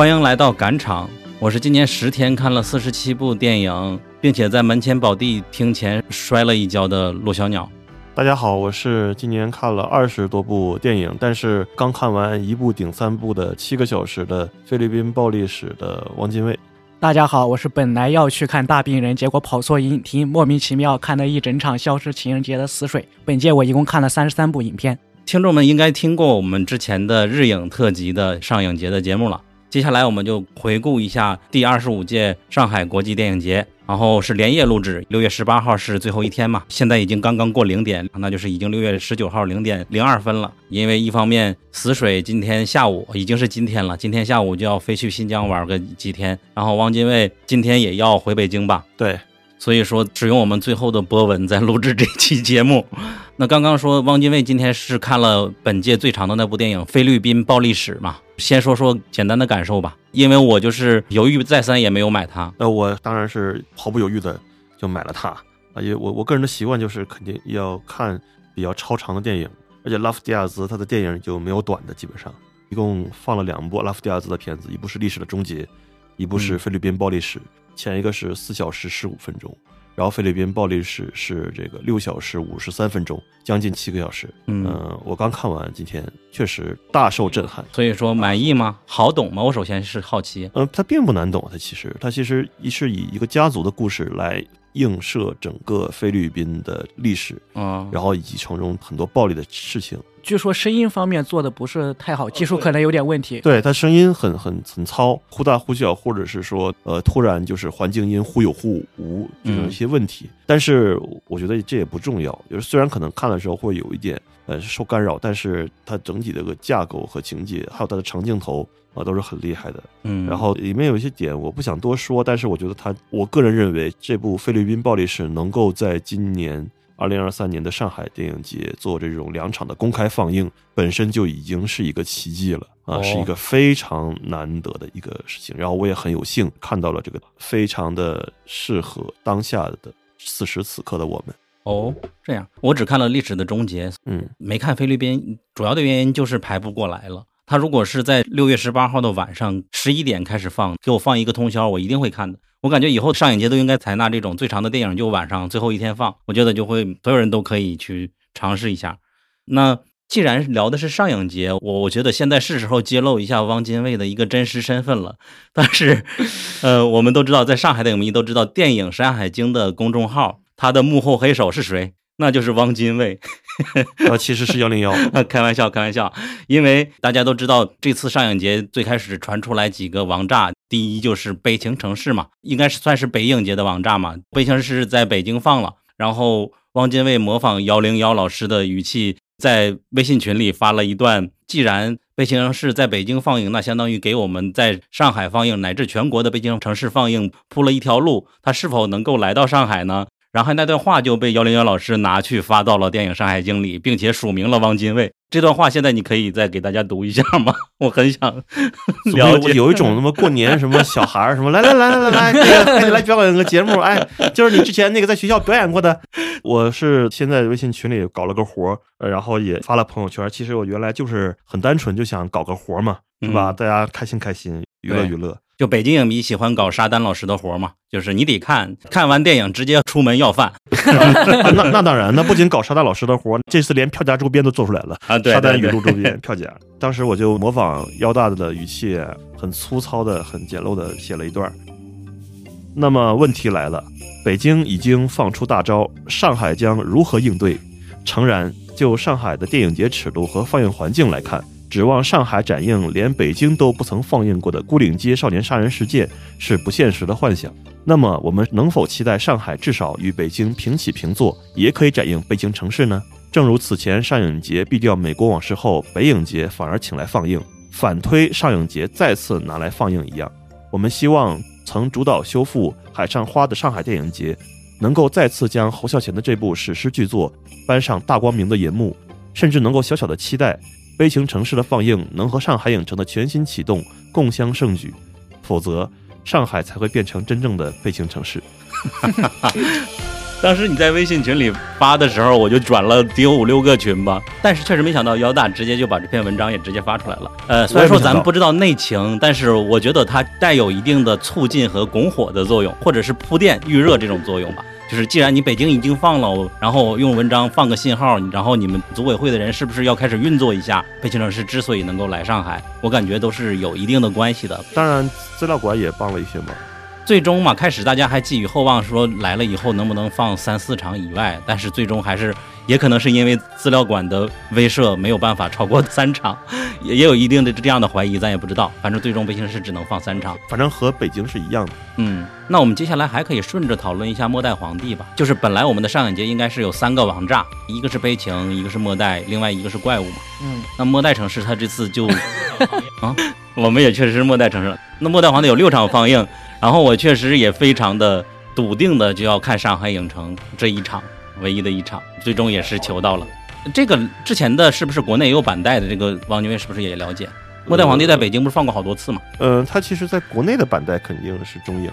欢迎来到赶场，我是今年十天看了四十七部电影，并且在门前宝地厅前摔了一跤的陆小鸟。大家好，我是今年看了二十多部电影，但是刚看完一部顶三部的七个小时的菲律宾暴力史的王金卫。大家好，我是本来要去看大病人，结果跑错影厅，莫名其妙看了一整场《消失情人节》的死水。本届我一共看了三十三部影片。听众们应该听过我们之前的日影特辑的上影节的节目了。接下来我们就回顾一下第二十五届上海国际电影节。然后是连夜录制，六月十八号是最后一天嘛，现在已经刚刚过零点，那就是已经六月十九号零点零二分了。因为一方面死水今天下午已经是今天了，今天下午就要飞去新疆玩个几天，然后汪精卫今天也要回北京吧？对。所以说，只用我们最后的波纹在录制这期节目。那刚刚说汪精卫今天是看了本届最长的那部电影《菲律宾暴力史》嘛？先说说简单的感受吧，因为我就是犹豫再三也没有买它。那我当然是毫不犹豫的就买了它啊，因为我我个人的习惯就是肯定要看比较超长的电影，而且拉夫迪亚兹他的电影就没有短的，基本上一共放了两部拉夫迪亚兹的片子，一部是《历史的终结》，一部是《菲律宾暴力史》。前一个是四小时十五分钟，然后菲律宾暴力史是这个六小时五十三分钟，将近七个小时。嗯，我刚看完，今天确实大受震撼。所以说满意吗？好懂吗？我首先是好奇。嗯，它并不难懂，它其实它其实一是以一个家族的故事来映射整个菲律宾的历史啊，然后以及从中很多暴力的事情。据说声音方面做的不是太好，技术可能有点问题。对它声音很很很糙，忽大忽小，或者是说呃突然就是环境音忽有忽无就有一些问题。但是我觉得这也不重要，就是虽然可能看的时候会有一点呃受干扰，但是它整体的个架构和情节，还有它的长镜头啊都是很厉害的。嗯，然后里面有一些点我不想多说，但是我觉得他，我个人认为这部菲律宾暴力史能够在今年。二零二三年的上海电影节做这种两场的公开放映，本身就已经是一个奇迹了啊，是一个非常难得的一个事情。然后我也很有幸看到了这个非常的适合当下的此时此刻的我们。哦，这样，我只看了《历史的终结》，嗯，没看菲律宾，主要的原因就是排不过来了。他如果是在六月十八号的晚上十一点开始放，给我放一个通宵，我一定会看的。我感觉以后上影节都应该采纳这种最长的电影就晚上最后一天放，我觉得就会所有人都可以去尝试一下。那既然聊的是上影节，我我觉得现在是时候揭露一下汪精卫的一个真实身份了。但是，呃，我们都知道，在上海的影迷都知道电影《山海经》的公众号，它的幕后黑手是谁？那就是汪精卫。啊，其实是幺零幺，开玩笑，开玩笑。因为大家都知道，这次上影节最开始传出来几个王炸，第一就是《悲情城市》嘛，应该是算是北影节的王炸嘛，《悲情城市》在北京放了，然后汪精卫模仿幺零幺老师的语气，在微信群里发了一段：既然《悲情城市》在北京放映，那相当于给我们在上海放映乃至全国的《悲情城市》放映铺了一条路，他是否能够来到上海呢？然后那段话就被幺零幺老师拿去发到了电影《上海经》里，并且署名了汪精卫。这段话现在你可以再给大家读一下吗？我很想了解。有一种什么过年什么小孩儿什么来来来来来 来，来表演个节目，哎，就是你之前那个在学校表演过的。我是现在微信群里搞了个活儿然后也发了朋友圈。其实我原来就是很单纯，就想搞个活儿嘛，是吧？大家开心开心，娱乐娱乐。就北京影迷喜欢搞沙丹老师的活嘛，就是你得看看完电影直接出门要饭。那那当然，那不仅搞沙丹老师的活，这次连票价周边都做出来了啊！对，沙丹语录周边票价。当时我就模仿腰大的语气，很粗糙的、很简陋的写了一段。那么问题来了，北京已经放出大招，上海将如何应对？诚然，就上海的电影节尺度和放映环境来看。指望上海展映连北京都不曾放映过的《孤岭街少年杀人事件》是不现实的幻想。那么，我们能否期待上海至少与北京平起平坐，也可以展映《北京城市》呢？正如此前上影节毙掉《美国往事》后，北影节反而请来放映，反推上影节再次拿来放映一样。我们希望曾主导修复《海上花》的上海电影节，能够再次将侯孝贤的这部史诗巨作搬上大光明的银幕，甚至能够小小的期待。悲情城市的放映能和上海影城的全新启动共襄盛举，否则上海才会变成真正的悲情城市。当时你在微信群里发的时候，我就转了得有五六个群吧。但是确实没想到姚大直接就把这篇文章也直接发出来了。呃，虽然说咱们不知道内情，但是我觉得它带有一定的促进和拱火的作用，或者是铺垫预热这种作用吧。就是既然你北京已经放了，然后用文章放个信号，然后你们组委会的人是不是要开始运作一下？北京城市之所以能够来上海，我感觉都是有一定的关系的。当然，资料馆也帮了一些忙。最终嘛，开始大家还寄予厚望，说来了以后能不能放三四场以外，但是最终还是，也可能是因为资料馆的威慑没有办法超过三场，也也有一定的这样的怀疑，咱也不知道。反正最终北京市只能放三场，反正和北京是一样的。嗯，那我们接下来还可以顺着讨论一下末代皇帝吧。就是本来我们的上影节应该是有三个王炸，一个是悲情，一个是末代，另外一个是怪物嘛。嗯，那末代城市它这次就 啊，我们也确实是末代城市了。那末代皇帝有六场放映。然后我确实也非常的笃定的就要看上海影城这一场唯一的一场，最终也是求到了。这个之前的是不是国内也有版带的？这个王军威是不是也了解？末代皇帝在北京不是放过好多次吗？嗯，他其实在国内的版带肯定是中影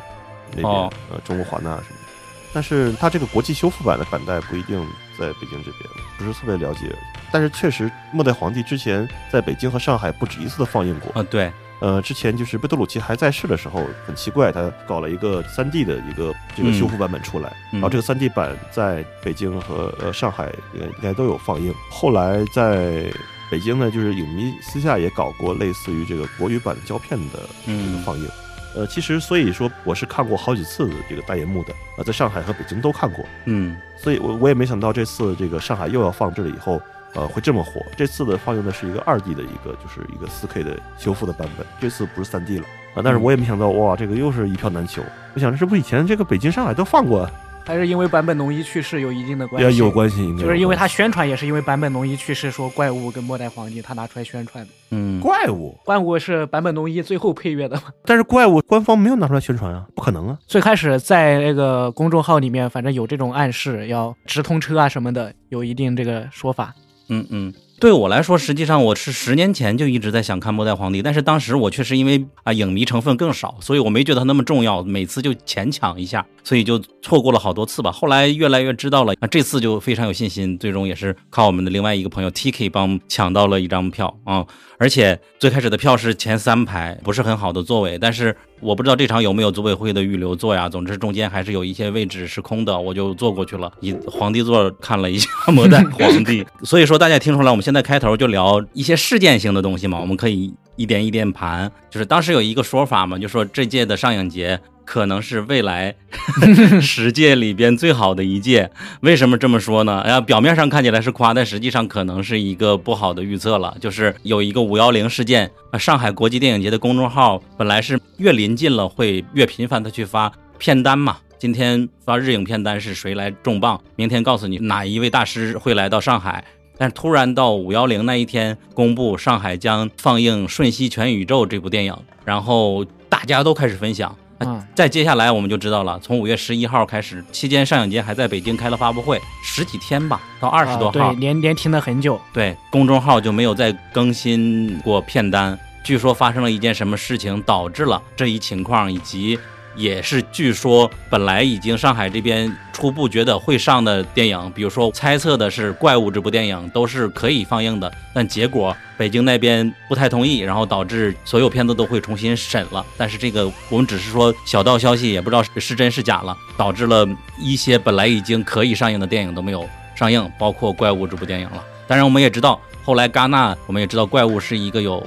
那边，呃，中国华纳什么的。但是他这个国际修复版的版带不一定在北京这边，不是特别了解。但是确实，末代皇帝之前在北京和上海不止一次的放映过。啊，对。呃，之前就是贝多鲁奇还在世的时候，很奇怪，他搞了一个三 D 的一个这个修复版本出来，然后这个三 D 版在北京和呃上海应该都有放映。后来在北京呢，就是影迷私下也搞过类似于这个国语版胶片的这个放映。呃，其实所以说我是看过好几次这个大银幕的，呃，在上海和北京都看过。嗯，所以我我也没想到这次这个上海又要放这了以后。呃，会这么火？这次的放映的是一个二 D 的一个，就是一个四 K 的修复的版本。这次不是三 D 了啊！但是我也没想到，哇，这个又是一票难求。我想，这不以前这个北京、上海都放过？还是因为坂本龙一去世有一定的关系？有关系，就是因为他宣传也是因为坂本龙一去世，说怪物跟末代皇帝他拿出来宣传的。嗯，怪物，怪物是坂本龙一最后配乐的嘛？但是怪物官方没有拿出来宣传啊，不可能啊！最开始在那个公众号里面，反正有这种暗示，要直通车啊什么的，有一定这个说法。嗯嗯。对我来说，实际上我是十年前就一直在想看《末代皇帝》，但是当时我确实因为啊影迷成分更少，所以我没觉得它那么重要，每次就浅抢一下，所以就错过了好多次吧。后来越来越知道了，那这次就非常有信心，最终也是靠我们的另外一个朋友 T K 帮抢到了一张票啊。而且最开始的票是前三排，不是很好的座位，但是我不知道这场有没有组委会的预留座呀。总之中间还是有一些位置是空的，我就坐过去了，以皇帝座看了一下《末代 皇帝》。所以说大家听出来，我们现在开头就聊一些事件性的东西嘛，我们可以一点一点盘。就是当时有一个说法嘛，就说这届的上影节。可能是未来 十届里边最好的一届，为什么这么说呢？哎呀，表面上看起来是夸，但实际上可能是一个不好的预测了。就是有一个五幺零事件，上海国际电影节的公众号本来是越临近了会越频繁的去发片单嘛。今天发日影片单是谁来重磅？明天告诉你哪一位大师会来到上海。但突然到五幺零那一天公布上海将放映《瞬息全宇宙》这部电影，然后大家都开始分享。嗯，再接下来我们就知道了。从五月十一号开始，期间上影节还在北京开了发布会，十几天吧，到二十多号，对，连连停了很久。对，公众号就没有再更新过片单。据说发生了一件什么事情，导致了这一情况，以及。也是，据说本来已经上海这边初步觉得会上的电影，比如说猜测的是《怪物》这部电影都是可以放映的，但结果北京那边不太同意，然后导致所有片子都会重新审了。但是这个我们只是说小道消息，也不知道是真是假了，导致了一些本来已经可以上映的电影都没有上映，包括《怪物》这部电影了。当然，我们也知道。后来，戛纳我们也知道，怪物是一个有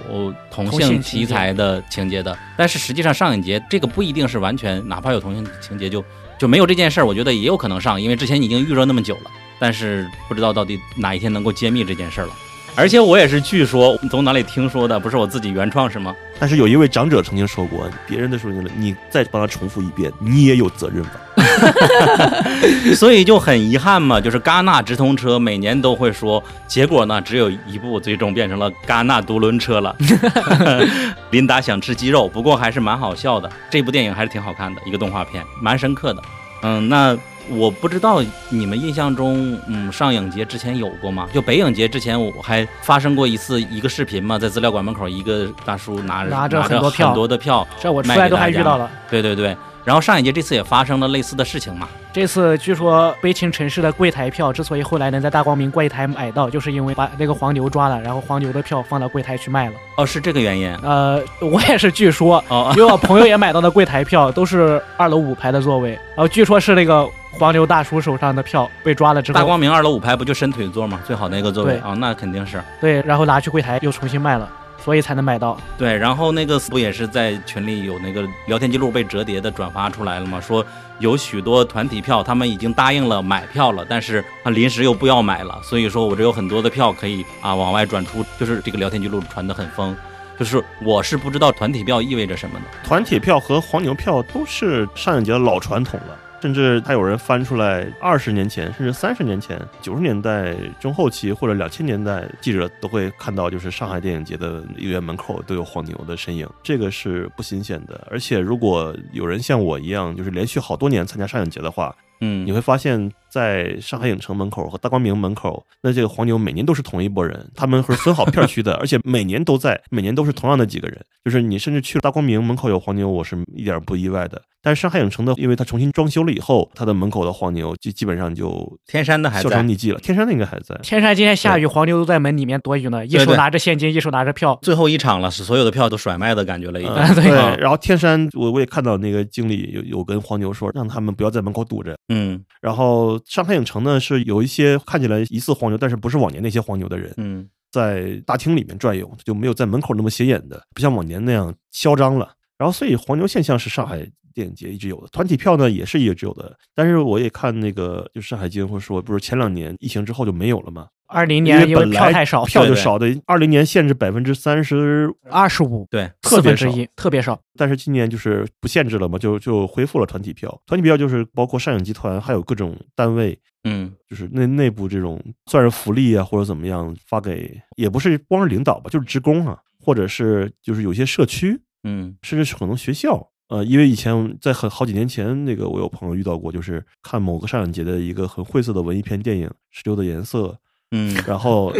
同性题材的情节的，但是实际上上影节这个不一定是完全，哪怕有同性情节就就没有这件事儿，我觉得也有可能上，因为之前已经预热那么久了，但是不知道到底哪一天能够揭秘这件事儿了。而且我也是据说从哪里听说的，不是我自己原创是吗？但是有一位长者曾经说过，别人的说你了，你再帮他重复一遍，你也有责任吧。所以就很遗憾嘛，就是戛纳直通车每年都会说，结果呢只有一部，最终变成了戛纳独轮车了。琳达想吃鸡肉，不过还是蛮好笑的。这部电影还是挺好看的，一个动画片，蛮深刻的。嗯，那。我不知道你们印象中，嗯，上影节之前有过吗？就北影节之前，我还发生过一次一个视频嘛，在资料馆门口，一个大叔拿着拿着很多票，很多的票，这我出来都还遇到了。对对对，然后上一届这次也发生了类似的事情嘛？这次据说悲情城市的柜台票之所以后来能在大光明柜台买到，就是因为把那个黄牛抓了，然后黄牛的票放到柜台去卖了。哦，是这个原因。呃，我也是据说，哦，因为我朋友也买到的柜台票都是二楼五排的座位，然后据说是那个黄牛大叔手上的票被抓了之后，大光明二楼五排不就伸腿座吗？最好那个座位对啊、那肯定是对，然后拿去柜台又重新卖了，所以才能买到。对。然后那个不也是在群里有那个聊天记录被折叠的转发出来了吗？说有许多团体票，他们已经答应了买票了，但是啊临时又不要买了，所以说我这有很多的票可以啊往外转出，就是这个聊天记录传得很疯。就是我是不知道团体票意味着什么的。团体票和黄牛票都是上影节的老传统了，甚至还有人翻出来二十年前，甚至三十年前，九十年代中后期或者两千年代，记者都会看到，就是上海电影节的影院门口都有黄牛的身影，这个是不新鲜的。而且如果有人像我一样，就是连续好多年参加上影节的话，嗯你，会发现在上海影城门口和大光明门口，那这个黄牛每年都是同一波人，他们是分好片区的，而且每年都在，每年都是同样的几个人。就是你甚至去了大光明门口有黄牛，我是一点不意外的。但是上海影城的，因为它重新装修了以后，它的门口的黄牛基基本上就天山的还在销声。匿迹了。天山的应该还在。天山今天下雨，黄牛都在门里面躲雨呢，一手拿着现金，一手拿着票。最后一场了，是所有的票都甩卖的感觉了，已经。嗯 对啊然后天山，我我也看到那个经理有有跟黄牛说，让他们不要在门口堵着。嗯然后上海影城呢是有一些看起来疑似黄牛，但是不是往年那些黄牛的人，嗯在大厅里面转悠，就没有在门口那么显眼的，不像往年那样嚣张了。然后，所以黄牛现象是上海电影节一直有的，团体票呢也是一直有的。但是我也看那个，就上海金会说，不是前两年疫情之后就没有了吗？二零年因为本票太少，票就少的，二零年限制百分之三十，二十五对，四特别少分之一，特别少。但是今年就是不限制了嘛，就就恢复了团体票。团体票就是包括上影集团，还有各种单位，嗯就是内内部这种算是福利啊，或者怎么样发给，也不是光是领导吧，就是职工啊，或者是就是有些社区，嗯甚至是可能学校。呃，因为以前在很好几年前，那个我有朋友遇到过，就是看某个上影节的一个很晦涩的文艺片电影《石榴的颜色》，嗯然后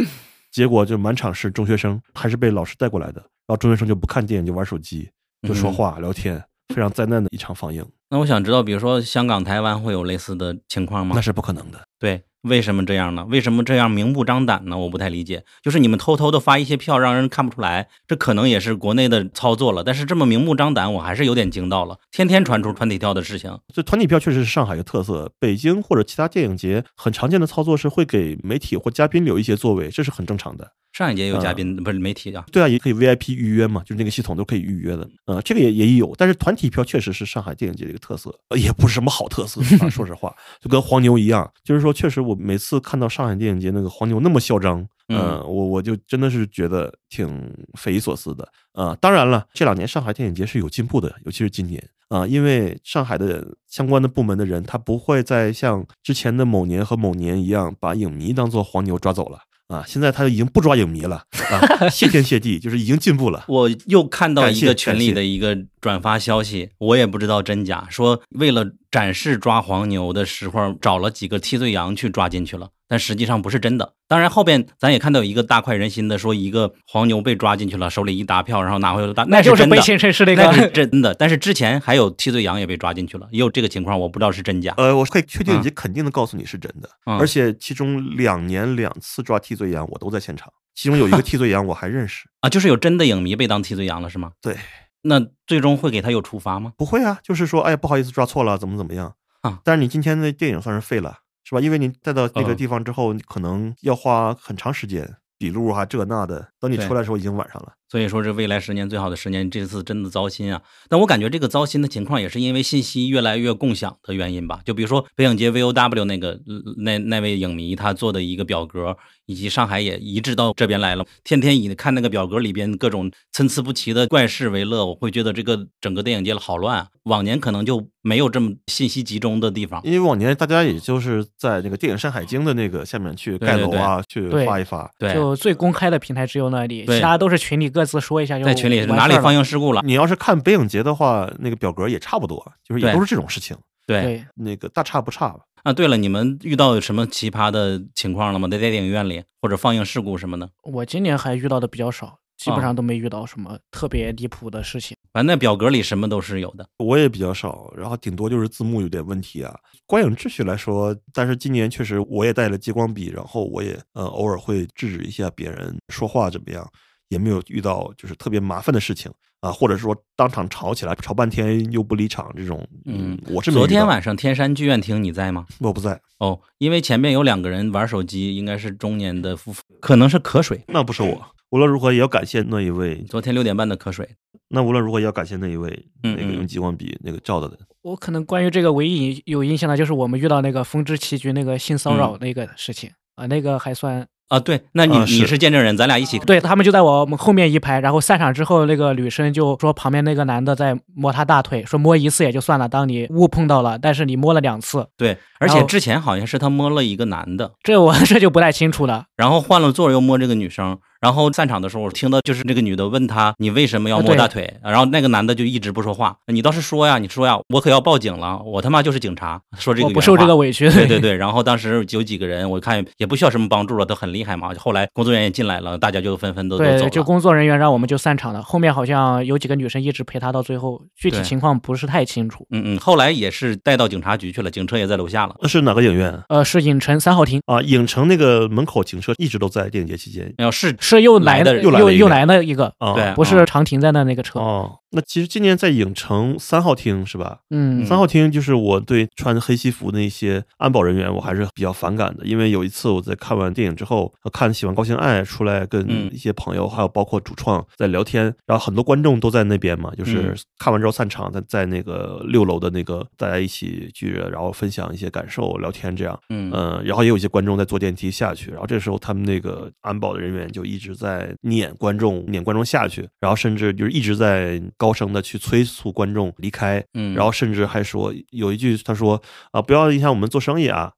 结果就满场是中学生，还是被老师带过来的，然后中学生就不看电影，就玩手机，就说话、聊天，非常灾难的一场放映，那我想知道，比如说香港、台湾会有类似的情况吗那？是不可能的。对，为什么这样呢？为什么这样明目张胆呢？我不太理解。就是你们偷偷的发一些票，让人看不出来，这可能也是国内的操作了。但是这么明目张胆，我还是有点惊到了。天天传出团体票的事情，这团体票确实是上海的特色，北京或者其他电影节很常见的操作是会给媒体或嘉宾留一些座位，这是很正常的。上一届有嘉宾，不是媒体啊。对啊，也可以 VIP 预约嘛，就是那个系统都可以预约的。呃，这个也也有，但是团体票确实是上海电影节的一个特色，呃也不是什么好特色啊。说实话，就跟黄牛一样，就是说，确实我每次看到上海电影节那个黄牛那么嚣张，呃，嗯我我就真的是觉得挺匪夷所思的。啊、当然了，这两年上海电影节是有进步的，尤其是今年啊、因为上海的相关的部门的人，他不会再像之前的某年和某年一样，把影迷当做黄牛抓走了。啊，现在他已经不抓影迷了啊！谢天谢地，就是已经进步了。我又看到一个群里的一个转发消息，我也不知道真假，说为了展示抓黄牛的时候，找了几个替罪羊去抓进去了，但实际上不是真的。当然后边咱也看到有一个大快人心的，说一个黄牛被抓进去了，手里一沓票，然后拿回了大，那就是真的悲情城市那那是个，真的。但是之前还有替罪羊也被抓进去了，也有这个情况，我不知道是真假。呃，我可以确定以及肯定的告诉你是真的，嗯而且其中两年两次抓替罪羊，我都在现场。其中有一个 替罪羊我还认识，啊，就是有真的影迷被当替罪羊了，是吗？对，那最终会给他有处罚吗？不会啊，就是说，哎，不好意思，抓错了，怎么怎么样啊？但是你今天的电影算是废了，是吧？因为你带到那个嗯地方之后，你可能要花很长时间笔录啊，这那的，等你出来的时候已经晚上了。所以说，这未来十年最好的十年，这次真的糟心啊！但我感觉这个糟心的情况也是因为信息越来越共享的原因吧。就比如说北影节 VOW 那个呃那那位影迷他做的一个表格，以及上海也移植到这边来了，天天以看那个表格里边各种参差不齐的怪事为乐，我会觉得这个整个电影界好乱啊。往年可能就没有这么信息集中的地方。因为往年大家也就是在那个电影《山海经》的那个下面去盖对对楼啊，去对发一发。对，就最公开的平台只有那里，其他都是群里各自说一下就在群里哪里放映事故了？你要是看北影节的话，那个表格也差不多，就是也都是这种事情，对对，那个大差不差吧。啊，对了，你们遇到有什么奇葩的情况了吗？在电影院里或者放映事故什么的？我今年还遇到的比较少，基本啊上都没遇到什么特别离谱的事情。反正那表格里什么都是有的。我也比较少，然后顶多就是字幕有点问题啊。观影秩序来说，但是今年确实我也带了激光笔，然后我也呃偶尔会制止一下别人说话怎么样，也没有遇到就是特别麻烦的事情啊，或者说当场吵起来，吵半天又不离场这种，嗯，我是昨天晚上天山剧院厅你在吗？我不在，哦，因为前面有两个人玩手机，应该是中年的夫妇，可能是瞌睡。那不是我。无论如何也要感谢那一位，昨天六点半的瞌睡。那无论如何也要感谢那一位，嗯那个嗯用激光笔那个照的人。我可能关于这个唯一有印象的，就是我们遇到那个风之棋局那个性骚扰那个事情啊、那个还算啊，对，那你、啊是你是见证人，咱俩一起。对他们就在我们后面一排，然后散场之后，那个女生就说旁边那个男的在摸她大腿，说摸一次也就算了，当你误碰到了，但是你摸了两次，对，而且之前好像是他摸了一个男的，这我 这就不太清楚了。然后换了座又摸这个女生，然后散场的时候我听到就是那个女的问他你为什么要摸大腿，然后那个男的就一直不说话，你倒是说呀，你说呀，我可要报警了，我他妈就是警察，说这个我不受这个委屈。对对对，然后当时有几个人，我看也不需要什么帮助了，都很厉害嘛。后来工作人员也进来了，大家就纷纷都对，了。就工作人员让我们就散场了。后面好像有几个女生一直陪他到最后，具体情况不是太清楚。嗯嗯，后来也是带到警察局去了，警车也在楼下了。那是哪个影院呃，是影城三号厅，啊？影城那个门口警车一直都在电影节期间。要是是又来来的又又又来了一个来了一个，啊，对不是常停在那那个车。哦，那其实今年在影城三号厅是吧？嗯，三号厅就是我对穿黑西服的那些安保人员，我还是比较反感的。因为有一次我在看完电影之后，呃看《喜欢高兴爱》出来，跟嗯一些朋友，还有包括主创在聊天，然后很多观众都在那边嘛，就是嗯看完之后散场，在在那个六楼的那个大家一起聚着，然后分享一些感受、聊天这样。嗯嗯，然后也有一些观众在坐电梯下去，然后这时候他们那个安保的人员就一直在撵观众，撵观众下去，然后甚至就是一直在高声的去催促观众离开，嗯，然后甚至还说有一句他说啊不要影响我们做生意啊，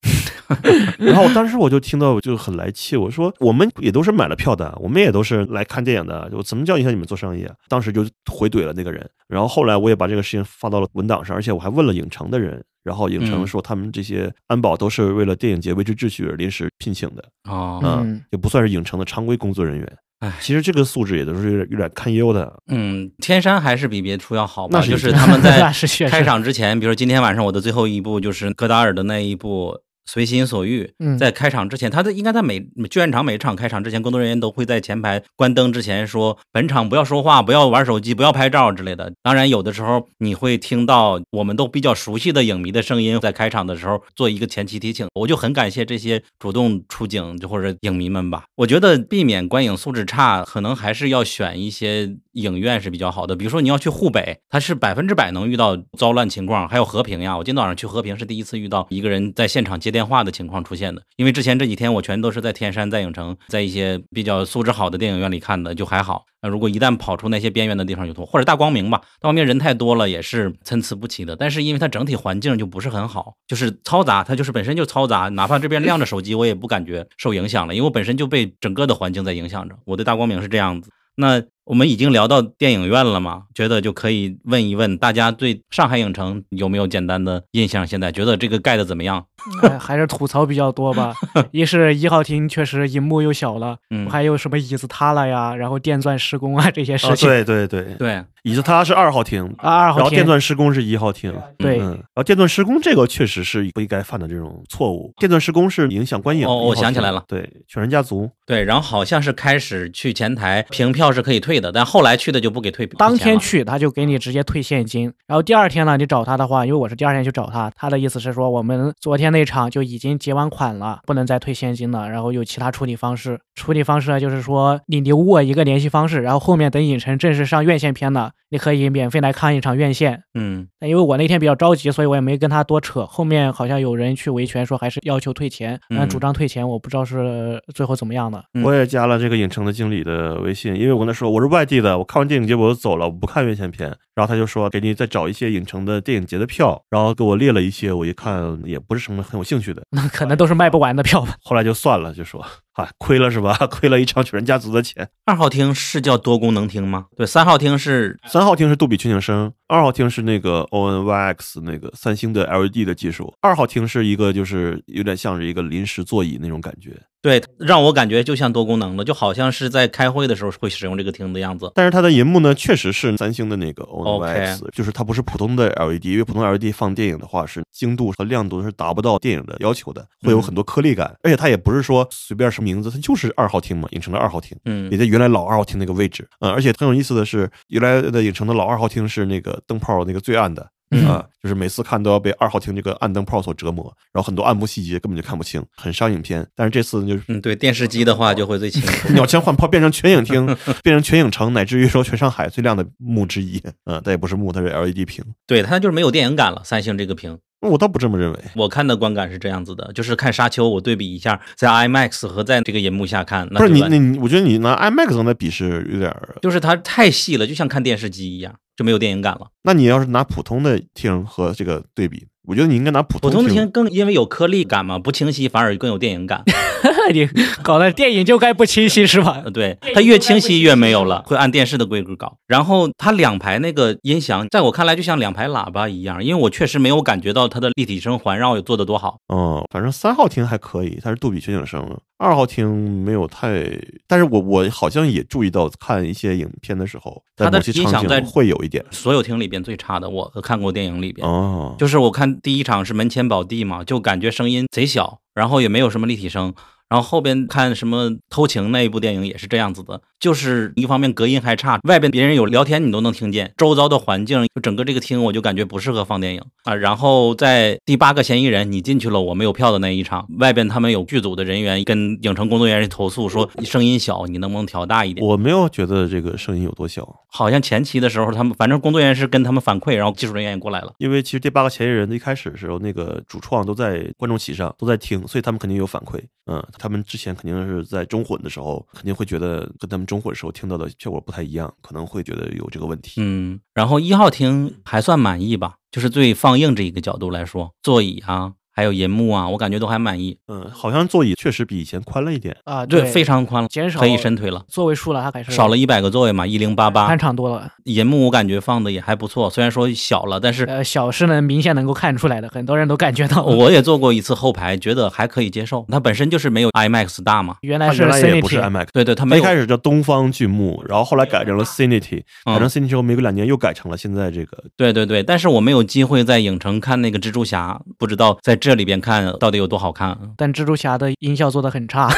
然后当时我就听到就很来气，我说我们也都是买了票的，我们也都是来看电影的，我怎么叫影响你们做生意啊？当时就回怼了那个人，然后后来我也把这个事情发到了文档上，而且我还问了影城的人。然后影城嗯说，他们这些安保都是为了电影节维持秩序而临时聘请的，啊，嗯也不算是影城的常规工作人员。哎其实这个素质也都是有点有点堪忧的。嗯，天山还是比别处要好吧？那是就是他们在 开场之前，比如说今天晚上我的最后一部就是戈达尔的那一部。随心所欲嗯，在开场之前，他的应该在每剧院场每场开场之前，工作人员都会在前排关灯之前说：“本场不要说话，不要玩手机，不要拍照之类的。”当然，有的时候你会听到我们都比较熟悉的影迷的声音，在开场的时候做一个前期提醒。我就很感谢这些主动出警就或者影迷们吧。我觉得避免观影素质差，可能还是要选一些影院是比较好的。比如说你要去沪北，它是百分之百能遇到糟乱情况，还有和平呀。我今天早上去和平是第一次遇到一个人在现场接电话的情况出现的，因为之前这几天我全都是在天山、在影城，在一些比较素质好的电影院里看的，就还好。那如果一旦跑出那些边缘的地方就多，或者大光明吧，大光明人太多了也是参差不齐的。但是因为它整体环境就不是很好，就是嘈杂，它就是本身就嘈杂，哪怕这边亮着手机，我也不感觉受影响了，因为我本身就被整个的环境在影响着。我对大光明是这样子。那我们已经聊到电影院了嘛，觉得就可以问一问大家对上海影城有没有简单的印象？现在觉得这个盖的怎么样？哎还是吐槽比较多吧。一是一号厅确实荧幕又小了，嗯，还有什么椅子塌了呀，然后电钻施工啊这些事啊，情。对对对，对，椅子塌是二号厅，啊，二号然后电钻施工是一号厅。对嗯，然后电钻施工这个确实是不应该犯的这种错误。电钻施工是影响观影。哦我想起来了对，犬人家族。对，然后好像是开始去前台凭票是可以退的，但后来去的就不给退。当天去他就给你直接退现金，然后第二天呢，你找他的话，因为我是第二天去找他，他的意思是说我们昨天那场就已经结完款了，不能再退现金了，然后有其他处理方式。处理方式呢，就是说你留我一个联系方式，然后后面等影城正式上院线片了，你可以免费来看一场院线。嗯但因为我那天比较着急，所以我也没跟他多扯。后面好像有人去维权，说还是要求退钱，嗯嗯，主张退钱，我不知道是最后怎么样的。嗯我也加了这个影城的经理的微信，因为我跟他说我我是外地的，我看完电影节我就走了，我不看院线片。然后他就说给你再找一些影城的电影节的票，然后给我列了一些，我一看也不是什么很有兴趣的，那可能都是卖不完的票吧。后来就算了，就说嗨，亏了是吧？亏了一场犬人家族的钱。二号厅是叫多功能厅吗？对，三号厅是三号厅是杜比全景声，二号厅是那个 ONYX 那个三星的 LED 的技术，二号厅是一个就是有点像是一个临时座椅那种感觉。对，让我感觉就像多功能的，就好像是在开会的时候会使用这个厅的样子。但是它的银幕呢，确实是三星的那个 ONYX，就是它不是普通的 LED，因为普通 LED 放电影的话是精度和亮度是达不到电影的要求的，会有很多颗粒感，而且它也不是说随便什么名字，它就是二号厅嘛，影城的二号厅，嗯。也在原来老二号厅那个位置，嗯，而且很有意思的是，原来的影城的老二号厅是那个灯泡那个最暗的。嗯啊，就是每次看都要被二号厅这个暗灯泡所折磨，然后很多暗部细节根本就看不清，很伤影片。但是这次就是嗯，对，电视机的话就会最清楚。鸟枪换炮变成全影厅，变成全影城，乃至于说全上海最亮的幕之一。嗯，但也不是幕，它是 LED 屏。对，它就是没有电影感了。三星这个屏，我倒不这么认为。我看的观感是这样子的，就是看沙丘，我对比一下，在 IMAX 和在这个银幕下看，那不是你，你，我觉得你拿 IMAX 跟它比是有点儿。就是它太细了，就像看电视机一样，就没有电影感了。那你要是拿普通的听和这个对比，我觉得你应该拿普通普通的厅厅更因为有颗粒感嘛，不清晰反而更有电影感。你搞的电影就该不清晰是吧呃，？对，它越清晰越没有了，会按电视的规格搞。然后它两排那个音响，在我看来就像两排喇叭一样，因为我确实没有感觉到它的立体声环绕有做的多好。嗯，反正三号厅还可以，它是杜比全景声。二号厅没有太，但是我我好像也注意到看一些影片的时候，它的音响在会有一点。所有厅里边最差的，我看过电影里边。哦，就是我看第一场是门前宝地嘛，就感觉声音贼小，然后也没有什么立体声。然后后边看什么偷情那一部电影也是这样子的，就是一方面隔音还差，外边别人有聊天你都能听见，周遭的环境就整个这个厅我就感觉不适合放电影啊。然后在第八个嫌疑人你进去了我没有票的那一场，外边他们有剧组的人员跟影城工作人员投诉说声音小，你能不能调大一点？我没有觉得这个声音有多小，好像前期的时候他们反正工作人员是跟他们反馈，然后技术人员也过来了。因为其实第八个嫌疑人的一开始的时候，那个主创都在观众席上都在听，所以他们肯定有反馈。嗯，他们之前肯定是在中混的时候，肯定会觉得跟他们中火的时候听到的效果不太一样，可能会觉得有这个问题。嗯，然后一号厅还算满意吧，就是对放映这一个角度来说，座椅啊，还有银幕啊，我感觉都还满意。嗯，好像座椅确实比以前宽了一点。啊，对，非常宽了，减少可以伸腿了，座位数了，它还是少了一百个座位嘛，一零八八宽。敞多了。银幕我感觉放的也还不错，虽然说小了，但是呃，小是能明显能够看出来的，很多人都感觉到。我也坐过一次后排，觉得还可以接受。它本身就是没有 IMAX 大嘛，原来是也不是 Cinity，IMAX，对对，它它没有。一开始叫东方巨幕，然后后来改成了 Cinity，改成嗯 Cinity 之后，没过两年又改成了现在这个。对对对，但是我没有机会在影城看那个蜘蛛侠，不知道在这里边看到底有多好看。但蜘蛛侠的音效做的很差。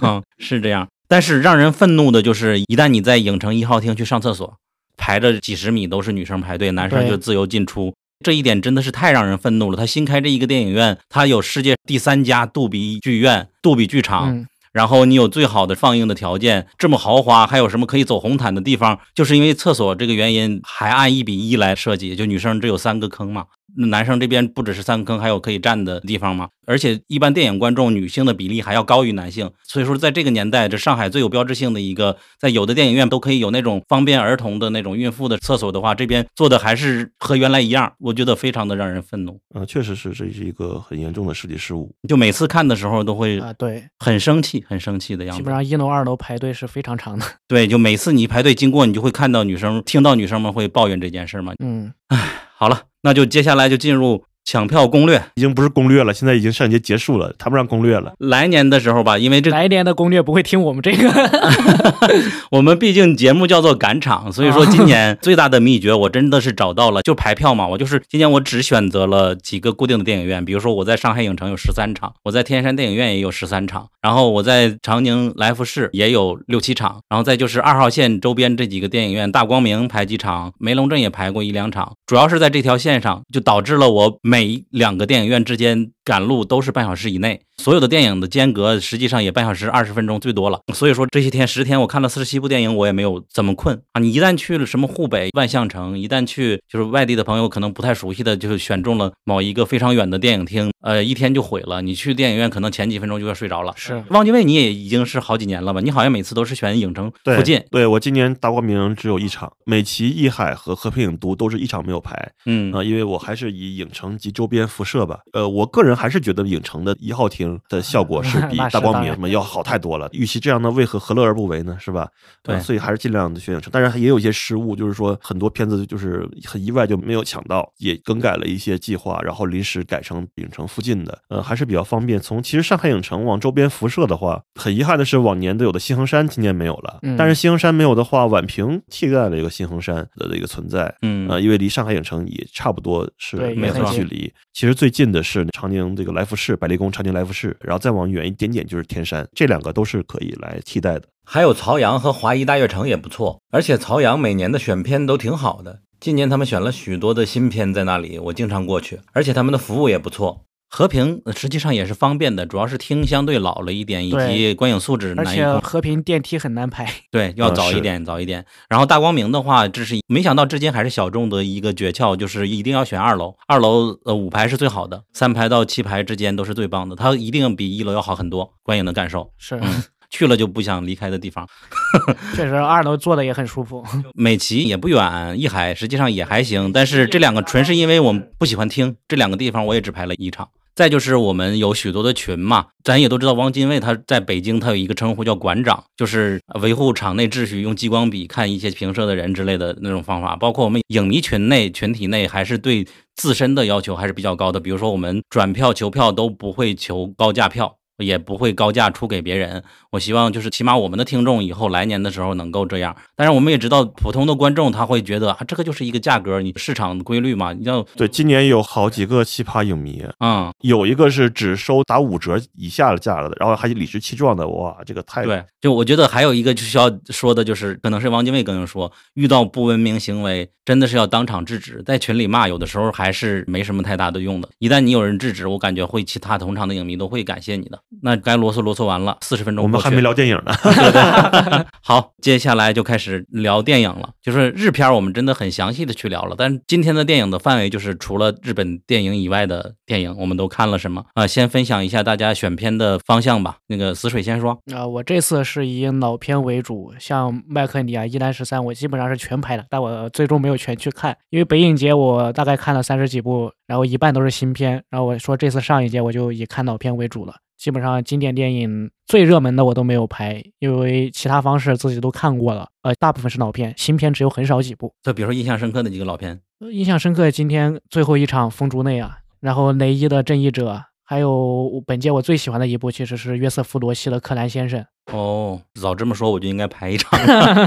嗯，是这样。但是让人愤怒的就是，一旦你在影城一号厅去上厕所，排着几十米都是女生排队，男生就自由进出。这一点真的是太让人愤怒了。他新开这一个电影院，它有世界第三家杜比剧院、杜比剧场，嗯，然后你有最好的放映的条件，这么豪华，还有什么可以走红毯的地方？就是因为厕所这个原因，还按一比一来设计，就女生只有三个坑嘛，男生这边不只是三个坑，还有可以站的地方吗。而且一般电影观众女性的比例还要高于男性，所以说在这个年代，这上海最有标志性的一个，在有的电影院都可以有那种方便儿童的那种孕妇的厕所的话，这边做的还是和原来一样，我觉得非常的让人愤怒。啊，确实是这是一个很严重的设计失误。就每次看的时候都会啊，对，很生气，很生气的样子。基本上一楼、二楼排队是非常长的。对，就每次你排队经过，你就会看到女生，听到女生们会抱怨这件事嘛。嗯，好了，那就接下来就进入抢票攻略。已经不是攻略了，现在已经上影节结束了，谈不上攻略了。来年的时候吧，因为这来年的攻略不会听我们这个。我们毕竟节目叫做赶场，所以说今年最大的秘诀我真的是找到了，就排票嘛。我就是今年我只选择了几个固定的电影院，比如说我在上海影城有十三场，我在天山电影院也有十三场，然后我在长宁来福士也有六七场，然后再就是二号线周边这几个电影院，大光明排几场，梅龙镇也排过一两场，主要是在这条线上，就导致了我每每两个电影院之间赶路都是半小时以内。所有的电影的间隔实际上也半小时二十分钟最多了，所以说这些天十天我看了四十七部电影，我也没有怎么困啊。你一旦去了什么沪北万象城，一旦去就是外地的朋友可能不太熟悉的，就是选中了某一个非常远的电影厅，呃，一天就毁了。你去电影院可能前几分钟就要睡着了。是汪精卫你也已经是好几年了吧？你好像每次都是选影城附近，对我今年大光明只有一场，美琪艺海和和平影都都是一场没有排嗯啊、因为我还是以影城及周边辐射吧。呃，我个人还是觉得影城的一号厅明的效果 是比大光明什么要好太多了。与其这样呢，为何何乐而不为呢？是吧？所以还是尽量的选影城。当然也有一些失误，就是说很多片子就是很意外就没有抢到，也更改了一些计划，然后临时改成影城附近的，呃，还是比较方便。从其实上海影城往周边辐射的话，很遗憾的是往年都有的新恒山今年没有了。嗯但是新恒山没有的话，宛平替代了一个新恒山的一个存在。嗯呃，因为离上海影城也差不多是没也很近错距离。其实最近的是长宁这个来福士，百丽宫长宁来福士，然后再往远一点点就是天山，这两个都是可以来替代的。还有曹阳和华谊大悦城也不错，而且曹阳每年的选片都挺好的。今年他们选了许多的新片在那里，我经常过去，而且他们的服务也不错。和平呃实际上也是方便的，主要是厅相对老了一点，以及观影素质而且难以。和平电梯很难排。对，要早一点，早一点。然后大光明的话，这是没想到至今还是小众的一个诀窍，就是一定要选二楼。二楼呃五排是最好的，三排到七排之间都是最棒的，它一定比一楼要好很多，观影的感受。是，嗯去了就不想离开的地方。确实二楼坐的也很舒服。美琪也不远，艺海实际上也还行，但是这两个纯是因为我们不喜欢听，这两个地方我也只排了一场。再就是我们有许多的群嘛，咱也都知道汪精卫他在北京他有一个称呼叫馆长，就是维护场内秩序，用激光笔看一些评射的人之类的那种方法。包括我们影迷群内群体内，还是对自身的要求还是比较高的。比如说我们转票求票都不会求高价票。也不会高价出给别人。我希望就是起码我们的听众以后来年的时候能够这样。但是我们也知道，普通的观众他会觉得啊，这个就是一个价格，你市场规律嘛，你要对，今年有好几个奇葩影迷，嗯，有一个是只收打五折以下的价格的，然后还理直气壮的，哇，这个太对，就我觉得还有一个就需要说的就是，可能是汪精卫跟人说，遇到不文明行为真的是要当场制止，在群里骂有的时候还是没什么太大的用的。一旦你有人制止，我感觉会其他同场的影迷都会感谢你的。那该啰嗦啰嗦完了，四十分钟我们还没聊电影呢。好，接下来就开始聊电影了。就是日片，我们真的很详细的去聊了。但是今天的电影的范围就是除了日本电影以外的电影，我们都看了什么啊、先分享一下大家选片的方向吧。那个死水先说，啊、我这次是以老片为主，像麦克尼啊、一兰十三，我基本上是全排的，但我最终没有全去看，因为北影节我大概看了三十几部，然后一半都是新片，然后我说这次上一届我就以看老片为主了。基本上经典电影最热门的我都没有拍，因为其他方式自己都看过了，呃，大部分是老片，新片只有很少几部。就比如说印象深刻的几个老片，呃印象深刻，今天最后一场《风烛内》啊，然后雷伊的《正义者》，还有本届我最喜欢的一部其实是约瑟夫·罗西的《克兰先生》。哦，早这么说我就应该排一场。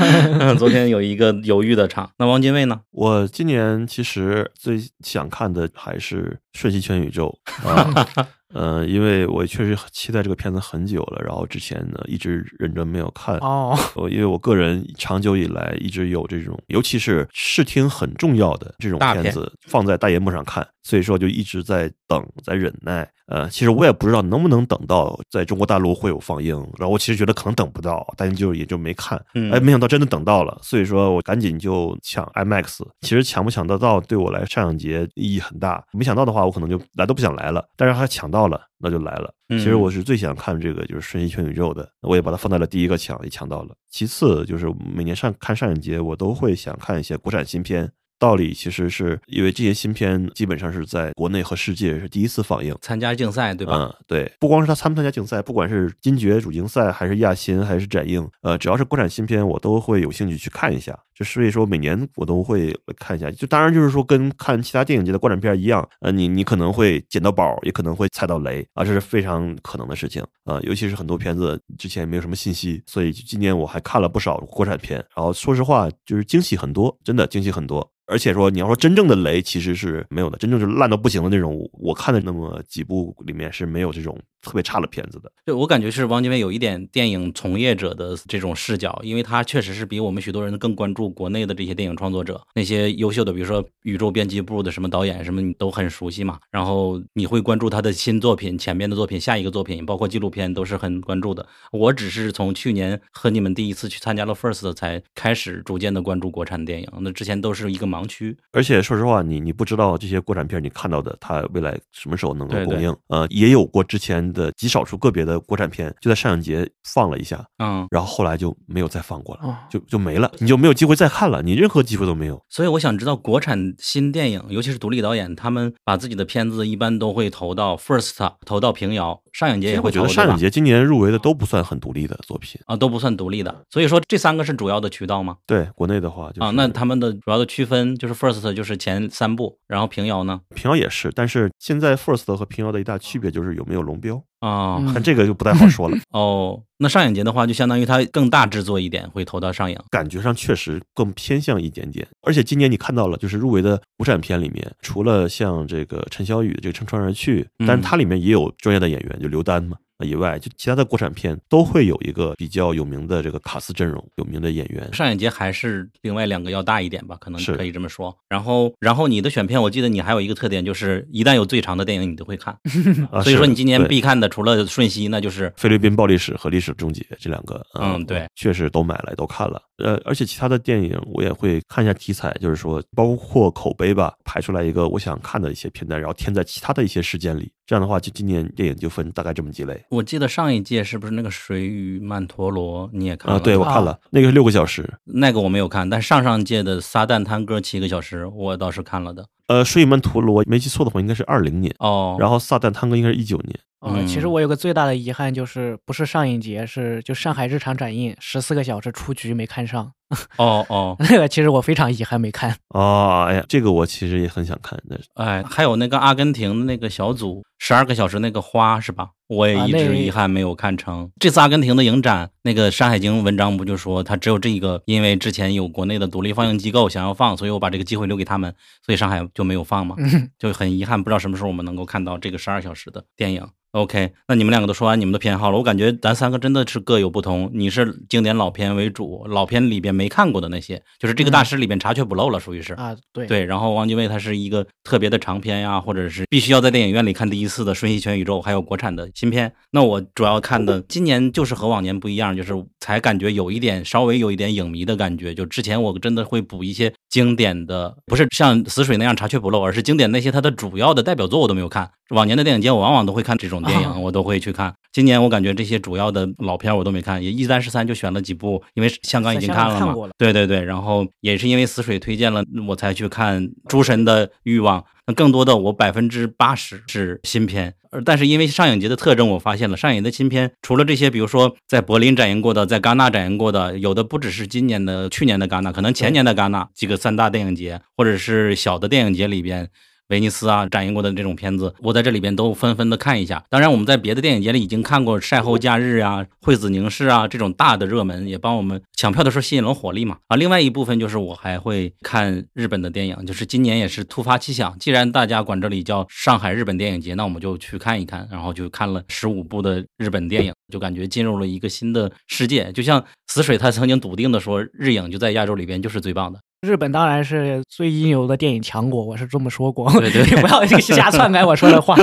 昨天有一个犹豫的场，那汪精卫呢？我今年其实最想看的还是《瞬息全宇宙》啊，呃，因为我确实期待这个片子很久了，然后之前呢一直忍着没有看。哦，因为我个人长久以来一直有这种，尤其是视听很重要的这种片子放在大荧幕上看，所以说就一直在等，在忍耐。呃，其实我也不知道能不能等到在中国大陆会有放映，然后我其实觉得可能等不到，但就也就没看。嗯哎，没想到真的等到了，所以说我赶紧就抢 IMAX。其实抢不抢得到对我来上影节意义很大，没想到的话，我可能就来都不想来了。但是还抢到了，那就来了。嗯其实我是最想看这个就是《瞬息全宇宙》的，我也把它放在了第一个抢，也抢到了。其次就是每年上看上影节，我都会想看一些国产新片。道理其实是因为这些新片基本上是在国内和世界是第一次放映，参加竞赛对吧？嗯，对，不光是他参不参加竞赛，不管是金爵主竞赛还是亚新还是展映，呃，只要是国产新片，我都会有兴趣去看一下。就所以说，每年我都会看一下。就当然就是说，跟看其他电影节的国产片一样，呃，你你可能会捡到宝，也可能会踩到雷啊，这是非常可能的事情啊、尤其是很多片子之前没有什么信息，所以今年我还看了不少国产片，然后说实话，就是惊喜很多，真的惊喜很多。而且说，你要说真正的雷其实是没有的，真正是烂到不行的那种。我看的那么几部里面是没有这种特别差的片子的。对我感觉是汪精卫有一点电影从业者的这种视角，因为他确实是比我们许多人更关注国内的这些电影创作者，那些优秀的，比如说宇宙编辑部的什么导演什么，你都很熟悉嘛。然后你会关注他的新作品、前面的作品、下一个作品，包括纪录片都是很关注的。我只是从去年和你们第一次去参加了 First 才开始逐渐的关注国产电影，那之前都是一个盲区。而且说实话，你你不知道这些国产片你看到的，它未来什么时候能够公映？呃，也有过之前的极少数个别的国产片，就在上影节放了一下，嗯，然后后来就没有再放过了，哦就就没了，你就没有机会再看了，你任何机会都没有。所以我想知道国产新电影，尤其是独立导演，他们把自己的片子一般都会投到 First，投到平遥，上影节也会投，我觉得上影节今年入围的都不算很独立的作品。啊都不算独立的。所以说这三个是主要的渠道吗？对国内的话，就是、啊，那他们的主要的区分就是 First 就是前三部，然后平遥呢？平遥也是，但是现在 First 和平遥的一大区别就是有没有龙标，哦、嗯但这个就不太好说了。哦，那上影节的话，就相当于它更大制作一点，会投到上影。感觉上确实更偏向一点点，而且今年你看到了，就是入围的国产片里面，除了像这个陈小雨的这个《乘船而去》，嗯但是它里面也有专业的演员，就刘丹嘛。以外，就其他的国产片都会有一个比较有名的这个卡斯阵容，有名的演员。上影节还是另外两个要大一点吧，可能是可以这么说。然后，然后你的选片，我记得你还有一个特点，就是一旦有最长的电影，你都会看。啊所以说，你今年必看的除了《瞬息》，那就是菲律宾暴力史和历史终结这两个，嗯对，确实都买了都看了。呃，而且其他的电影我也会看一下题材，就是说包括口碑吧，排出来一个我想看的一些片段，然后填在其他的一些时间里。这样的话，就今年电影就分大概这么几类。我记得上一届是不是那个《水与曼陀罗》你也看啊、了？对我看了，那个是六个小时。那个我没有看，但上上届的《撒旦探戈》七个小时，我倒是看了的。呃，《睡曼陀罗》没记错的话，应该是二零年，哦，然后《撒旦探戈》应该是一九年。呃，其实嗯我有个最大的遗憾就是不是上影节，是就上海日常展映十四个小时出局没看上，哦哦，那个其实我非常遗憾没看。哦，哎呀，这个我其实也很想看，但是哎，还有那个阿根廷的那个小组十二个小时那个花是吧？我也一直遗憾没有看成。这次阿根廷的影展，那个《山海经》文章不就说他只有这一个，因为之前有国内的独立放映机构想要放，所以我把这个机会留给他们，所以上海就没有放嘛，就很遗憾，不知道什么时候我们能够看到这个十二小时的电影。OK，那你们两个都说完你们的偏好了，我感觉咱三个真的是各有不同。你是经典老片为主，老片里边没看过的那些，就是这个大师里边查缺补漏了，属于是。啊，对，对，然后王家卫他是一个特别的长片呀，或者是必须要在电影院里看第一次的《瞬息全宇宙》，还有国产的新片。那我主要看的今年就是和往年不一样，就是才感觉有一点稍微有一点影迷的感觉。就之前我真的会补一些经典的，不是像死水那样查缺补漏，而是经典那些它的主要的代表作我都没有看。往年的电影节我往往都会看这种电啊影，我都会去看。今年我感觉这些主要的老片我都没看，也一三十三就选了几部，因为香港已经看了嘛。对对对，然后也是因为死水推荐了，我才去看《诸神的欲望》。那更多的我百分之八十是新片，而但是因为上影节的特征，我发现了上影的新片，除了这些，比如说在柏林展映过的，在戛纳展映过的，有的不只是今年的、去年的戛纳，可能前年的戛纳几个三大电影节，或者是小的电影节里边。威尼斯啊，展映过的这种片子，我在这里边都纷纷的看一下。当然，我们在别的电影节里已经看过《晒后假日》啊、《惠子凝视》啊这种大的热门，也帮我们抢票的时候吸引了火力嘛。啊，另外一部分就是我还会看日本的电影，就是今年也是突发奇想，既然大家管这里叫上海日本电影节，那我们就去看一看。然后就看了十五部的日本电影，就感觉进入了一个新的世界。就像死水他曾经笃定的说，日影就在亚洲里边就是最棒的。日本当然是最一流的电影强国，我是这么说过。对对你 不要瞎篡改我说的话。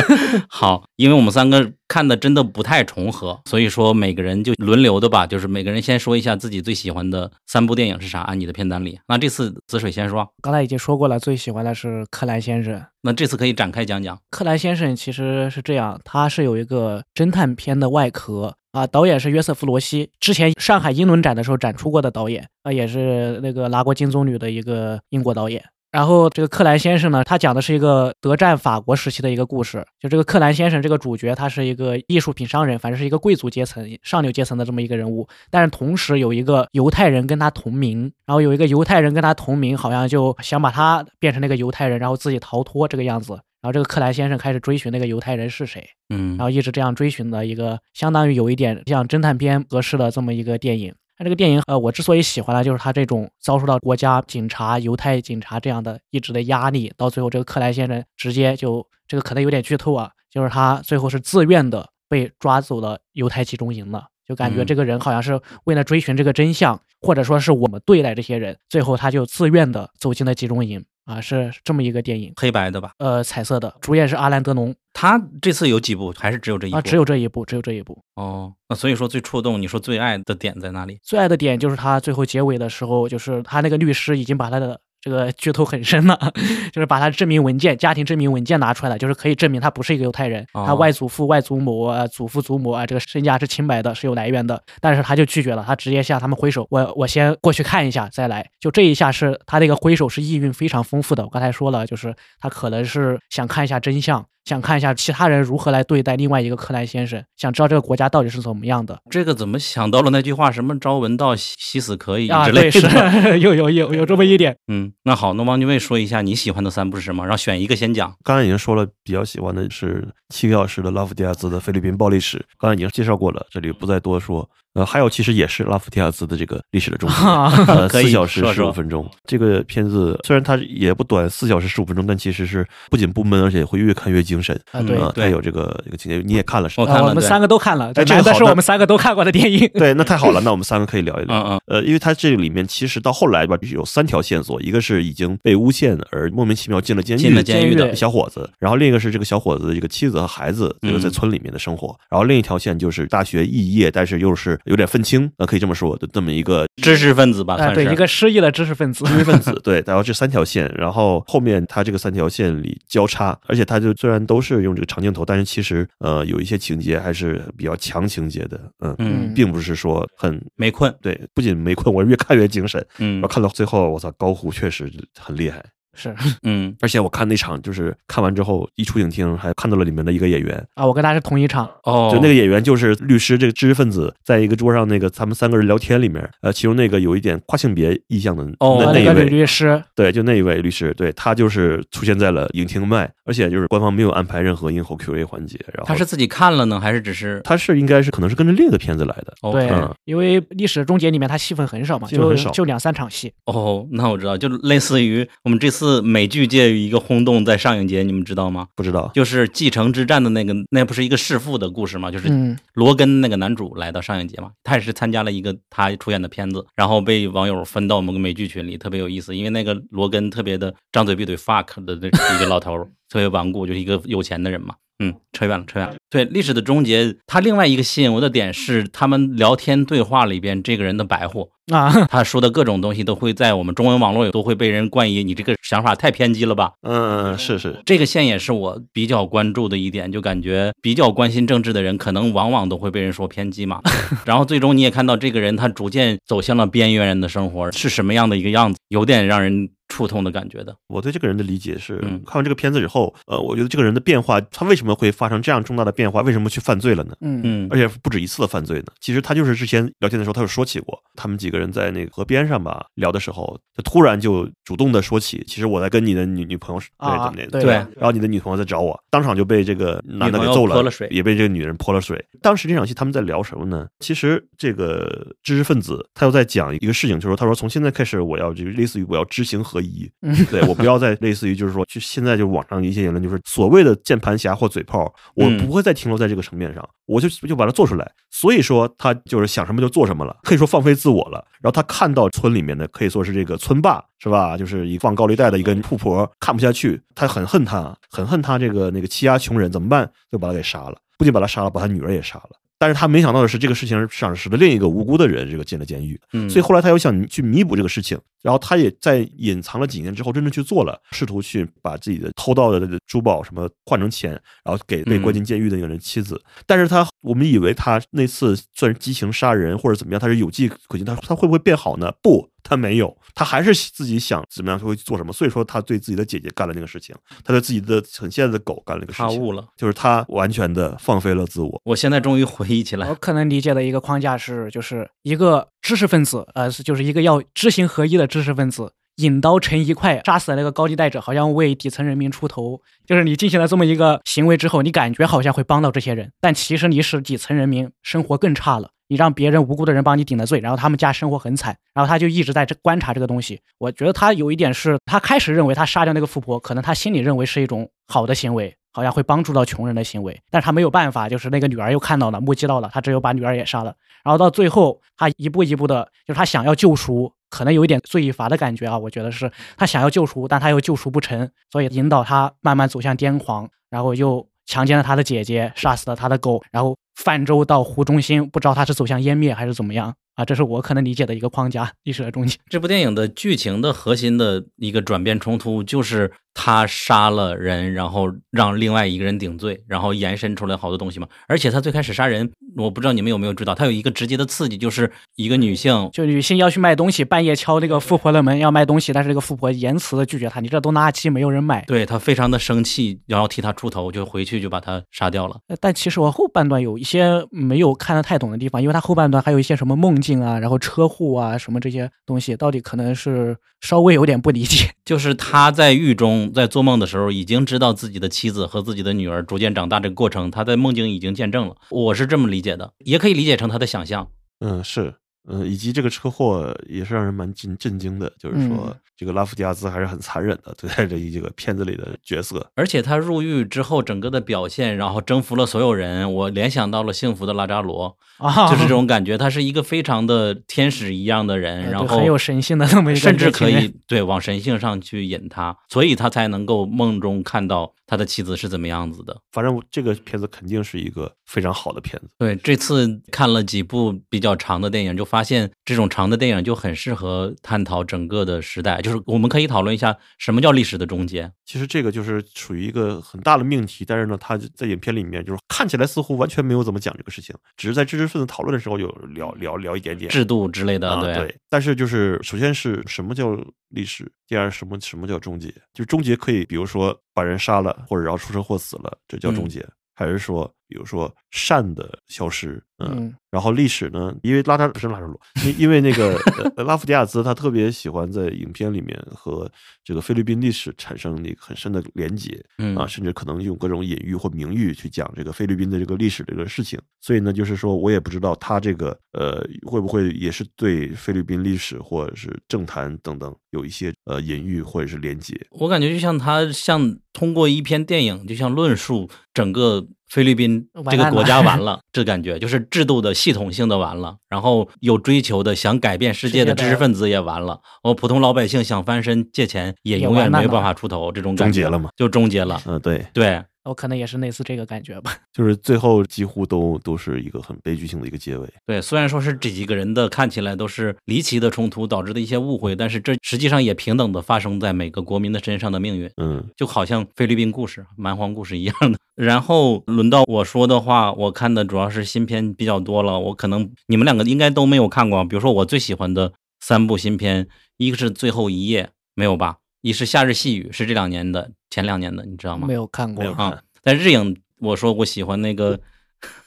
好，因为我们三个看的真的不太重合，所以说每个人就轮流的吧，就是每个人先说一下自己最喜欢的三部电影是啥，按你的片单里。那这次紫水先说，刚才已经说过了，最喜欢的是柯南先生。那这次可以展开讲讲。柯南先生其实是这样，他是有一个侦探片的外壳啊，导演是约瑟夫·罗西，之前上海英伦展的时候展出过的导演啊，也是那个拿过金棕榈的一个英国导演。然后这个克兰先生呢，他讲的是一个德战法国时期的一个故事。就这个克兰先生这个主角，他是一个艺术品商人，反正是一个贵族阶层、上流阶层的这么一个人物。但是同时有一个犹太人跟他同名，然后有一个犹太人跟他同名，好像就想把他变成那个犹太人，然后自己逃脱这个样子。然后这个克莱先生开始追寻那个犹太人是谁，嗯然后一直这样追寻的一个相当于有一点像侦探片格式的这么一个电影。那这个电影，呃，我之所以喜欢呢，就是他这种遭受到国家警察、犹太警察这样的一直的压力，到最后这个克莱先生直接就这个可能有点剧透啊，就是他最后是自愿的被抓走了犹太集中营了。就感觉嗯这个人好像是为了追寻这个真相，或者说是我们对待这些人，最后他就自愿的走进了集中营啊，是这么一个电影。黑白的吧？呃，彩色的，主演是阿兰·德农他这次有几部，还是只有这一部？啊，只有这一部，只有这一部。哦。那所以说最触动你说最爱的点在哪里？最爱的点就是他最后结尾的时候，就是他那个律师已经把他的这个剧透很深了，就是把他证明文件、家庭证明文件拿出来了，就是可以证明他不是一个犹太人，哦他外祖父、外祖母、呃祖父、祖母啊，这个身家是清白的，是有来源的。但是他就拒绝了，他直接向他们挥手，我我先过去看一下再来。就这一下是他那个挥手是意蕴非常丰富的。我刚才说了，就是他可能是想看一下真相。想看一下其他人如何来对待另外一个柯南先生，想知道这个国家到底是怎么样的这个怎么想到了那句话？什么朝闻道，夕死可以啊？之类对，的。是有有有有这么一点。嗯，那好，那王俊卫说一下你喜欢的三部是什么？然后选一个先讲。刚才已经说了，比较喜欢的是七个小时的拉夫迪亚兹的菲律宾暴力史，刚才已经介绍过了，这里不再多说。呃，还有其实也是拉夫提亚兹的这个历史的终结，四小时十五分钟。这个片子虽然它也不短，四小时十五分钟，但其实是不仅不闷，而且会越看越精神。啊，对，呃，对它有这个这个情节，你也看了是吧？我看了啊我们三个都看了，哎这个好那难得是我们三个都看过的电影。对，那太好了，那我们三个可以聊一聊。嗯嗯呃，因为它这个里面其实到后来吧，有三条线索，一个是已经被诬陷而莫名其妙进了监狱进了监狱的的小伙子，然后另一个是这个小伙子的这个妻子和孩子，这个在嗯村里面的生活，然后另一条线就是大学肄业，但是又是有点愤青，呃，可以这么说的这么一个知识分子吧，啊，算是。对，一个失意的知识分子。知识分子，对，然后这三条线，然后后面他这个三条线里交叉，而且他就虽然都是用这个长镜头，但是其实呃有一些情节还是比较强情节的，嗯，嗯，并不是说很没困。对，不仅没困，我越看越精神，嗯然后看到最后，我操，高虎确实很厉害。是。嗯。而且我看那场，就是看完之后一出影厅，还看到了里面的一个演员，啊，我跟他是同一场。哦，就那个演员就是律师这个知识分子，在一个桌上那个他们三个人聊天里面，呃，其中那个有一点跨性别意向的哦那那一那个女位，律师，对，就那一位律师，对他就是出现在了影厅外，而且就是官方没有安排任何映后 Q&A 环节，然后他是自己看了呢，还是只是？他是应该是可能是跟着另一个片子来的，对嗯，因为历史终结里面他戏份很少嘛，就很少。就两三场戏。哦，那我知道，就类似于我们这次美剧界有一个轰动在上影节，你们知道吗？不知道，就是继承之战的那个，那不是一个弑父的故事吗？就是嗯，罗根那个男主来到上影节嘛，他也是参加了一个他出演的片子，然后被网友分到某个美剧群里，特别有意思。因为那个罗根特别的张嘴闭嘴 fuck 的那一个老头儿，特别顽固，就是一个有钱的人嘛。嗯，扯远了，扯远了。对，历史的终结，他另外一个吸引我的点是，他们聊天对话里边这个人的白话，啊，他说的各种东西都会在我们中文网络都会被人冠以你这个想法太偏激了吧？嗯嗯，是是，这个线也是我比较关注的一点，就感觉比较关心政治的人，可能往往都会被人说偏激嘛。然后最终你也看到这个人，他逐渐走向了边缘人的生活，是什么样的一个样子，有点让人触痛的感觉的。我对这个人的理解是，嗯看完这个片子以后，呃，我觉得这个人的变化，他为什么会发生这样重大的变化？为什么去犯罪了呢？嗯嗯而且不止一次的犯罪呢。其实他就是之前聊天的时候，他有说起过，他们几个人在那个河边上吧聊的时候，就突然就主动的说起，其实我在跟你的女女朋友是对啊怎么的，对对然后你的女朋友在找我，当场就被这个男的给揍泼了水也被这个女人泼了水。当时这场戏他们在聊什么呢？其实这个知识分子他又在讲一个事情，就是说他说从现在开始我要这个类似于我要知行合一，嗯对我不要再类似于就是说，就现在就网上一些言论，就是所谓的键盘侠或嘴炮，我嗯不会再停留在这个层面上，我就就把它做出来。所以说他就是想什么就做什么了，可以说放飞自我了。然后他看到村里面的可以说是这个村霸是吧，就是一放高利贷的一个富婆，看不下去，他很恨他，很恨他这个那个欺压穷人，怎么办？就把他给杀了，不仅把他杀了，把他女儿也杀了。但是他没想到的是，这个事情上使得另一个无辜的人这个进了监狱，嗯，所以后来他又想去弥补这个事情，然后他也在隐藏了几年之后，真正去做了，试图去把自己的偷到的这个珠宝什么换成钱，然后给被关进监狱的那个人妻子。但是他我们以为他那次算是激情杀人或者怎么样，他是有迹可循，他他会不会变好呢？不，他没有，他还是自己想怎么样会做什么。所以说他对自己的姐姐干了那个事情，他对自己的很现在的狗干了那个事情，他悟了。就是他完全的放飞了自我。我现在终于回忆起来我，可能理解的一个框架是，就是一个知识分子，呃，是就是一个要知行合一的知识分子，引刀成一块，杀死了那个高利贷者，好像为底层人民出头。就是你进行了这么一个行为之后，你感觉好像会帮到这些人，但其实你使底层人民生活更差了。你让别人无辜的人帮你顶了罪，然后他们家生活很惨，然后他就一直在这观察这个东西。我觉得他有一点是，他开始认为他杀掉那个富婆，可能他心里认为是一种好的行为，好像会帮助到穷人的行为，但是他没有办法，就是那个女儿又看到了，目击到了，他只有把女儿也杀了。然后到最后，他一步一步的，就是他想要救赎，可能有一点罪与罚的感觉啊。我觉得是他想要救赎，但他又救赎不成，所以引导他慢慢走向癫狂，然后又强奸了他的姐姐，杀死了他的狗，然后泛舟到湖中心，不知道他是走向湮灭还是怎么样。啊，这是我可能理解的一个框架，历史的终结。这部电影的剧情的核心的一个转变冲突，就是他杀了人，然后让另外一个人顶罪，然后延伸出来好多东西嘛。而且他最开始杀人，我不知道你们有没有知道，他有一个直接的刺激，就是一个女性，就女性要去卖东西，半夜敲这个富婆的门要卖东西，但是这个富婆严词的拒绝他，你这都垃圾没有人买。对他非常的生气，然后替他出头，就回去就把他杀掉了。呃但其实我后半段有一些没有看得太懂的地方，因为他后半段还有一些什么梦境啊，然后车祸啊什么这些东西，到底可能是稍微有点不理解。就是他在狱中在做梦的时候，已经知道自己的妻子和自己的女儿逐渐长大这个过程，他在梦境已经见证了。我是这么理解的，也可以理解成他的想象。嗯，是，嗯，以及这个车祸也是让人蛮震震惊的，就是说、嗯这个拉夫迪亚兹还是很残忍的对待 这一这个片子里的角色。而且他入狱之后整个的表现，然后征服了所有人，我联想到了《幸福的拉扎罗 啊》，就是这种感觉。他是一个非常的天使一样的人，呃然后很有神性的那么一个甚至可以对往神性上去引他，所以他才能够梦中看到他的妻子是怎么样子的。反正我这个片子肯定是一个非常好的片子。对，这次看了几部比较长的电影，就发现这种长的电影就很适合探讨整个的时代。就是我们可以讨论一下什么叫历史的终结。其实这个就是属于一个很大的命题，但是呢，他在影片里面就是看起来似乎完全没有怎么讲这个事情，只是在知识分子讨论的时候有聊聊聊一点点制度之类的，啊，对，对。但是就是首先是什么叫历史，第二什么什么叫终结？就是终结可以，比如说把人杀了，或者然后出车祸死了，这叫终嗯结。还是说，比如说善的消失，嗯，嗯然后历史呢，因为拉扎不是拉扎罗，因因为那个呃拉夫迪亚兹他特别喜欢在影片里面和这个菲律宾历史产生那个很深的连结，嗯啊，甚至可能用各种隐喻或名誉去讲这个菲律宾的这个历史这个事情。所以呢，就是说我也不知道他这个呃会不会也是对菲律宾历史或者是政坛等等有一些呃隐喻或者是连结。我感觉就像他像通过一篇电影，就像论述整个菲律宾这个国完了家完 了，这感觉就是制度的系统性的完了，然后有追求的想改变世界的知识分子也完了，我普通老百姓想翻身借钱也也永远没有办法出头，这种感觉终结了嘛，就终结了。嗯、对，对，我可能也是类似这个感觉吧。就是最后几乎都都是一个很悲剧性的一个结尾。对，虽然说是这几个人的看起来都是离奇的冲突导致的一些误会，但是这实际上也平等的发生在每个国民的身上的命运。嗯，就好像菲律宾故事、蛮荒故事一样的。然后轮到我说的话，我看的主要是新片比较多了。我可能你们两个应该都没有看过。比如说我最喜欢的三部新片，一个是《最后一夜》，没有吧？一是《夏日细雨》，是这两年的，前两年的，你知道吗没？有看过，啊，但日影，我说我喜欢那个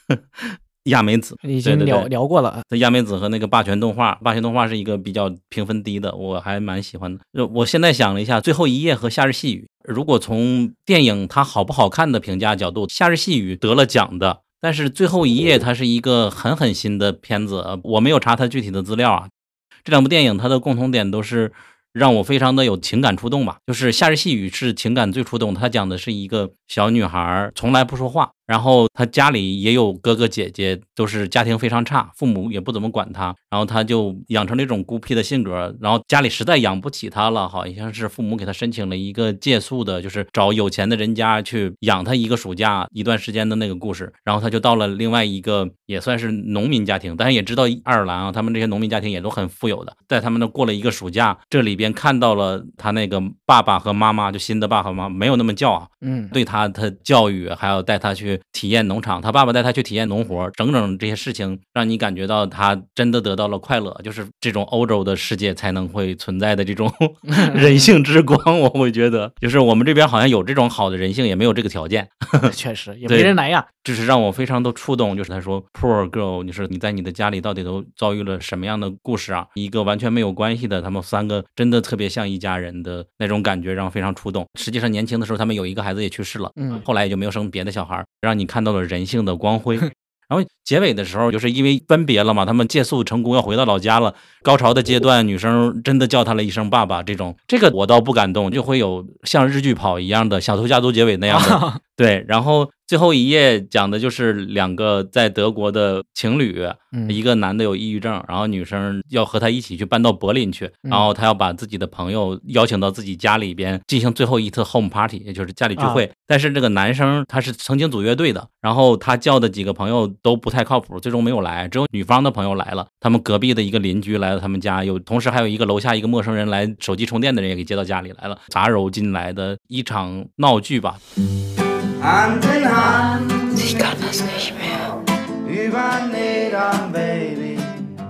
亚美子，已经聊对对对聊过了。这亚美子和那个霸权动画，霸权动画是一个比较评分低的，我还蛮喜欢的。呃我现在想了一下，《最后一页》和《夏日细雨》，如果从电影它好不好看的评价角度，《夏日细雨》得了奖的，但是《最后一页》它是一个很狠心的片子，呃我没有查它具体的资料啊。这两部电影它的共同点都是让我非常的有情感触动吧。就是《夏日细雨》是情感最触动，它讲的是一个小女孩从来不说话，然后他家里也有哥哥姐姐，都是家庭非常差，父母也不怎么管他，然后他就养成了一种孤僻的性格，然后家里实在养不起他了，好像是父母给他申请了一个借宿的，就是找有钱的人家去养他一个暑假一段时间的那个故事，然后他就到了另外一个也算是农民家庭，但是也知道爱尔兰啊，他们这些农民家庭也都很富有的，在他们那过了一个暑假，这里边看到了他那个爸爸和妈妈，就新的爸爸和妈妈没有那么叫啊，嗯，对他的教育，还有带他去体验农场，他爸爸带他去体验农活，整整这些事情，让你感觉到他真的得到了快乐，就是这种欧洲的世界才能会存在的这种 人性之光。我会觉得，就是我们这边好像有这种好的人性，也没有这个条件，确实也没人来呀。就是让我非常的触动。就是他说，Poor girl，你是你在你的家里到底都遭遇了什么样的故事啊？一个完全没有关系的，他们三个真的特别像一家人的那种感觉，让我非常触动。实际上年轻的时候，他们有一个孩子也去世了。嗯，后来也就没有生别的小孩儿，让你看到了人性的光辉。然后结尾的时候，就是因为分别了嘛，他们借宿成功要回到老家了。高潮的阶段，女生真的叫他了一声爸爸，这种这个我倒不感动，就会有像日剧跑一样的小偷家族结尾那样的。对，然后最后一页讲的就是两个在德国的情侣，嗯一个男的有抑郁症，然后女生要和他一起去搬到柏林去，嗯然后他要把自己的朋友邀请到自己家里边进行最后一次 home party，也就是家里聚会。啊但是这个男生他是曾经组乐队的，然后他叫的几个朋友都不太靠谱，最终没有来，只有女方的朋友来了。他们隔壁的一个邻居来了他们家，有同时还有一个楼下一个陌生人来手机充电的人也给接到家里来了，杂糅进来的一场闹剧吧。Hand in Hand. Ich kann das nicht mehr. Über Nedern, Baby.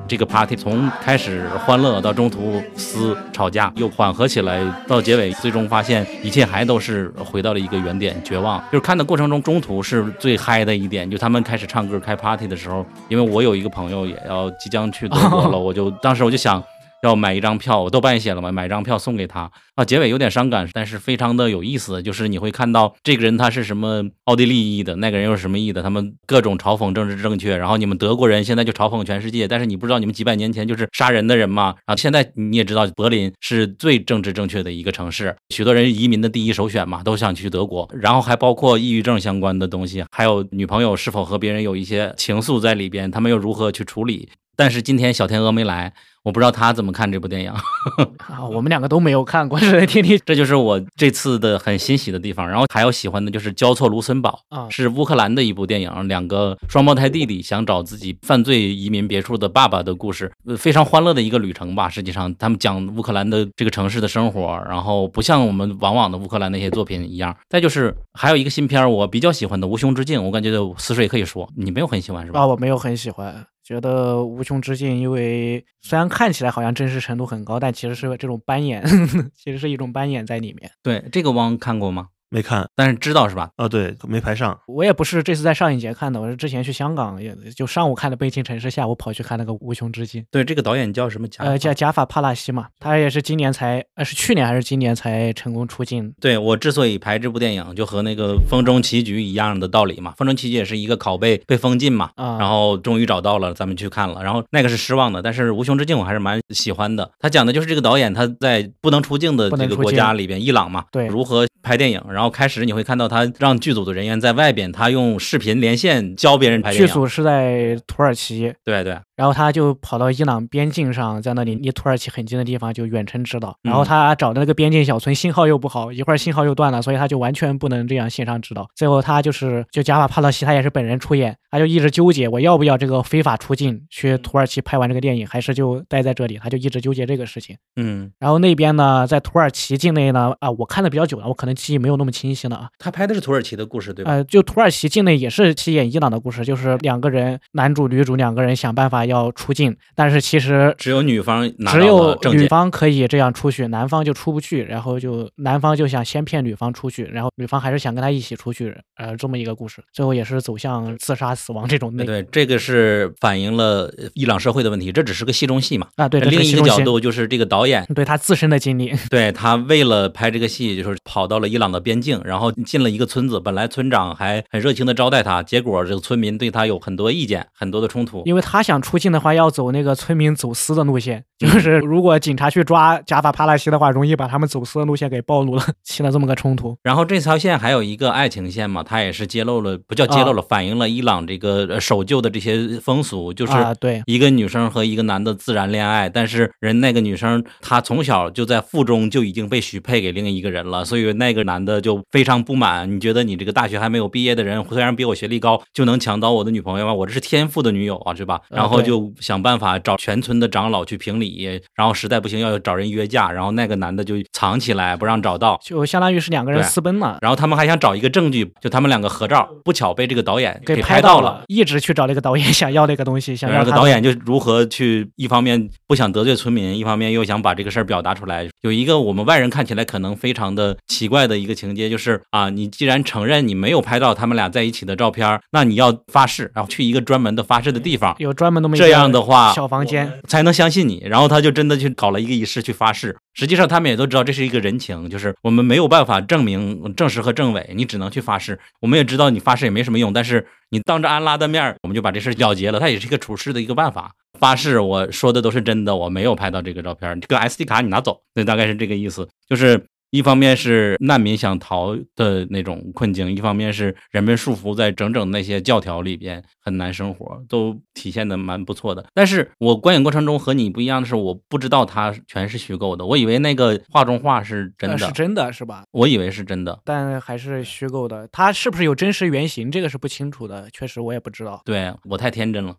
这个 party 从开始欢乐到中途撕吵架，又缓和起来，到结尾最终发现一切还都是回到了一个原点，绝望。就是看的过程中，中途是最嗨的一点，就他们开始唱歌开 party 的时候，因为我有一个朋友也要即将去德国了，我就当时我就想。要买一张票，我豆瓣也写了嘛，买一张票送给他啊。结尾有点伤感，但是非常的有意思，就是你会看到这个人他是什么奥地利裔的，那个人又是什么裔的，他们各种嘲讽政治正确，然后你们德国人现在就嘲讽全世界，但是你不知道你们几百年前就是杀人的人嘛。然后现在你也知道，柏林是最政治正确的一个城市，许多人移民的第一首选嘛，都想去德国，然后还包括抑郁症相关的东西，还有女朋友是否和别人有一些情愫在里边，他们又如何去处理。但是今天小天鹅没来，我不知道他怎么看这部电影。啊，我们两个都没有看过，是听听这就是我这次的很欣喜的地方。然后还有喜欢的就是《交错卢森堡》，啊是乌克兰的一部电影，两个双胞胎弟弟想找自己犯罪移民别处的爸爸的故事，呃非常欢乐的一个旅程吧。实际上，他们讲乌克兰的这个城市的生活，然后不像我们往往的乌克兰那些作品一样。再就是还有一个新片儿，我比较喜欢的《无穷之境》，我感觉死水可以说你没有很喜欢是吧？啊，我没有很喜欢，觉得《无穷之境》因为虽然看起来好像真实程度很高，但其实是这种扮演，其实是一种扮演在里面。对，这个汪看过吗？没看但是知道是吧？啊，对，没排上。我也不是这次在上一节看的，我是之前去香港，也就上午看的《悲情城市》，下午跑去看那个《无穷之境》。对，这个导演叫什么？呃，叫贾法·帕拉西嘛，他也是今年才，呃，是去年还是今年才成功出镜。对我之所以排这部电影，就和那个《风中棋局》一样的道理嘛。《风中棋局》也是一个拷贝被封禁嘛，啊然后终于找到了，咱们去看了，然后那个是失望的，但是《无穷之境》我还是蛮喜欢的。他讲的就是这个导演他在不能出境的这个国家里边，伊朗嘛，对如何拍电影。然后开始你会看到他让剧组的人员在外边，他用视频连线教别人拍电影。剧组是在土耳其，对对，然后他就跑到伊朗边境上，在那里离土耳其很近的地方就远程指导。然后嗯他找的那个边境小村信号又不好，一会儿信号又断了，所以他就完全不能这样线上指导。最后他就是就贾法帕勒西，他也是本人出演，他就一直纠结我要不要这个非法出境去土耳其拍完这个电影，还是就待在这里，他就一直纠结这个事情。嗯，然后那边呢，在土耳其境内呢，啊，我看的比较久了，我可能记忆没有那么清晰了啊。他拍的是土耳其的故事，对吧？呃，就土耳其境内也是起演伊朗的故事，就是两个人，男主女主两个人想办法要出境，但是其实只有女方只有女。方可以这样出去，男方就出不去，然后就男方就想先骗女方出去，然后女方还是想跟他一起出去，呃，这么一个故事，最后也是走向自杀死亡这种内对，这个是反映了伊朗社会的问题，这只是个戏中戏嘛。啊，对，另一个角度就是这个导演，对他自身的经历，对他为了拍这个戏，就是跑到了伊朗的边境，然后进了一个村子。本来村长还很热情的招待他，结果这个村民对他有很多意见，很多的冲突。因为他想出境的话，要走那个村民走私的路线，就嗯是如果警察去抓贾法帕拉西的话，容易把他们走私的路线给暴露了，起了这么个冲突。然后这条线还有一个爱情线嘛，他也是揭露了，不叫揭露了，反映了伊朗这个呃守旧的这些风俗，就是啊，对，一个女生和一个男的自然恋爱，但是人那个女生她从小就在腹中就已经被许配给另一个人了，所以那个男的就非常不满。你觉得你这个大学还没有毕业的人，虽然比我学历高，就能抢到我的女朋友吗？我这是天赋的女友啊，是吧？啊然后就想办法找全村的长老去评理，然后实在不行要找人约架，然后那个男的就藏起来不让找到。就相当于是两个人私奔了。然后他们还想找一个证据，就他们两个合照，不巧被这个导演给给拍到到了。一直去找那个导演 想要那个东西，想然后这个让导演就如何去一方面不想得罪村民，一方面又想把这个事儿表达出来。有一个我们外人看起来可能非常的奇怪的一个情节，就是啊，你既然承认你没有拍到他们俩在一起的照片，那你要发誓，然后去一个专门的发誓的地方，有专门那么一这样的话小房间，才能相信你。然后他就真的去搞了一个仪式去发誓。实际上他们也都知道这是一个人情，就是我们没有办法证明证实和证伪，你只能去发誓。我们也知道你发誓也没什么用，但是你当着安拉的面，我们就把这事了结了。它也是一个处事的一个办法。发誓我说的都是真的，我没有拍到这个照片，这个 SD 卡你拿走，对，大概是这个意思。就是一方面是难民想逃的那种困境，一方面是人们束缚在整整那些教条里边很难生活，都体现的蛮不错的。但是我观影过程中和你不一样的是，我不知道它全是虚构的，我以为那个画中画是真的，呃是真的是吧？我以为是真的。但还是虚构的，它是不是有真实原型，这个是不清楚的，确实我也不知道。对我太天真了。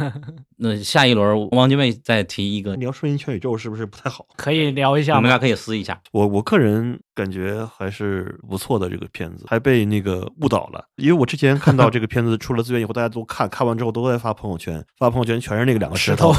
那下一轮汪精卫再提一个，你要顺应全宇宙是不是不太好？可以聊一下吗？我们俩可以撕一下。我我个人人感觉还是不错的这个片子，还被那个误导了。因为我之前看到这个片子出了资源以后，大家都看看完之后都在发朋友圈，发朋友圈全是那个两个石头，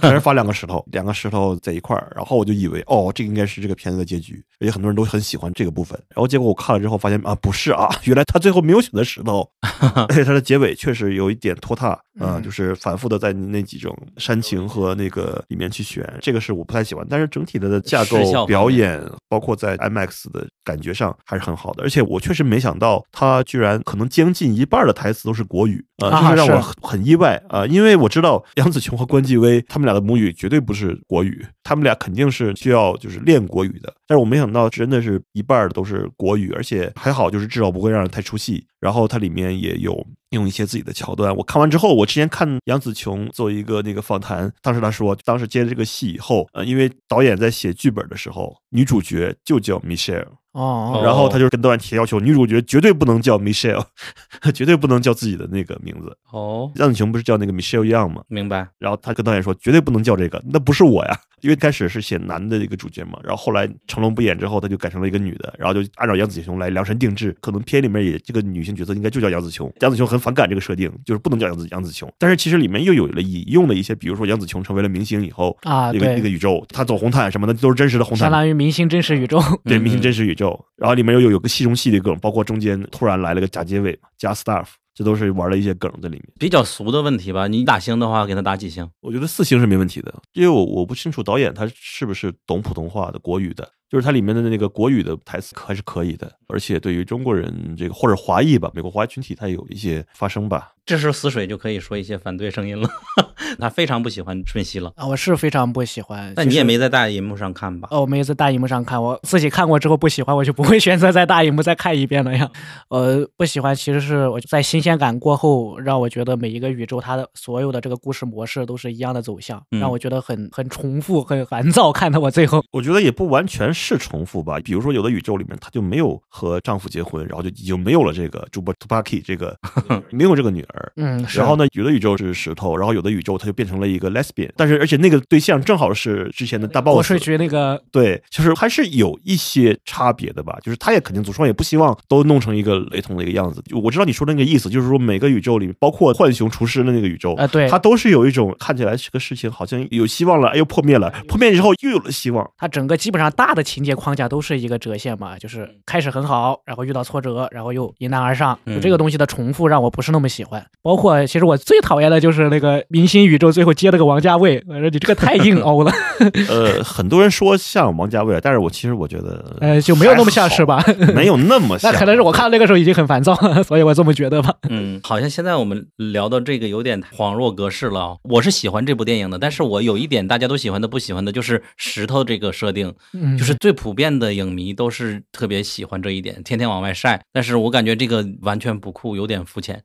全是发两个石头，两个石头在一块儿，然后我就以为哦，这个应该是这个片子的结局，而且很多人都很喜欢这个部分。然后结果我看了之后发现啊，不是啊，原来他最后没有选择石头，而且他的结尾确实有一点拖沓啊、嗯就是反复的在那几种煽情和那个里面去选，这个是我不太喜欢。但是整体的架构表演，包括在 IMAX 的感觉上还是很好的。而且我确实没想到他居然可能将近一半的台词都是国语啊、就是让我很很意外啊、因为我知道杨紫琼和关继威他们俩的母语绝对不是国语，他们俩肯定是需要就是练国语的。但是我没想到真的是一半儿都是国语，而且还好，就是至少不会让人太出戏。然后它里面也有用一些自己的桥段。我看完之后，我之前看杨紫琼做一个那个访谈，当时她说，当时接了这个戏以后，呃，因为导演在写剧本的时候，女主角就叫 Michelle，哦，然后他就跟导演提要求，女主角绝对不能叫 Michelle，绝对不能叫自己的那个名字。哦，杨紫琼不是叫那个 Michelle Young 吗？明白。然后他跟导演说，绝对不能叫这个，那不是我呀，因为开始是写男的一个主角嘛，然后后来成龙不演之后，他就改成了一个女的，然后就按照杨紫琼来量身定制，可能片里面也这个女性角色应该就叫杨紫琼，杨紫琼很反感这个设定，就是不能叫杨紫杨紫琼，但是其实里面又有了引用了一些，比如说杨紫琼成为了明星以后。啊，那个那个，宇宙，她走红毯什么的都是真实的红毯，相当于明星真实宇宙。对，嗯明星真实宇宙。然后里面又有有个戏中戏的梗，包括中间突然来了个假结尾嘛，加 staff，这都是玩了一些梗在里面。比较俗的问题吧，你打星的话，给他打几星？我觉得四星是没问题的，因为我我不清楚导演他是不是懂普通话的国语的，就是它里面的那个国语的台词还是可以的，而且对于中国人这个或者华裔吧，美国华裔群体，它有一些发声吧。这时候死水就可以说一些反对声音了。他非常不喜欢瞬息了，啊，我是非常不喜欢。那你也没在大荧幕上看吧？哦，我没在大荧幕上看，我自己看过之后不喜欢，我就不会选择在大荧幕再看一遍了呀。呃，不喜欢其实是我在新鲜感过后，让我觉得每一个宇宙它的所有的这个故事模式都是一样的走向，嗯让我觉得很很重复，很烦躁。看到我最后，我觉得也不完全是重复吧，比如说有的宇宙里面，她就没有和丈夫结婚，然后就已经没有了这个朱波图巴 k 这个 没有这个女儿。嗯，然后呢，有的宇宙是石头，然后有的宇宙它就变成了一个 lesbian，但是而且那个对象正好是之前的大 boss，税局那个对，就是还是有一些差别的吧。就是她也肯定，祖双也不希望都弄成一个雷同的一个样子。就我知道你说的那个意思，就是说每个宇宙里，包括浣熊厨师的那个宇宙，呃对它都是有一种看起来这个事情好像有希望了，哎又破灭了，破灭之后又有了希望。它整个基本上大的情节框架都是一个折线嘛，就是开始很好，然后遇到挫折，然后又迎难而上，就这个东西的重复让我不是那么喜欢。包括其实我最讨厌的就是那个明星宇宙最后接了个王家卫，我说你这个太硬凹了，呃，很多人说像王家卫，但是我其实我觉得，呃，就没有那么像是吧？没有那么像。那可能是我看到那个时候已经很烦躁了，所以我这么觉得吧。嗯，好像现在我们聊到这个有点恍若隔世了啊。我是喜欢这部电影的，但是我有一点大家都喜欢的不喜欢的就是石头这个设定，嗯，就是最普遍的影迷都是特别喜欢这一点，天天往外晒。但是我感觉这个完全不酷，有点肤浅。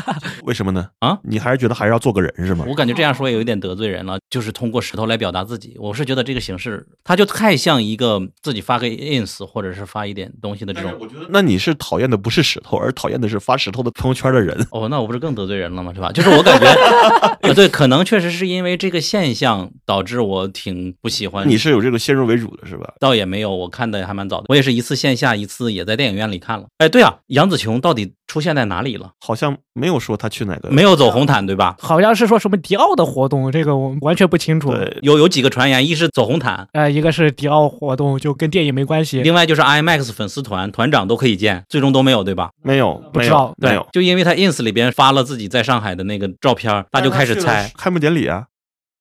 为什么呢？啊，你还是觉得还是要做个人是吗？我感觉这样说也有一点得罪人了，就是通过石头来表达自己。我是觉得这个形式，它就太像一个自己发个 ins 或者是发一点东西的这种。我觉得那你是讨厌的不是石头，而讨厌的是发石头的朋友圈的人。哦，那我不是更得罪人了吗？是吧？就是我感觉，呃，对，可能确实是因为这个现象导致我挺不喜欢。你是有这个先入为主的是吧？倒也没有，我看的还蛮早的。我也是一次线下，一次也在电影院里看了。哎，对啊，杨紫琼到底出现在哪里了？好像没有说他去哪个，没有走红毯，对吧？好像是说什么迪奥的活动，这个我们完全不清楚。对，有有几个传言，一是走红毯，呃，一个是迪奥活动，就跟电影没关系。另外就是 IMAX 粉丝团团长都可以见，最终都没有，对吧？没有，不知道有，没有。就因为他 ins 里边发了自己在上海的那个照片，大家就开始猜。开幕典礼啊，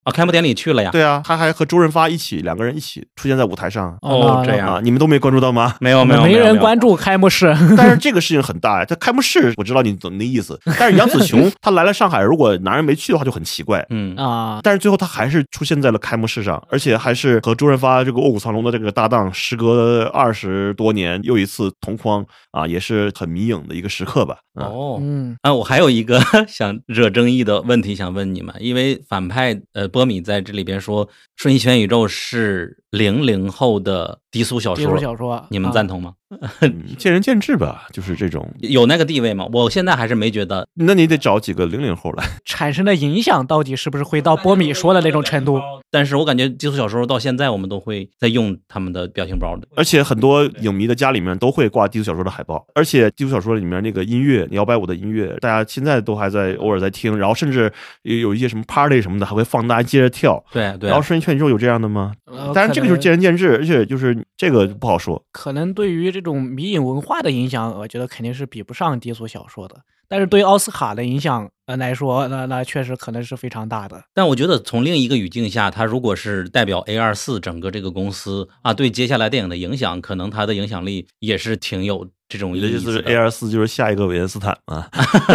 啊，开幕典礼去了呀？对啊，他还和周润发一起两个人一起出现在舞台上哦，这样啊，你们都没关注到吗？没有没有没人关注开幕式，但是这个事情很大呀，他开幕式我知道你懂你的意思，但是杨紫琼她来了上海，如果男人没去的话就很奇怪。嗯啊，但是最后她还是出现在了开幕式上，而且还是和周润发这个卧虎藏龙的这个搭档，时隔二十多年又一次同框啊，也是很迷影的一个时刻吧。啊，哦。嗯啊，我还有一个想惹争议的问题想问你们，因为反派呃波米在这里边说《瞬息全宇宙》是零零后的低俗小说低，俗小说，你们啊赞同吗？嗯见仁见智吧，就是这种。有那个地位吗？我现在还是没觉得。那你得找几个零零后来。产生的影响到底是不是会到波米说的那种程度？但是我感觉低俗小说到现在我们都会在用他们的表情包的。而且很多影迷的家里面都会挂低俗小说的海报，而且低俗小说里面那个音乐摇摆舞的音乐，大家现在都还在偶尔在听，然后甚至有有一些什么 party 什么的，还会放大家接着跳。对对然后《瞬息全宇宙》有这样的吗？呃当然，这个就是见仁见智，而且就是这个不好说。可能对于这种迷影文化的影响，我觉得肯定是比不上低俗小说的。但是对于奥斯卡的影响呃来说，那那确实可能是非常大的。但我觉得从另一个语境下，它如果是代表 A 二四整个这个公司啊，对接下来电影的影响，可能它的影响力也是挺有这种意思你的意思是 A 二四就是下一个维恩斯坦啊？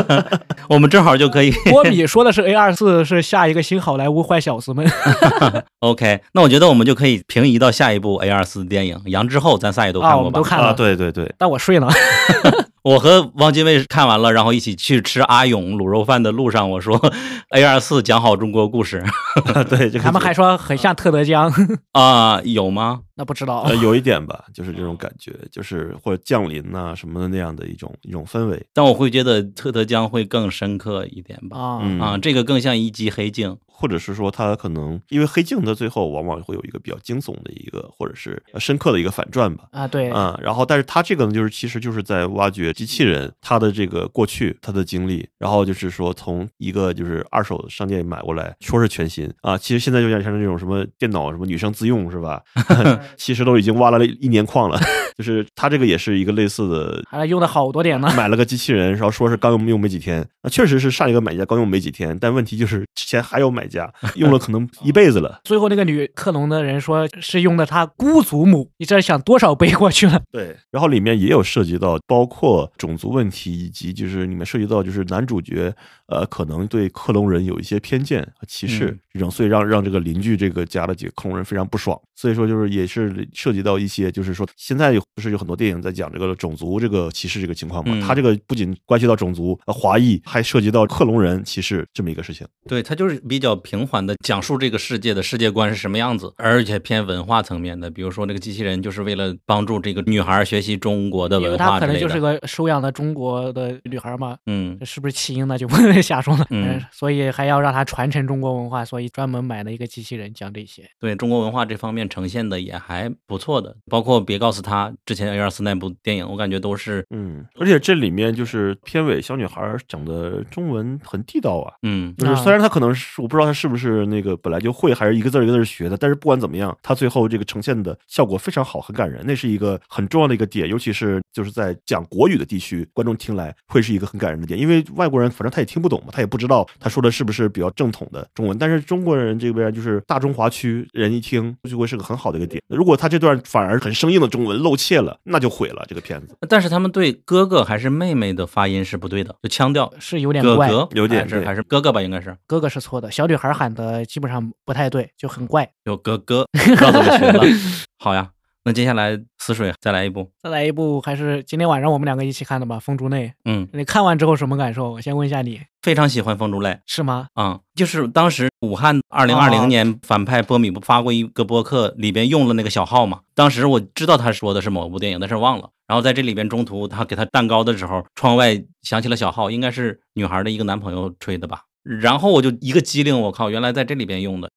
我们正好就可以 波比说的是 A 二四是下一个新好莱坞坏小子们。OK。那我觉得我们就可以平移到下一部 A 二四的电影《杨之后》，咱仨也都看过吧？啊都看了啊，对对对，但我睡了。我和汪精卫看完了，然后一起去吃阿勇卤肉饭的路上，我说 A 二四讲好中国故事 对，这个他们还说很像特德·江，啊，有吗？那不知道呃。有一点吧，就是这种感觉，就是或者降临呐、什么的那样的一种一种氛围。但我会觉得特德江会更深刻一点吧。啊，嗯啊，这个更像一集黑镜。或者是说他可能因为黑镜的最后往往会有一个比较惊悚的一个或者是深刻的一个反转吧。啊，对，啊、然后但是他这个呢，就是其实就是在挖掘机器人他的这个过去，他的经历，然后就是说从一个就是二手的商店买过来，说是全新啊，其实现在有点像这种什么电脑什么女生自用是吧？其实都已经挖了一年矿了，就是他这个也是一个类似的还用的好多点呢。买了个机器人，然后说是刚用用没几天，那确实是上一个买家刚用没几天，但问题就是之前还有买家用了可能 一辈子了。最后那个女克隆的人说是用的他姑祖母，你这想多少背过去了？对，然后里面也有涉及到包括种族问题，以及就是里面涉及到就是男主角呃可能对克隆人有一些偏见和歧视嗯所以让让这个邻居这个家的几个克隆人非常不爽。所以说就是也是涉及到一些就是说现在有不是有很多电影在讲这个种族这个歧视这个情况嘛，嗯它这个不仅关系到种族呃华裔，还涉及到克隆人歧视这么一个事情。对，他就是比较平缓的讲述这个世界的世界观是什么样子，而且偏文化层面的。比如说，那个机器人就是为了帮助这个女孩学习中国的因为文她可能化之类的。就是个收养的中国的女孩嘛，嗯这是不是弃婴呢？就不能瞎说了。嗯呃所以还要让她传承中国文化，所以专门买了一个机器人讲这些。对中国文化这方面呈现的也还不错的，包括别告诉他之前 A 二四那部电影，我感觉都是嗯，而且这里面就是片尾小女孩讲的中文很地道啊，嗯啊就是虽然她可能是我不知道她是不是那个本来就会，还是一个字儿一个字儿学的，但是不管怎么样，她最后这个呈现的效果非常好，很感人，那是一个很重要的一个点，尤其是就是在讲国语的地区，观众听来会是一个很感人的点，因为外国人反正他也听不懂嘛，他也不知道他说的是不是比较正统的中文，但是中国人这边就是大中华区人一听就会是个很好的一个点。如果他这段反而很生硬的中文露怯了，那就毁了这个片子。但是他们对哥哥还是妹妹的发音是不对的，就腔调。是有点怪，哥哥有点是还是哥哥吧，应该是哥哥是错的，小女孩喊的基本上不太对，就很怪。有哥哥，不知道怎么学了。好呀，那接下来死水再来一部，再来一部，还是今天晚上我们两个一起看的吧，《风烛内》。嗯，你看完之后什么感受？我先问一下你，非常喜欢《风烛泪》。是吗？嗯、就是当时武汉二零二哦零年反派波米不发过一个播客，里边用了那个小号嘛。当时我知道他说的是某部电影，但是忘了。然后在这里边中途他给他蛋糕的时候，窗外响起了小号，应该是女孩的一个男朋友吹的吧。然后我就一个机灵，我靠，原来在这里边用的。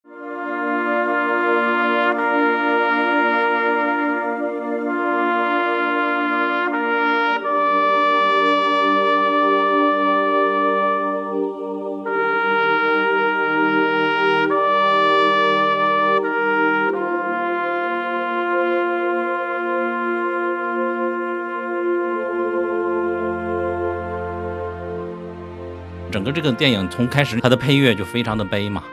个这个电影从开始它的配乐就非常的悲嘛，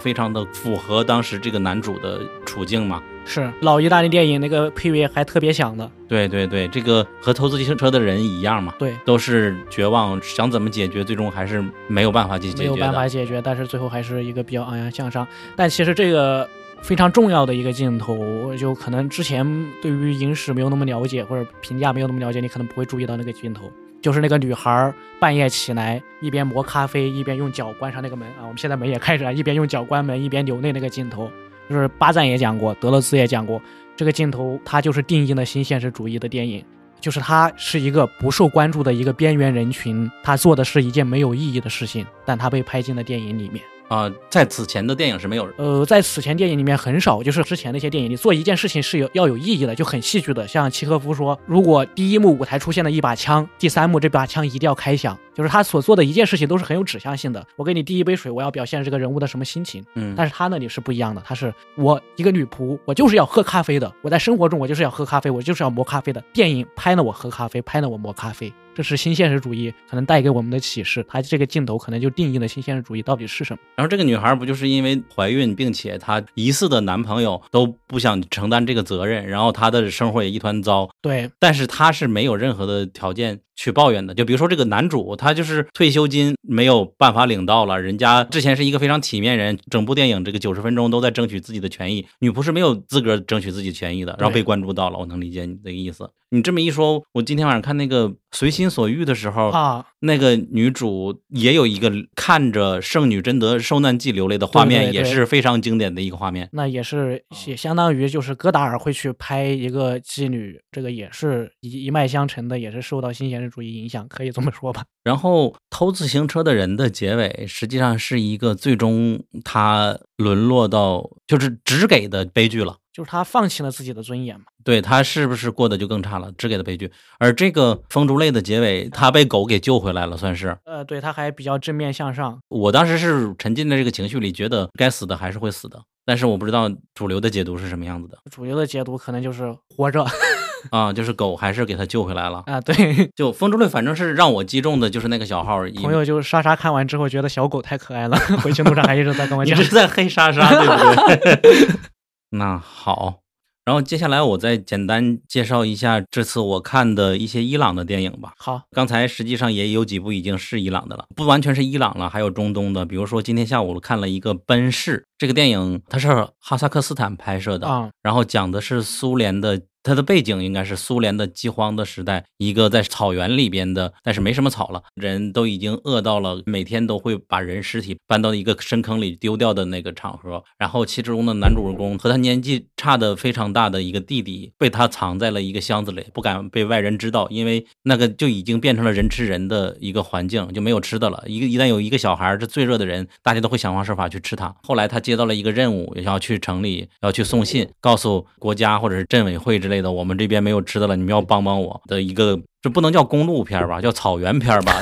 非常的符合当时这个男主的处境嘛。是老意大利电影那个配乐还特别响的。对对对，这个和投资自行车的人一样嘛，对，都是绝望，想怎么解决，最终还是没有办法去解决。没有办法解决，但是最后还是一个比较昂扬向上。但其实这个非常重要的一个镜头，就可能之前对于影史没有那么了解，或者评价没有那么了解，你可能不会注意到那个镜头，就是那个女孩半夜起来，一边磨咖啡，一边用脚关上那个门啊。我们现在门也开着，一边用脚关门，一边流泪那个镜头。就是巴赞也讲过，德勒兹也讲过，这个镜头它就是定义了新现实主义的电影，就是它是一个不受关注的一个边缘人群，他做的是一件没有意义的事情，但他被拍进了电影里面。啊、在此前的电影是没有呃，在此前电影里面很少，就是之前那些电影里做一件事情是有要有意义的，就很戏剧的。像契诃夫说，如果第一幕舞台出现了一把枪，第三幕这把枪一定要开响，就是他所做的一件事情都是很有指向性的。我给你递一杯水，我要表现这个人物的什么心情。嗯，但是他那里是不一样的，他是我一个女仆，我就是要喝咖啡的。我在生活中我就是要喝咖啡，我就是要磨咖啡的。电影拍了我喝咖啡，拍了我磨咖啡，这是新现实主义可能带给我们的启示。它这个镜头可能就定义了新现实主义到底是什么。然后这个女孩不就是因为怀孕，并且她疑似的男朋友都不想承担这个责任，然后她的生活也一团糟。对，但是她是没有任何的条件去抱怨的。就比如说这个男主，他就是退休金没有办法领到了，人家之前是一个非常体面人，整部电影这个九十分钟都在争取自己的权益，女仆是没有资格争取自己权益的，然后被关注到了。我能理解你的意思。你这么一说，我今天晚上看那个《随心所欲》的时候，啊，那个女主也有一个看着圣女贞德受难记流泪的画面，对对对也是非常经典的一个画面。那也是也相当于就是戈达尔会去拍一个妓女，这个也是一一脉相承的，也是受到新现实主义影响，可以这么说吧？然后偷自行车的人的结尾，实际上是一个最终他沦落到就是只给的悲剧了。就是他放弃了自己的尊严嘛。对他是不是过得就更差了？只给的悲剧。而这个风烛泪的结尾，他被狗给救回来了，算是。呃，对，他还比较正面向上。我当时是沉浸在这个情绪里，觉得该死的还是会死的，但是我不知道主流的解读是什么样子的主流的解读可能就是活着啊，就是狗还是给他救回来了。啊，对。就风之泪，反正是让我击中的就是那个小号，朋友就莎莎看完之后觉得小狗太可爱了，回去路上还一直在跟我讲一直。在黑莎莎，对不对？那好，然后接下来我再简单介绍一下这次我看的一些伊朗的电影吧。好，刚才实际上也有几部已经是伊朗的了，不完全是伊朗了，还有中东的，比如说今天下午看了一个《奔逝》这个电影，它是哈萨克斯坦拍摄的，啊，然后讲的是苏联的，它的背景应该是苏联的饥荒的时代，一个在草原里边的，但是没什么草了，人都已经饿到了，每天都会把人尸体搬到一个深坑里丢掉的那个场合。然后其中的男主人公和他年纪差的非常大的一个弟弟，被他藏在了一个箱子里，不敢被外人知道，因为那个就已经变成了人吃人的一个环境，就没有吃的了。一个一旦有一个小孩是最热的人，大家都会想方设法去吃他。后来他接到了一个任务，要去城里要去送信，告诉国家或者是镇委会之类我们这边没有吃的了，你们要帮帮我的一个。这不能叫公路片吧，叫草原片儿吧，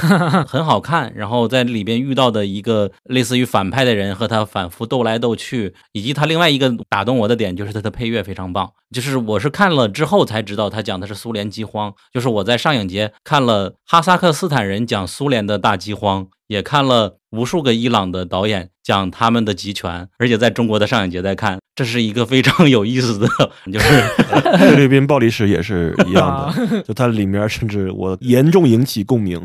很好看。然后在里边遇到的一个类似于反派的人和他反复斗来斗去，以及他另外一个打动我的点就是他的配乐非常棒。就是我是看了之后才知道他讲的是苏联饥荒，就是我在上影节看了哈萨克斯坦人讲苏联的大饥荒，也看了无数个伊朗的导演讲他们的集权，而且在中国的上影节在看，这是一个非常有意思的，就是 菲律宾暴力史也是一样的，就它里面甚至是我严重引起共鸣。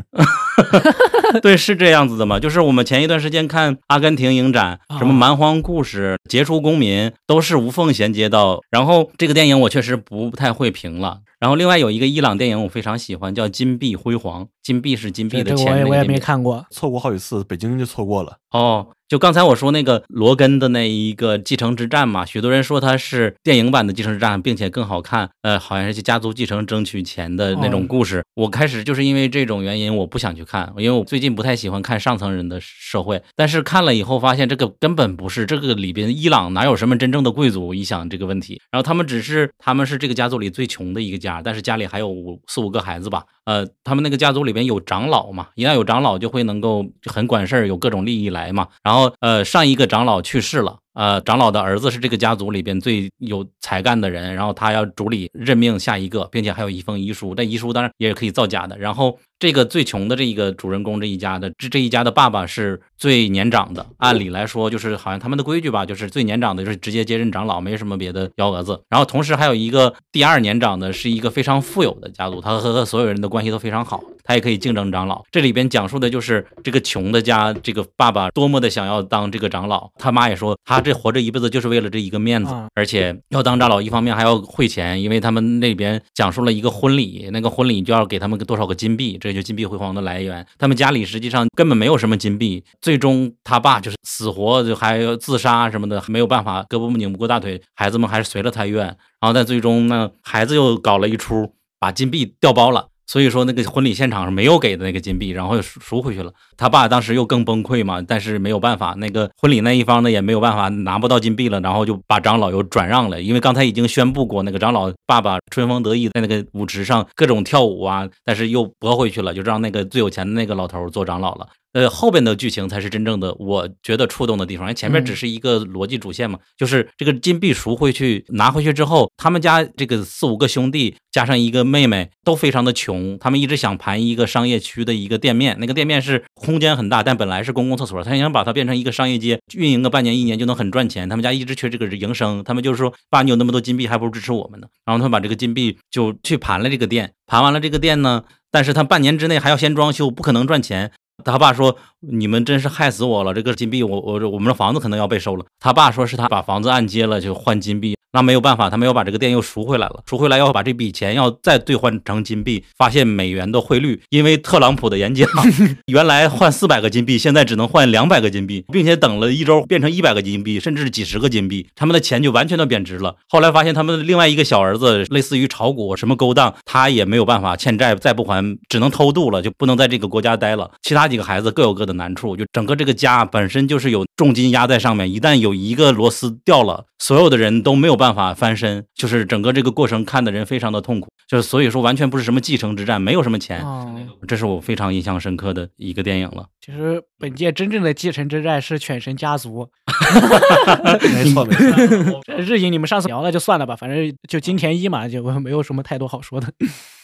对，是这样子的嘛？就是我们前一段时间看阿根廷影展，什么蛮荒故事、杰出公民，都是无缝衔接到。然后这个电影我确实不太会评了。然后另外有一个伊朗电影我非常喜欢，叫《金碧辉煌》，金碧是金币的这个钱我也我也没。看过。错过好几次，北京就错过了。哦，就刚才我说那个罗根的那一个继承之战嘛，许多人说它是电影版的继承之战，并且更好看。呃，好像是去家族继承争取钱的那种哦故事。我开始就是因为这种原因，我不想去去看，因为我最近不太喜欢看上层人的社会。但是看了以后发现，这个根本不是这个里边伊朗哪有什么真正的贵族？一想这个问题，然后他们只是他们是这个家族里最穷的一个家，但是家里还有五四五个孩子吧。呃，他们那个家族里边有长老嘛，一旦有长老就会能够很管事儿，有各种利益来嘛。然后呃，上一个长老去世了，呃，长老的儿子是这个家族里边最有才干的人，然后他要主理任命下一个，并且还有一封遗书。但遗书当然也可以造假的。然后这个最穷的这一个主人公这一家的这这一家的爸爸是最年长的，按理来说就是好像他们的规矩吧，就是最年长的就是直接接任长老，没什么别的幺蛾子。然后同时还有一个第二年长的是一个非常富有的家族，他和和所有人的关系都非常好，他也可以竞争长老。这里边讲述的就是这个穷的家，这个爸爸多么的想要当这个长老，他妈也说他这活着一辈子就是为了这一个面子啊，而且要当长老，一方面还要汇钱，因为他们那边讲述了一个婚礼，那个婚礼就要给他们多少个金币，这就金币辉煌的来源。他们家里实际上根本没有什么金币，最终他爸就是死活就还要自杀什么的，没有办法，胳膊拧不过大腿，孩子们还是随了他愿。然后但最终呢，孩子又搞了一出，把金币调包了。所以说那个婚礼现场是没有给的那个金币，然后又赎回去了。他爸当时又更崩溃嘛，但是没有办法，那个婚礼那一方呢也没有办法拿不到金币了，然后就把长老又转让了，因为刚才已经宣布过，那个长老爸爸春风得意在那个舞池上各种跳舞啊，但是又驳回去了，就让那个最有钱的那个老头做长老了。呃，后边的剧情才是真正的我觉得触动的地方，因为前面只是一个逻辑主线嘛，就是这个金币赎回去拿回去之后，他们家这个四五个兄弟加上一个妹妹都非常的穷，他们一直想盘一个商业区的一个店面，那个店面是空间很大，但本来是公共厕所，他想把它变成一个商业街，运营个半年一年就能很赚钱。他们家一直缺这个营生，他们就是说，爸，你有那么多金币，还不如支持我们呢。然后他们把这个金币就去盘了这个店，盘完了这个店呢，但是他半年之内还要先装修，不可能赚钱。他爸说：“你们真是害死我了！这个金币，我我我们的房子可能要被收了。”他爸说是他把房子按揭了，就换金币。那没有办法，他们要把这个店又赎回来了，赎回来要把这笔钱要再兑换成金币，发现美元的汇率因为特朗普的演讲，原来换四百个金币，现在只能换两百个金币，并且等了一周变成一百个金币，甚至是几十个金币，他们的钱就完全的贬值了。后来发现他们另外一个小儿子类似于炒股什么勾当，他也没有办法欠债，再不还只能偷渡了，就不能在这个国家待了。其他几个孩子各有各的难处，就整个这个家本身就是有重金压在上面，一旦有一个螺丝掉了，所有的人都没有办法翻身，就是整个这个过程看的人非常的痛苦，就是所以说完全不是什么继承之战，没有什么钱，哦，这是我非常印象深刻的一个电影了。其实本届真正的继承之战是犬神家族。没错 没错。这日影你们上次聊了就算了吧，反正就金田一嘛，就没有什么太多好说的。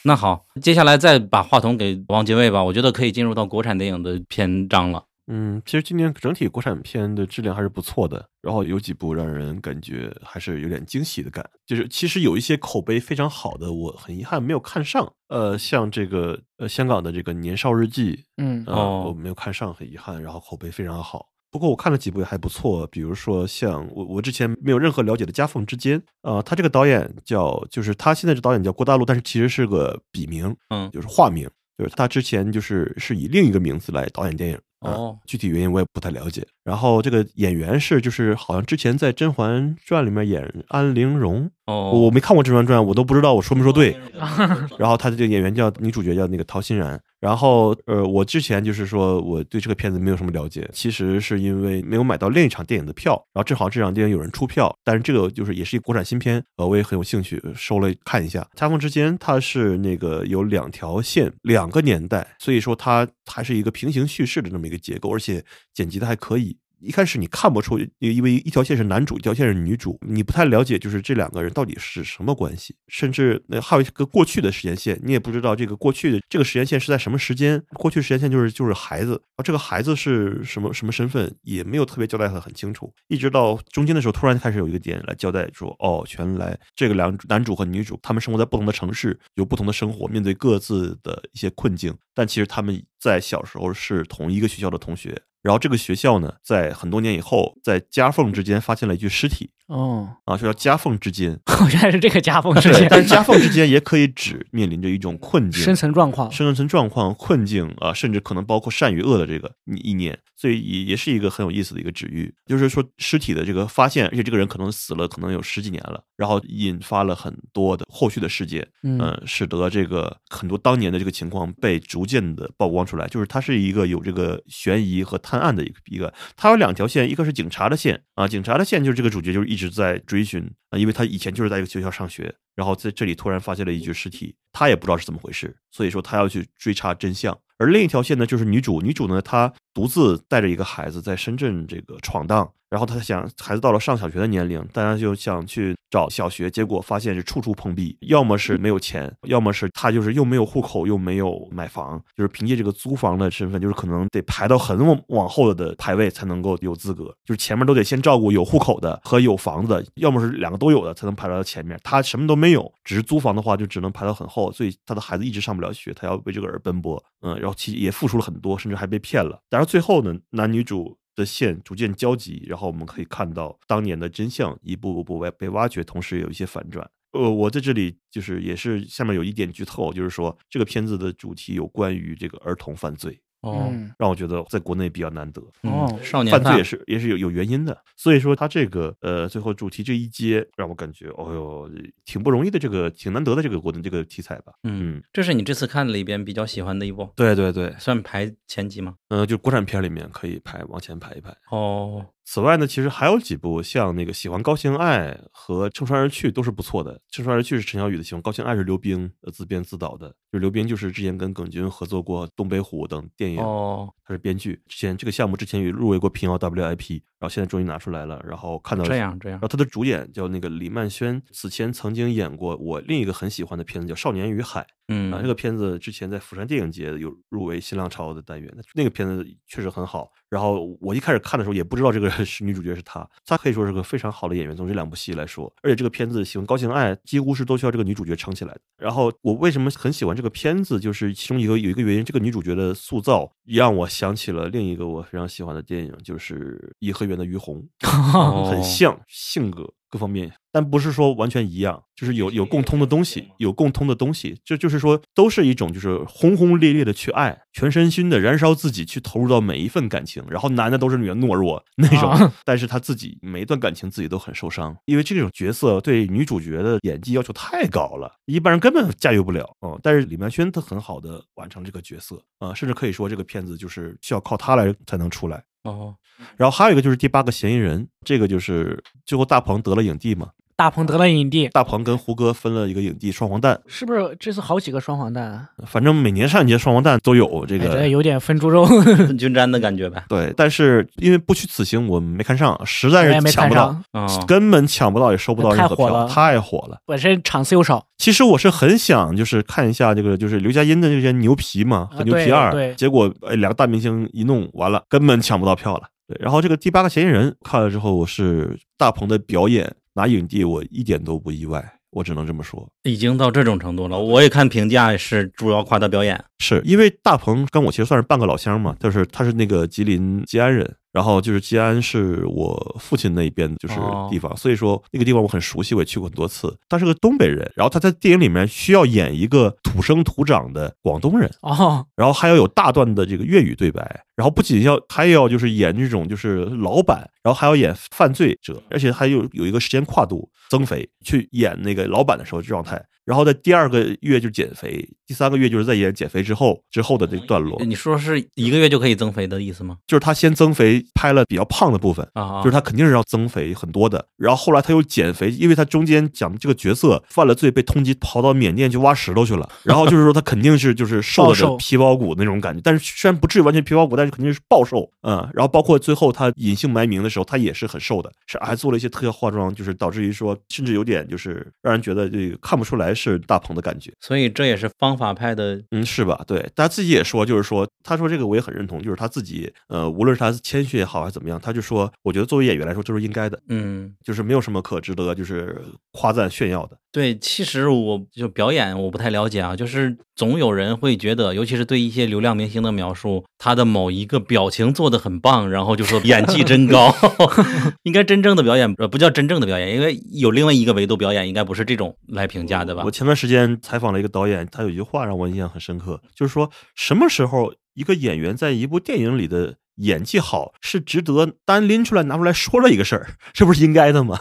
那好，接下来再把话筒给王杰卫吧，我觉得可以进入到国产电影的篇章了。嗯，其实今年整体国产片的质量还是不错的，然后有几部让人感觉还是有点惊喜的感，就是其实有一些口碑非常好的，我很遗憾没有看上。呃，像这个呃香港的这个《年少日记》，嗯呃，哦我没有看上，很遗憾。然后口碑非常好，不过我看了几部也还不错，比如说像我我之前没有任何了解的《夹缝之间》啊、他这个导演叫就是他现在这导演叫郭大陆，但是其实是个笔名，嗯就是化名，就是他之前就是是以另一个名字来导演电影。啊哦具体原因我也不太了解。然后这个演员是就是好像之前在《甄嬛传》里面演安陵容，哦，我没看过《甄嬛传》，我都不知道我说没说对。然后他的这个演员叫女主角叫那个陶欣然。然后呃，我之前就是说我对这个片子没有什么了解，其实是因为没有买到另一场电影的票，然后正好这场电影有人出票，但是这个就是也是一国产新片，呃，我也很有兴趣收了看一下。《夹缝之间》它是那个有两条线，两个年代，所以说它还是一个平行叙事的这么一个结构，而且剪辑的还可以。一开始你看不出，因为一条线是男主，一条线是女主，你不太了解，就是这两个人到底是什么关系，甚至那还有一个过去的时间线，你也不知道这个过去的这个时间线是在什么时间，过去时间线就是就是孩子，然后这个孩子是什么什么身份，也没有特别交代的很清楚，一直到中间的时候，突然开始有一个点来交代说，哦，原来这个两男主和女主他们生活在不同的城市，有不同的生活，面对各自的一些困境，但其实他们在小时候是同一个学校的同学。然后这个学校呢，在很多年以后，在夹缝之间发现了一具尸体。哦，啊，就叫夹缝之间。原来是这个夹缝之，间，但是夹缝之间也可以指面临着一种困境、生存状况。生存状况、困境啊，甚至可能包括善与恶的这个意念，所以也也是一个很有意思的一个指喻。就是说，尸体的这个发现，而且这个人可能死了，可能有十几年了，然后引发了很多的后续的事件，嗯呃，使得这个很多当年的这个情况被逐渐的曝光出来。就是它是一个有这个悬疑和探案的一个一个，它有两条线，一个是警察的线啊，警察的线就是这个主角就是一一直在追寻因为他以前就是在一个学校上学，然后在这里突然发现了一具尸体，他也不知道是怎么回事，所以说他要去追查真相。而另一条线呢，就是女主，女主呢，她独自带着一个孩子在深圳这个闯荡，然后她想孩子到了上小学的年龄，大家就想去找小学，结果发现是处处碰壁，要么是没有钱，要么是她就是又没有户口，又没有买房，就是凭借这个租房的身份，就是可能得排到很往往后的排位才能够有资格，就是前面都得先照顾有户口的和有房子的，要么是两个都都有的才能排到前面，他什么都没有，只是租房的话就只能排到很后，所以他的孩子一直上不了学，他要为这个而奔波，嗯，然后其也付出了很多，甚至还被骗了，但是最后呢，男女主。的线逐渐交集，然后我们可以看到当年的真相一步步被被挖掘，同时有一些反转。呃，我在这里就是也是下面有一点剧透，就是说这个片子的主题有关于这个儿童犯罪，哦，嗯。让我觉得在国内比较难得。哦。嗯少年犯罪也是也是有有原因的，所以说他这个呃最后主题这一接让我感觉，哦哟，挺不容易的，这个挺难得的这个国内这个题材吧。嗯嗯，这是你这次看里边比较喜欢的一部，对对对，算排前几吗？嗯，就国产片里面可以排往前排一排。哦，此外呢，其实还有几部像那个《喜欢高兴爱》和《乘船而去》都是不错的。《乘船而去》是陈小宇的，《喜欢高兴爱》是刘冰自编自导的，就刘冰就是之前跟耿军合作过《东北虎》等电影，他是编剧。之前这个项目之前也入围过平遥 WIP，然后现在终于拿出来了，然后看到这样这样然后他的主演叫那个李曼轩，此前曾经演过我另一个很喜欢的片子叫《少年与海》。嗯啊，这个片子之前在釜山电影节有入围新浪潮的单元，那那个片子确实很好。然后我一开始看的时候也不知道这个是女主角是她，她可以说是个非常好的演员，从这两部戏来说，而且这个片子喜欢高兴爱几乎是都需要这个女主角撑起来的。然后我为什么很喜欢这个片子，就是其中一个有一个原因，这个女主角的塑造让我想起了另一个我非常喜欢的电影，就是《颐和园的于红》。哦很像性格各方面，但不是说完全一样，就是有有共通的东西，有共通的东西，这就是说都是一种就是轰轰烈烈的去爱，全身心的燃烧自己去投入到每一份感情，然后男的都是女的懦弱那种，啊。但是他自己每一段感情自己都很受伤，因为这种角色对女主角的演技要求太高了，一般人根本驾驭不了嗯、但是李曼轩他很好的完成这个角色啊、甚至可以说这个片子就是需要靠他来才能出来。哦，然后还有一个就是第八个嫌疑人，这个就是最后大鹏得了影帝嘛，大鹏得了影帝，大鹏跟胡歌分了一个影帝双黄蛋，是不是这次好几个双黄蛋啊？反正每年上影节双黄蛋都有这哎，个。这有点分猪肉，分 均沾的感觉呗。对，但是因为不虚此行，我没看上，实在是抢不到，根本抢不到，也收不到任何票，太火了太火了。本身场次又少，其实我是很想就是看一下这个就是刘嘉欣的这些牛皮嘛和牛皮二，对结果哎两个大明星一弄完了，根本抢不到票了。对，然后这个第八个嫌疑人看了之后，我是大鹏的表演拿影帝，我一点都不意外，我只能这么说。已经到这种程度了。我也看评价是主要夸他表演。是因为大鹏跟我其实算是半个老乡嘛，就是他是那个吉林吉安人，然后就是吉安是我父亲那一边就是哦地方，所以说那个地方我很熟悉，我也去过很多次。他是个东北人，然后他在电影里面需要演一个土生土长的广东人，哦，然后还要有大段的这个粤语对白，然后不仅要还要就是演这种就是老板，然后还要演犯罪者，而且还有有一个时间跨度增肥去演那个老板的时候状态，然后在第二个月就减肥，第三个月就是在演减肥之后之后的这个段落，你说是一个月就可以增肥的意思吗？就是他先增肥拍了比较胖的部分。啊，就是他肯定是要增肥很多的，然后后来他又减肥，因为他中间讲这个角色犯了罪，被通缉跑到缅甸去挖石头去了，然后就是说他肯定是就是瘦的瘦皮包骨那种感觉，但是虽然不至于完全皮包骨，但是肯定是暴瘦，嗯，然后包括最后他隐姓埋名的时候，他也是很瘦的，是还做了一些特效化妆，就是导致于说甚至有点就是让人觉得这个看不出来是大鹏的感觉，所以这也是方法派的。嗯，是吧？对，他自己也说，就是说，他说这个我也很认同，就是他自己，呃，无论是他谦虚也好，还是怎么样，他就说，我觉得作为演员来说，这是应该的，嗯，就是没有什么可值得就是夸赞炫耀的。对，其实我就表演我不太了解啊，就是总有人会觉得，尤其是对一些流量明星的描述，他的某一个表情做的很棒，然后就说 演技真高。应该真正的表演呃不叫真正的表演，因为有另外一个维度表演，应该不是这种来评价的吧我？前段时间采访了一个导演，他有一句话让我印象很深刻，就是说什么时候一个演员在一部电影里的演技好，是值得单拎出来拿出来说了一个事儿，这不是应该的吗？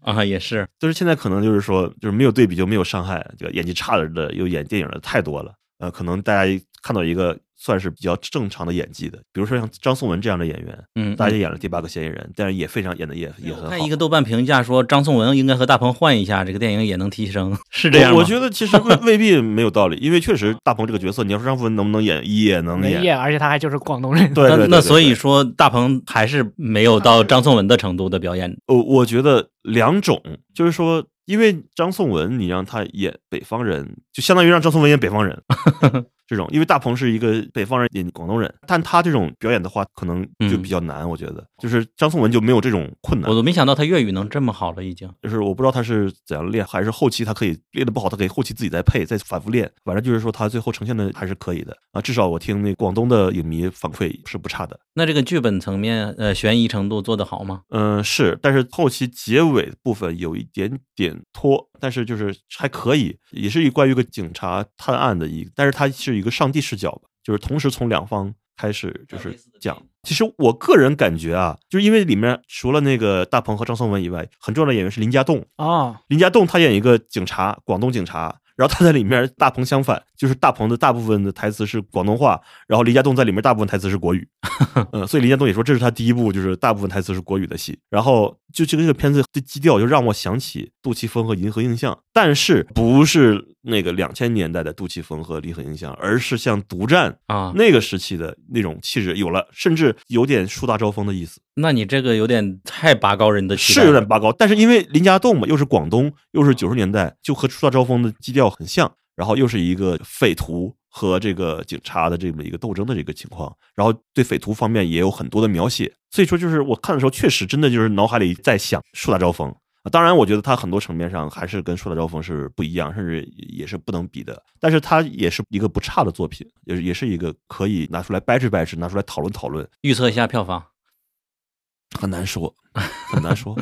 啊，也是，就是现在可能就是说，就是没有对比就没有伤害，这个演技差的的又演电影的太多了。呃，可能大家看到一个算是比较正常的演技的，比如说像张颂文这样的演员，嗯，大家演了第八个嫌疑人，但是也非常演的也也很好。看一个豆瓣评价说张颂文应该和大鹏换一下，这个电影也能提升，是这样吗？我我觉得其实未 未必没有道理，因为确实大鹏这个角色，你要说张颂文能不能演，也能演。演，而且他还就是广东人。对对对对那那所以说大鹏还是没有到张颂文的程度的表演。我我觉得两种，就是说，因为张颂文你让他演北方人，就相当于让张颂文演北方人 这种，因为大鹏是一个北方人演广东人，但他这种表演的话，可能就比较难。我觉得，就是张颂文就没有这种困难我。都没想到他粤语能这么好了，已经。就是我不知道他是怎样练，还是后期他可以练的不好，他可以后期自己再配，再反复练。反正就是说他最后呈现的还是可以的啊。至少我听那广东的影迷反馈是不差的。那这个剧本层面，呃，悬疑程度做得好吗？嗯，是，但是后期结尾部分有一点点拖，但是就是还可以，也是一关于一个警察探案的一，但是它是一个上帝视角吧，就是同时从两方开始就是讲。其实我个人感觉啊，就是因为里面除了那个大鹏和张颂文以外，很重要的演员是林家栋。啊，林家栋他演一个警察，广东警察，然后他在里面大鹏相反，就是大鹏的大部分的台词是广东话，然后林家栋在里面大部分台词是国语，嗯，所以林家栋也说这是他第一部就是大部分台词是国语的戏，然后就这个这个片子的基调就让我想起杜琪峰和银河映像，但是不是那个两千年代的杜琪峰和银河映像，而是像独占啊，那个时期的那种气质有了，甚至有点树大招风的意思。那你这个有点太拔高人的期待是有点拔高，但是因为林家栋嘛，又是广东，又是九十年代，就和《树大招风》的基调很像，然后又是一个匪徒和这个警察的这么一个斗争的这个情况，然后对匪徒方面也有很多的描写，所以说就是我看的时候，确实真的就是脑海里在想《树大招风》。啊当然，我觉得它很多层面上还是跟《树大招风》是不一样，甚至也是不能比的。但是它也是一个不差的作品，也是也是一个可以拿出来掰扯掰扯，拿出来讨论讨论。预测一下票房，很难说，很难说，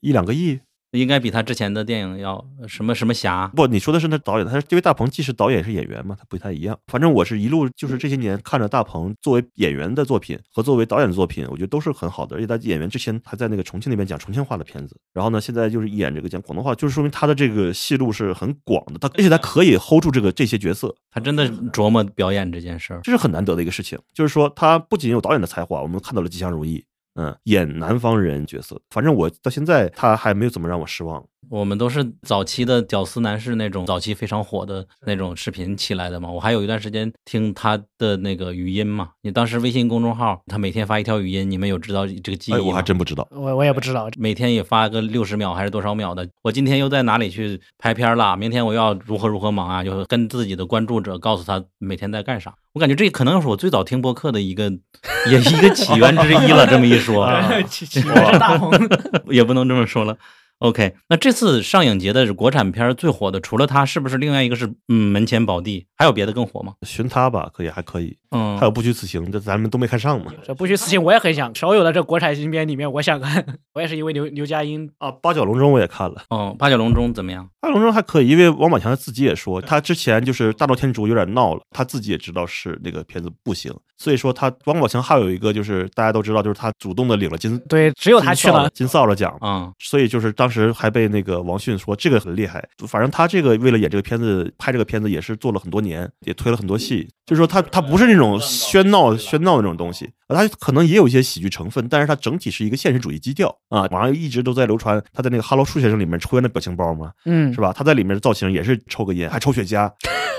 一两个亿。应该比他之前的电影要什么什么侠不，你说的是那导演，他是因为大鹏既是导演也是演员嘛，他不太一样。反正我是一路就是这些年看着大鹏作为演员的作品和作为导演的作品，我觉得都是很好的。而且他演员之前还在那个重庆那边讲重庆话的片子，然后呢，现在就是演这个讲广东话，就是说明他的这个戏路是很广的。他而且他可以 hold 住这个这些角色，他真的琢磨表演这件事儿。这是很难得的一个事情。就是说他不仅有导演的才华，我们看到了吉祥如意。嗯，演南方人角色，反正我到现在他还没有怎么让我失望。我们都是早期的屌丝男士那种早期非常火的那种视频起来的嘛。我还有一段时间听他的那个语音嘛。你当时微信公众号他每天发一条语音，你们有知道这个记忆哎，吗？我还真不知道。我我也不知道，每天也发个六十秒还是多少秒的。我今天又在哪里去拍片了？明天我要如何如何忙啊？就跟自己的关注者告诉他每天在干啥。我感觉这可能是我最早听播客的一个，也一个起源之一了。这么一说，啊起 起源是大鹏。也不能这么说了。OK，那这次上影节的国产片最火的，除了它，是不是另外一个是嗯门前宝地？还有别的更火吗？寻他吧，可以还可以。嗯，还有不虚此行，这咱们都没看上嘛。这不虚此行我也很想，少有的这国产新片里面，我想看。我也是因为刘刘嘉欣，啊，八角笼中我也看了，嗯，八角笼中怎么样？八角笼中还可以，因为王宝强他自己也说，他之前就是大闹天竺有点闹了，他自己也知道是那个片子不行，所以说他王宝强还有一个就是大家都知道，就是他主动的领了金对，只有他去了。金扫帚奖，啊、所以就是当时还被那个王迅说这个很厉害，反正他这个为了演这个片子拍这个片子也是做了很多年，也推了很多戏，就是说他他不是那种喧闹喧闹的那种东西，啊他可能也有一些喜剧成分，但是他整体是一个现实主义基调啊。网上一直都在流传他在那个《哈喽树先生》里面抽烟的表情包嘛，嗯是，吧？他在里面的造型也是抽个烟，还抽雪茄。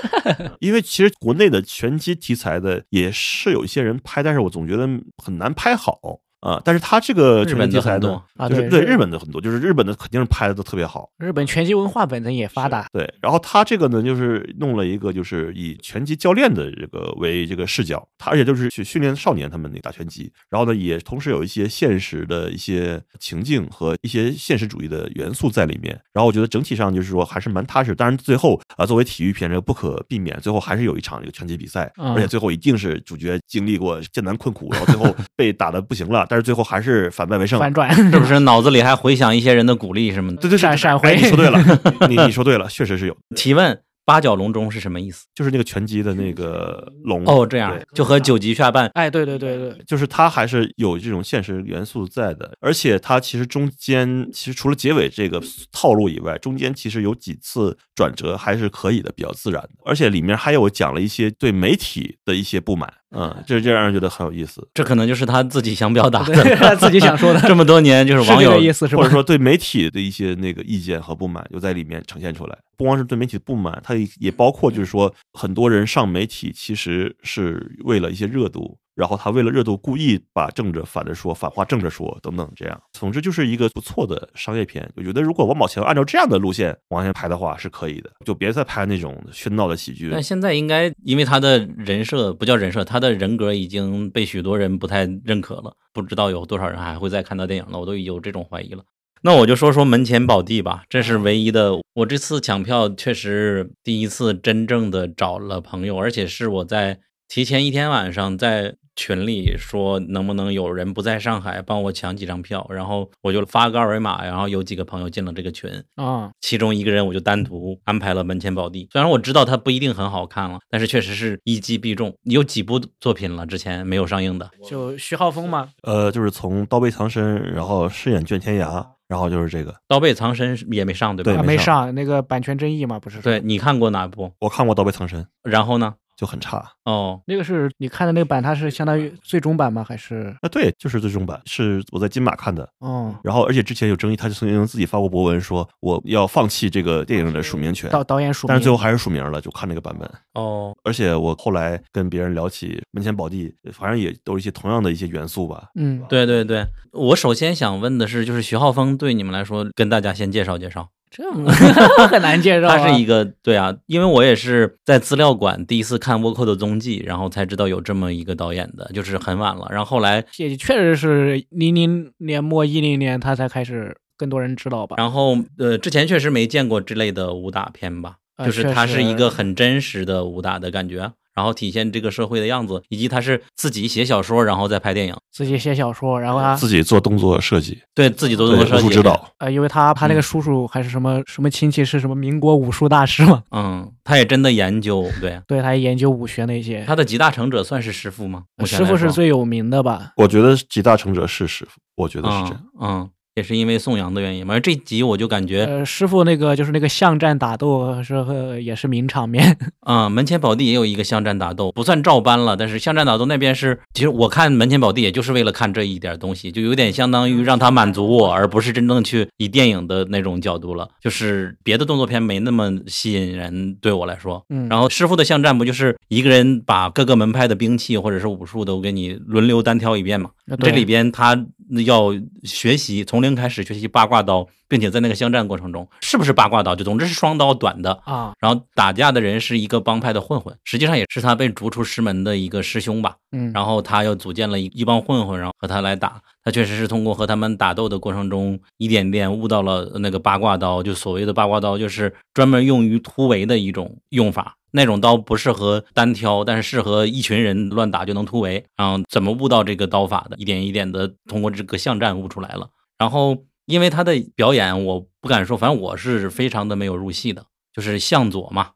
因为其实国内的拳击题材的也是有一些人拍，但是我总觉得很难拍好。啊。但是他这个日本题材呢的很多，啊就是对对日日本的很多，就是日本的肯定是拍的都特别好。日本拳击文化本身也发达。对，然后他这个呢，就是弄了一个就是以拳击教练的这个为这个视角，他而且就是去训练少年他们那个打拳击，然后呢也同时有一些现实的一些情境和一些现实主义的元素在里面。然后我觉得整体上就是说还是蛮踏实。当然最后啊，作为体育片，这个不可避免，最后还是有一场这个拳击比赛，嗯而且最后一定是主角经历过艰难困苦，然后最后 被打的不行了，但是最后还是反败为胜。反转，是不是 脑子里还回想一些人的鼓励什么的？对对对，闪闪回哎你说对了，你你说对了，确实是有。提问：八角笼中是什么意思？就是那个拳击的那个龙哦，这样就和九级下半哎，对对对对，就是它还是有这种现实元素在的，而且它其实中间其实除了结尾这个套路以外，中间其实有几次转折还是可以的，比较自然的，而且里面还有讲了一些对媒体的一些不满，嗯，这这让人觉得很有意思，这可能就是他自己想表达的。自己想说的，这么多年，就是网友的意思是吧或者？说对媒体的一些那个意见和不满，又在里面呈现出来。不光是对媒体的不满，它也也包括就是说，很多人上媒体其实是为了一些热度，然后他为了热度故意把正着反着说，反话正着说等等，这样。总之就是一个不错的商业片。我觉得如果王宝强按照这样的路线往前拍的话是可以的，就别再拍那种喧闹的喜剧。但现在应该因为他的人设不叫人设，他的人格已经被许多人不太认可了，不知道有多少人还会再看他电影了，我都有这种怀疑了。那我就说说门前宝地吧，这是唯一的。我这次抢票确实第一次真正的找了朋友，而且是我在提前一天晚上在群里说能不能有人不在上海帮我抢几张票，然后我就发个二维码，然后有几个朋友进了这个群，啊，其中一个人我就单独安排了《门前宝地》，虽然我知道它不一定很好看了，但是确实是一击必中。有几部作品了之前没有上映的，就徐浩峰嘛，呃，就是从刀背藏身，然后饰演卷天涯，然后就是这个。《刀背藏身》也没上对吧？啊对没没上那个版权争议嘛，不是？对，你看过哪部？我看过刀背藏身，然后呢？就很差。哦，那个是你看的那个版，它是相当于最终版吗？还是啊，对，就是最终版，是我在金马看的。哦，然后，而且之前有争议，他就曾经自己发过博文说我要放弃这个电影的署名权，导导演署名？但是最后还是署名了，就看那个版本。哦，而且我后来跟别人聊起《门前宝地》，反正也都是一些同样的一些元素吧。嗯，对对对，我首先想问的是，就是徐浩峰对你们来说，跟大家先介绍介绍。这么很难介绍啊。他是一个对啊，因为我也是在资料馆第一次看倭寇的踪迹，然后才知道有这么一个导演的，就是很晚了。然后后来，也确实是零零年末一零年他才开始更多人知道吧。然后呃，之前确实没见过这类的武打片吧，呃就是它是一个很真实的武打的感觉，然后体现这个社会的样子，以及他是自己写小说，然后再拍电影，自己写小说，然后他自己做动作设计，对自己做动作设计，武术指导。呃，因为他他那个叔叔还是什么什么亲戚是什么民国武术大师嘛，嗯，他也真的研究，对。对他也研究武学那些。他的集大成者算是师傅吗？师傅是最有名的吧？我觉得集大成者是师傅，我觉得是这样。嗯嗯，也是因为宋阳的原因反正。这集我就感觉，呃，师傅那个就是那个巷战打斗是呃也是名场面。嗯，门前宝地也有一个巷战打斗，不算照搬了，但是巷战打斗那边是，其实我看门前宝地也就是为了看这一点东西，就有点相当于让他满足我，而不是真正去以电影的那种角度了。就是别的动作片没那么吸引人，对我来说。嗯，然后师傅的巷战不就是一个人把各个门派的兵器或者是武术都给你轮流单挑一遍嘛？这里边他要学习从零开始学习八卦刀，并且在那个相战过程中，是不是八卦刀？就总之是双刀短的。啊，然后打架的人是一个帮派的混混，实际上也是他被逐出师门的一个师兄吧。嗯，然后他又组建了一一帮混混，然后和他来打。他确实是通过和他们打斗的过程中，一点点悟到了那个八卦刀，就所谓的八卦刀，就是专门用于突围的一种用法。那种刀不适合单挑，但是适合一群人乱打就能突围。然后怎么悟到这个刀法的？一点一点的通过这个巷战悟出来了。然后因为他的表演，我不敢说，反正我是非常的没有入戏的，就是向左嘛。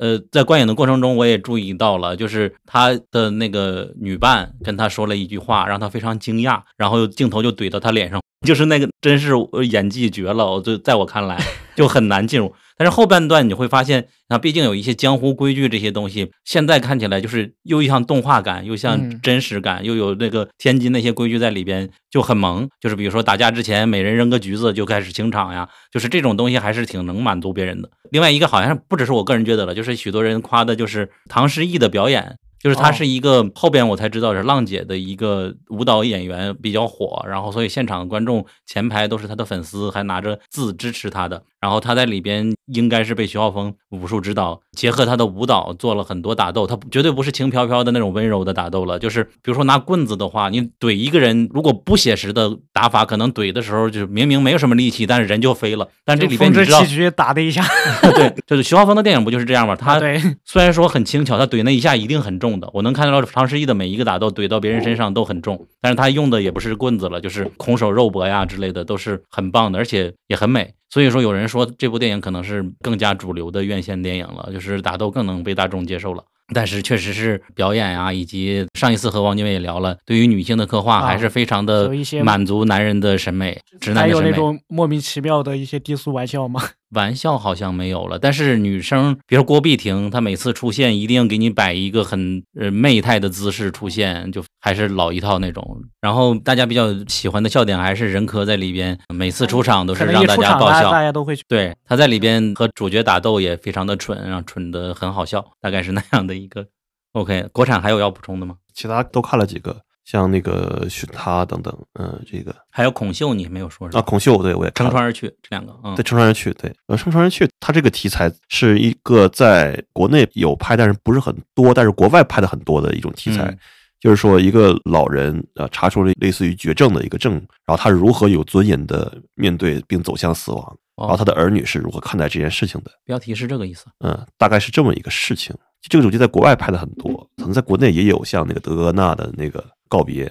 呃，在观影的过程中，我也注意到了，就是他的那个女伴跟他说了一句话，让他非常惊讶，然后镜头就怼到他脸上，就是那个真是演技绝了，我就在我看来就很难进入。但是后半段你会发现，啊，毕竟有一些江湖规矩这些东西，现在看起来就是又像动画感，又像嗯真实感，又有那个天津那些规矩在里边，就很萌。就是比如说打架之前，每人扔个橘子就开始清场呀，就是这种东西还是挺能满足别人的。另外一个好像不只是我个人觉得了，就是许多人夸的就是唐诗逸的表演。就是他哦是一个、后边我才知道是浪姐的一个舞蹈演员比较火，然后所以现场观众前排都是他的粉丝，还拿着字支持他的。然后他在里边应该是被徐浩峰武术指导，结合他的舞蹈做了很多打斗，他绝对不是轻飘飘的那种温柔的打斗了。就是比如说拿棍子的话，你怼一个人，如果不写实的打法，可能怼的时候就是明明没有什么力气，但是人就飞了。但这里边你知道气，局打的一下，对，就是徐浩峰的电影不就是这样吗？他虽然说很轻巧，他怼那一下一定很重的，我能看到常诗逸的每一个打斗怼到别人身上都很重，但是他用的也不是棍子了，就是空手肉搏呀之类的，都是很棒的，而且也很美。所以说，有人说这部电影可能是更加主流的院线电影了，就是打斗更能被大众接受了。但是确实是表演啊，以及上一次和王金伟也聊了，对于女性的刻画啊还是非常的满足男人的审美，直男还有那的审美。种莫名其妙的一些低俗玩笑吗？玩笑好像没有了，但是女生，比如郭碧婷，她每次出现一定给你摆一个很呃媚态的姿势出现，就还是老一套那种。然后大家比较喜欢的笑点还是任科在里边，每次出场都是让大家爆笑。大家都会去。对，他在里边和主角打斗也非常的蠢，然后蠢的很好笑，大概是那样的一个。OK，国产还有要补充的吗？其他都看了几个，像那个寻他等等，嗯，这个还有孔秀，你没有说是啊，孔秀对我也看了乘船而去这两个，嗯对，，乘船而去，对，呃，乘船而去，它这个题材是一个在国内有拍，但是不是很多，但是国外拍的很多的一种题材。嗯就是说，一个老人呃查出了类似于绝症的一个症，然后他是如何有尊严的面对并走向死亡，然后哦他的儿女是如何看待这件事情的。标题是这个意思。嗯，大概是这么一个事情。这个主题在国外拍的很多，可能在国内也有，像那个德格纳的那个告别。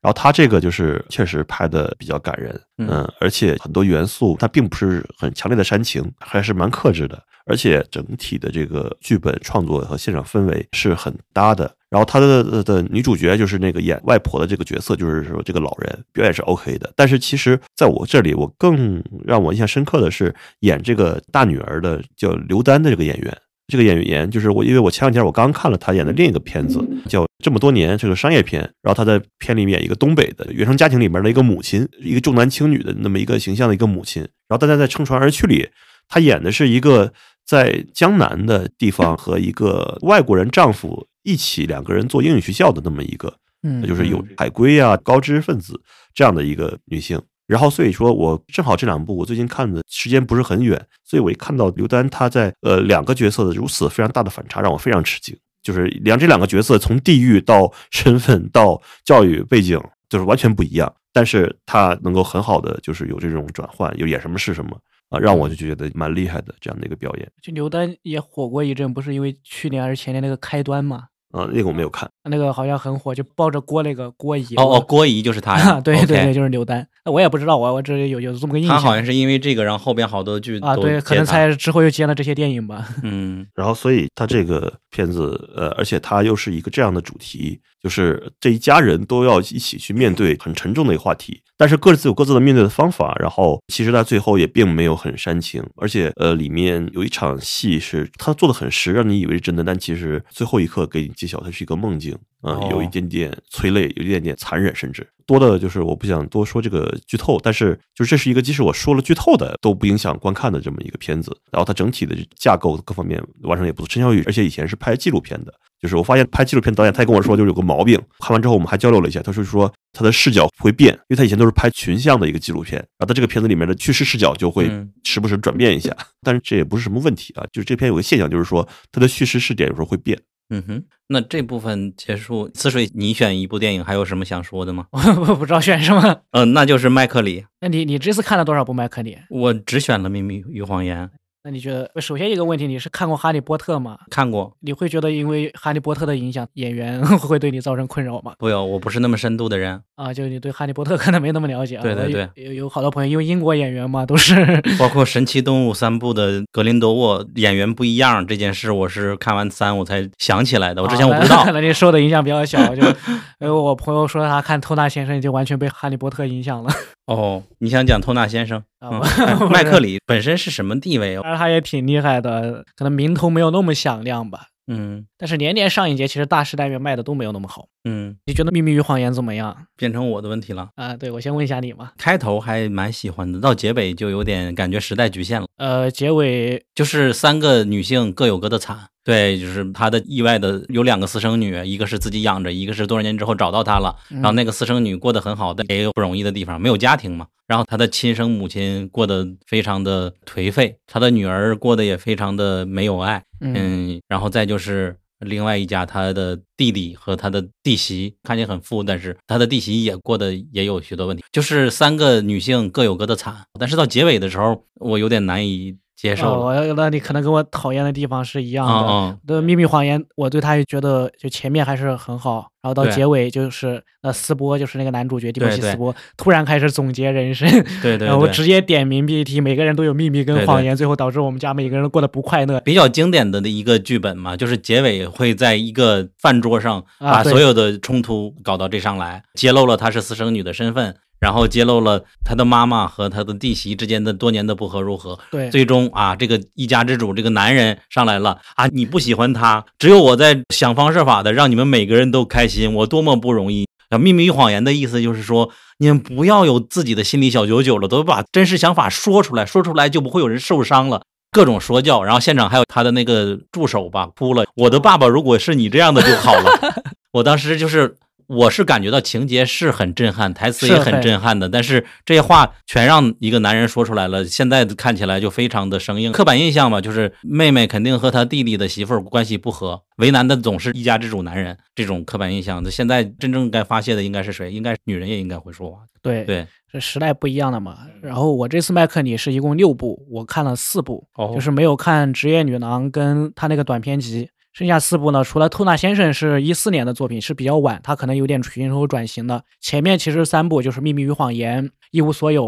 然后他这个就是确实拍的比较感人，嗯嗯，而且很多元素它并不是很强烈的煽情，还是蛮克制的，而且整体的这个剧本创作和现场氛围是很搭的。然后他的的的女主角就是那个演外婆的这个角色，就是说这个老人表演是 OK 的，但是其实在我这里，我更让我印象深刻的是演这个大女儿的叫刘丹的这个演员。这个演员就是我，因为我前两天我刚看了他演的另一个片子，叫《这么多年》，这个商业片。然后他在片里面演一个东北的原生家庭里面的一个母亲，一个重男轻女的那么一个形象的一个母亲。然后大家在《乘船而去》里，他演的是一个在江南的地方和一个外国人丈夫一起两个人做英语学校的那么一个嗯，就是有海归啊、高知识分子这样的一个女性。然后所以说我正好这两部我最近看的时间不是很远，所以我一看到刘丹她在呃两个角色的如此非常大的反差，让我非常吃惊。就是两这两个角色从地域到身份到教育背景，就是完全不一样，但是他能够很好的就是有这种转换，有演什么是什么啊，让我就觉得蛮厉害的这样的一个表演就刘丹也火过一阵，不是因为去年还是前年那个开端嘛？啊，那个我没有看。那个好像很火，就抱着锅那个郭姨。哦哦，郭姨就是他呀，对对对，就是刘丹。我也不知道，我我只有有这么个印象。他好像是因为这个，然后后边好多剧啊，对，可能才之后又接了这些电影吧。嗯然后，所以他这个片子，呃，而且他又是一个这样的主题，就是这一家人都要一起去面对很沉重的一个话题，但是各自有各自的面对的方法。然后，其实他最后也并没有很煽情，而且，呃，里面有一场戏是他做的很实，让你以为是真的，但其实最后一刻给你揭晓它是一个梦境，啊、哦有一点点催泪，有一点点残忍，甚至多的就是我不想多说这个剧透，但是就是这是一个即使我说了剧透的都不影响观看的这么一个片子，然后它整体的架构各方面完成也不错。陈小宇而且以前是拍纪录片的，就是我发现拍纪录片导演他也跟我说就是有个毛病，看完之后我们还交流了一下，他说说他的视角会变，因为他以前都是拍群像的一个纪录片，然后他这个片子里面的叙事视角就会嗯时不时转变一下，但是这也不是什么问题啊，就是这片有个现象就是说它的叙事视点有时候会变。嗯哼，那这部分结束，思水，你选一部电影，还有什么想说的吗？我不知道选什么。嗯、那就是麦克里，那你你这次看了多少部麦克里？我只选了《秘密与谎言》，那你觉得，首先一个问题，你是看过《哈利波特》吗？看过。你会觉得因为《哈利波特》的影响，演员 会对你造成困扰吗？不有，我不是那么深度的人，啊，就你对《哈利波特》可能没那么了解啊。对对对有有有好多朋友，因为英国演员嘛，都是 包括《神奇动物三部》的格林德沃演员不一样这件事，我是看完三我才想起来的，我之前我不知道啊。那那你受的影响比较小。就因为，我朋友说他看《偷纳先生》就完全被《哈利波特》影响了。哦，你想讲托纳先生？啊嗯麦克里本身是什么地位？当然他也挺厉害的，可能名头没有那么响亮吧。嗯但是年年上一节，其实大时代面卖的都没有那么好。嗯，你觉得《秘密与谎言》怎么样变成我的问题了。啊？对我先问一下你嘛。开头还蛮喜欢的，到结尾就有点感觉时代局限了。呃，结尾就是三个女性各有各的惨，对，就是她的意外的有两个私生女，一个是自己养着，一个是多少年之后找到她了。然后那个私生女过得很好，但也有不容易的地方，没有家庭嘛。然后她的亲生母亲过得非常的颓废，她的女儿过得也非常的没有爱。嗯，然后再就是另外一家，他的弟弟和他的弟媳看起来很富，但是他的弟媳也过得也有许多问题，就是三个女性各有各的惨。但是到结尾的时候，我有点难以接受了。哦，我那你可能跟我讨厌的地方是一样的。嗯嗯，的《秘密谎言》，我对他也觉得就前面还是很好，然后到结尾就是那斯波，就是那个男主角蒂莫西对对斯波，突然开始总结人生，对对 然后。直接点名 PPT，每个人都有秘密对对跟谎言，最后导致我们家每个人都过得不快乐。比较经典的一个剧本嘛，就是结尾会在一个饭桌上把所有的冲突搞到这上来，揭露了她是私生女的身份，然后揭露了他的妈妈和他的弟媳之间的多年的不和如何，对，最终啊，这个一家之主这个男人上来了啊，你不喜欢他，只有我在想方设法的让你们每个人都开心，我多么不容易。啊，秘密与谎言的意思就是说，你们不要有自己的心理小九九了，都把真实想法说出来，说出来就不会有人受伤了。各种说教，然后现场还有他的那个助手吧，哭了。我的爸爸如果是你这样的就好了。我当时就是，我是感觉到情节是很震撼，台词也很震撼的，但是这些话全让一个男人说出来了，现在看起来就非常的生硬。刻板印象嘛，就是妹妹肯定和她弟弟的媳妇儿关系不和，为难的总是一家之主男人，这种刻板印象。那现在真正该发泄的应该是谁？应该女人也应该会说话。对对，这时代不一样了嘛。然后我这次麦克你是一共六部，我看了四部，哦就是没有看《职业女郎》跟他那个短篇集。剩下四部呢，除了《透纳先生》是一四年的作品，是比较晚，他可能有点寻求转型的。前面其实三部就是《秘密与谎言》《一无所有》，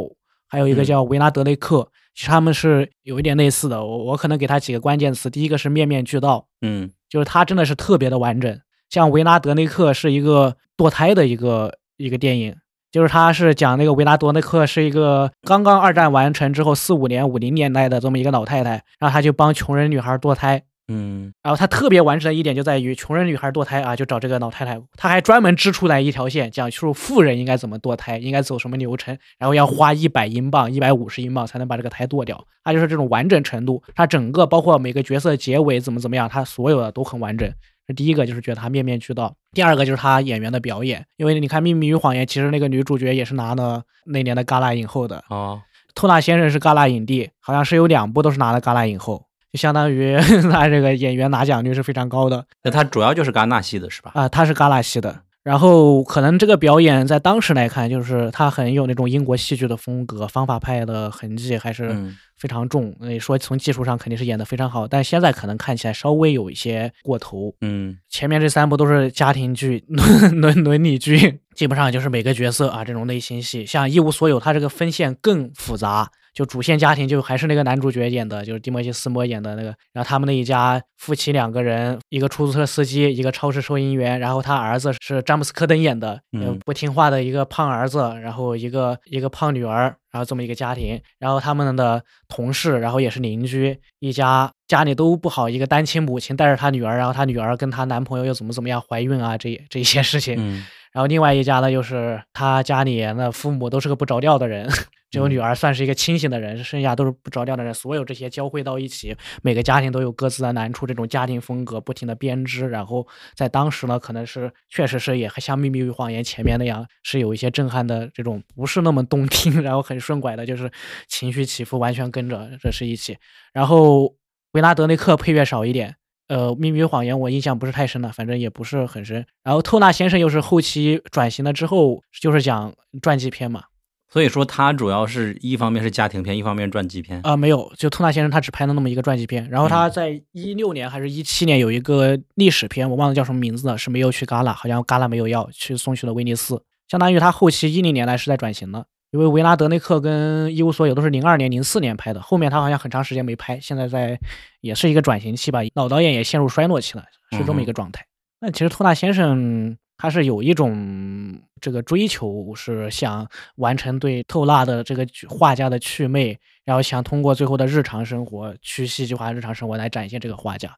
还有一个嗯叫《维拉德雷克》，其实他们是有一点类似的。我我可能给他几个关键词，第一个是面面俱到，嗯就是他真的是特别的完整。像维拉德内克是一个堕胎的一个一个电影，就是他是讲那个维拉德内克是一个刚刚二战完成之后四五年五零年代的这么一个老太太，然后他就帮穷人女孩堕胎。嗯然后他特别完整的一点就在于，穷人女孩堕胎啊，就找这个老太太，他还专门支出来一条线，讲述富人应该怎么堕胎，应该走什么流程，然后要花一百英镑、一百五十英镑才能把这个胎堕掉。他就是这种完整程度，他整个包括每个角色结尾怎么怎么样，他所有的都很完整。这第一个就是觉得他面面俱到，第二个就是他演员的表演，因为你看《秘密与谎言》，其实那个女主角也是拿了那年的戛纳影后的，哦托纳先生是戛纳影帝，好像是有两部都是拿了戛纳影后，就相当于 他这个演员拿奖率是非常高的那他主要就是戛纳系的是吧？啊、他是戛纳系的。然后可能这个表演在当时来看，就是他很有那种英国戏剧的风格，方法派的痕迹还是嗯非常重。你说从技术上肯定是演得非常好，但现在可能看起来稍微有一些过头。嗯前面这三部都是家庭剧、伦 伦伦理剧，基本上就是每个角色啊这种类型戏。像《一无所有》，它这个分线更复杂，就主线家庭就还是那个男主角演的，就是蒂莫西·斯摩演的那个。然后他们那一家夫妻两个人，一个出租车司机，一个超市收银员，然后他儿子是詹姆斯·科登演的，呃嗯不听话的一个胖儿子，然后一个一个胖女儿，然后这么一个家庭，然后他们的同事，然后也是邻居，一家家里都不好，一个单亲母亲带着她女儿，然后她女儿跟她男朋友又怎么怎么样怀孕啊，这这些事情，嗯。然后另外一家呢，又是他家里那父母都是个不着调的人，只有女儿算是一个清醒的人，剩下都是不着调的人。所有这些交汇到一起，每个家庭都有各自的难处，这种家庭风格不停的编织，然后在当时呢，可能是确实是也像《秘密与谎言》前面那样，是有一些震撼的这种不是那么动听，然后很顺拐的，就是情绪起伏完全跟着这是一起。然后维拉德内克配乐少一点，呃，《秘密与谎言》我印象不是太深了，反正也不是很深。然后透纳先生又是后期转型了之后，就是讲传记片嘛。所以说他主要是一方面是家庭片，一方面传记片。啊、没有，就托纳先生他只拍了那么一个传记片。然后他嗯在一六年还是一七年有一个历史片，我忘了叫什么名字了，是没有去戛纳，好像戛纳没有要去送去了威尼斯。相当于他后期一零年来是在转型的，因为维拉德内克跟一无所有都是零二年、零四年拍的，后面他好像很长时间没拍，现在在也是一个转型期吧，老导演也陷入衰落期了，是这么一个状态。那其实托纳先生他是有一种这个追求，是想完成对透纳的这个画家的祛魅，然后想通过最后的日常生活去戏剧化日常生活来展现这个画家。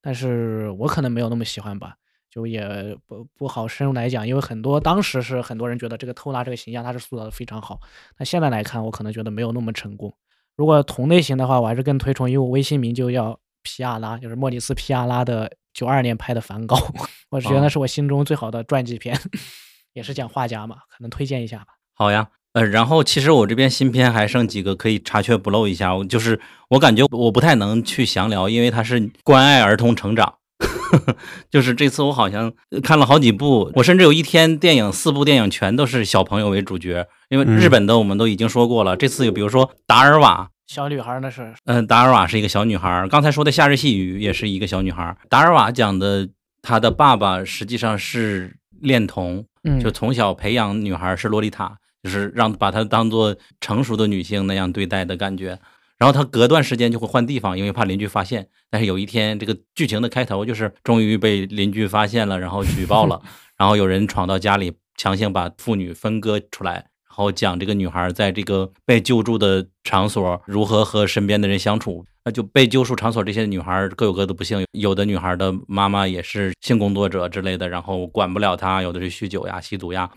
但是我可能没有那么喜欢吧，就也不不好深入来讲，因为很多当时是很多人觉得这个透纳这个形象他是塑造的非常好，那现在来看我可能觉得没有那么成功。如果同类型的话，我还是更推崇，因为我微信名就叫皮亚拉，就是莫里斯皮亚拉的九二年拍的《梵高》，我觉得那是我心中最好的传记片，也是讲画家嘛，可能推荐一下吧。好呀，呃，然后其实我这边新片还剩几个可以查缺补漏一下，我就是我感觉我不太能去详聊，因为它是关爱儿童成长。就是这次我好像看了好几部，我甚至有一天电影四部电影全都是小朋友为主角，因为日本的我们都已经说过了，这次有比如说达尔瓦小女孩那是嗯，达尔瓦是一个小女孩儿，刚才说的夏日细雨也是一个小女孩儿。达尔瓦讲的，她的爸爸实际上是恋童，嗯就从小培养女孩儿是洛丽塔，就是让把她当做成熟的女性那样对待的感觉。然后她隔段时间就会换地方，因为怕邻居发现。但是有一天，这个剧情的开头就是终于被邻居发现了，然后举报了，然后有人闯到家里，强行把妇女分割出来，然后讲这个女孩在这个被救助的场所如何和身边的人相处。那就被救助场所这些女孩各有各的不幸，有的女孩的妈妈也是性工作者之类的，然后管不了她，有的是酗酒呀、吸毒呀。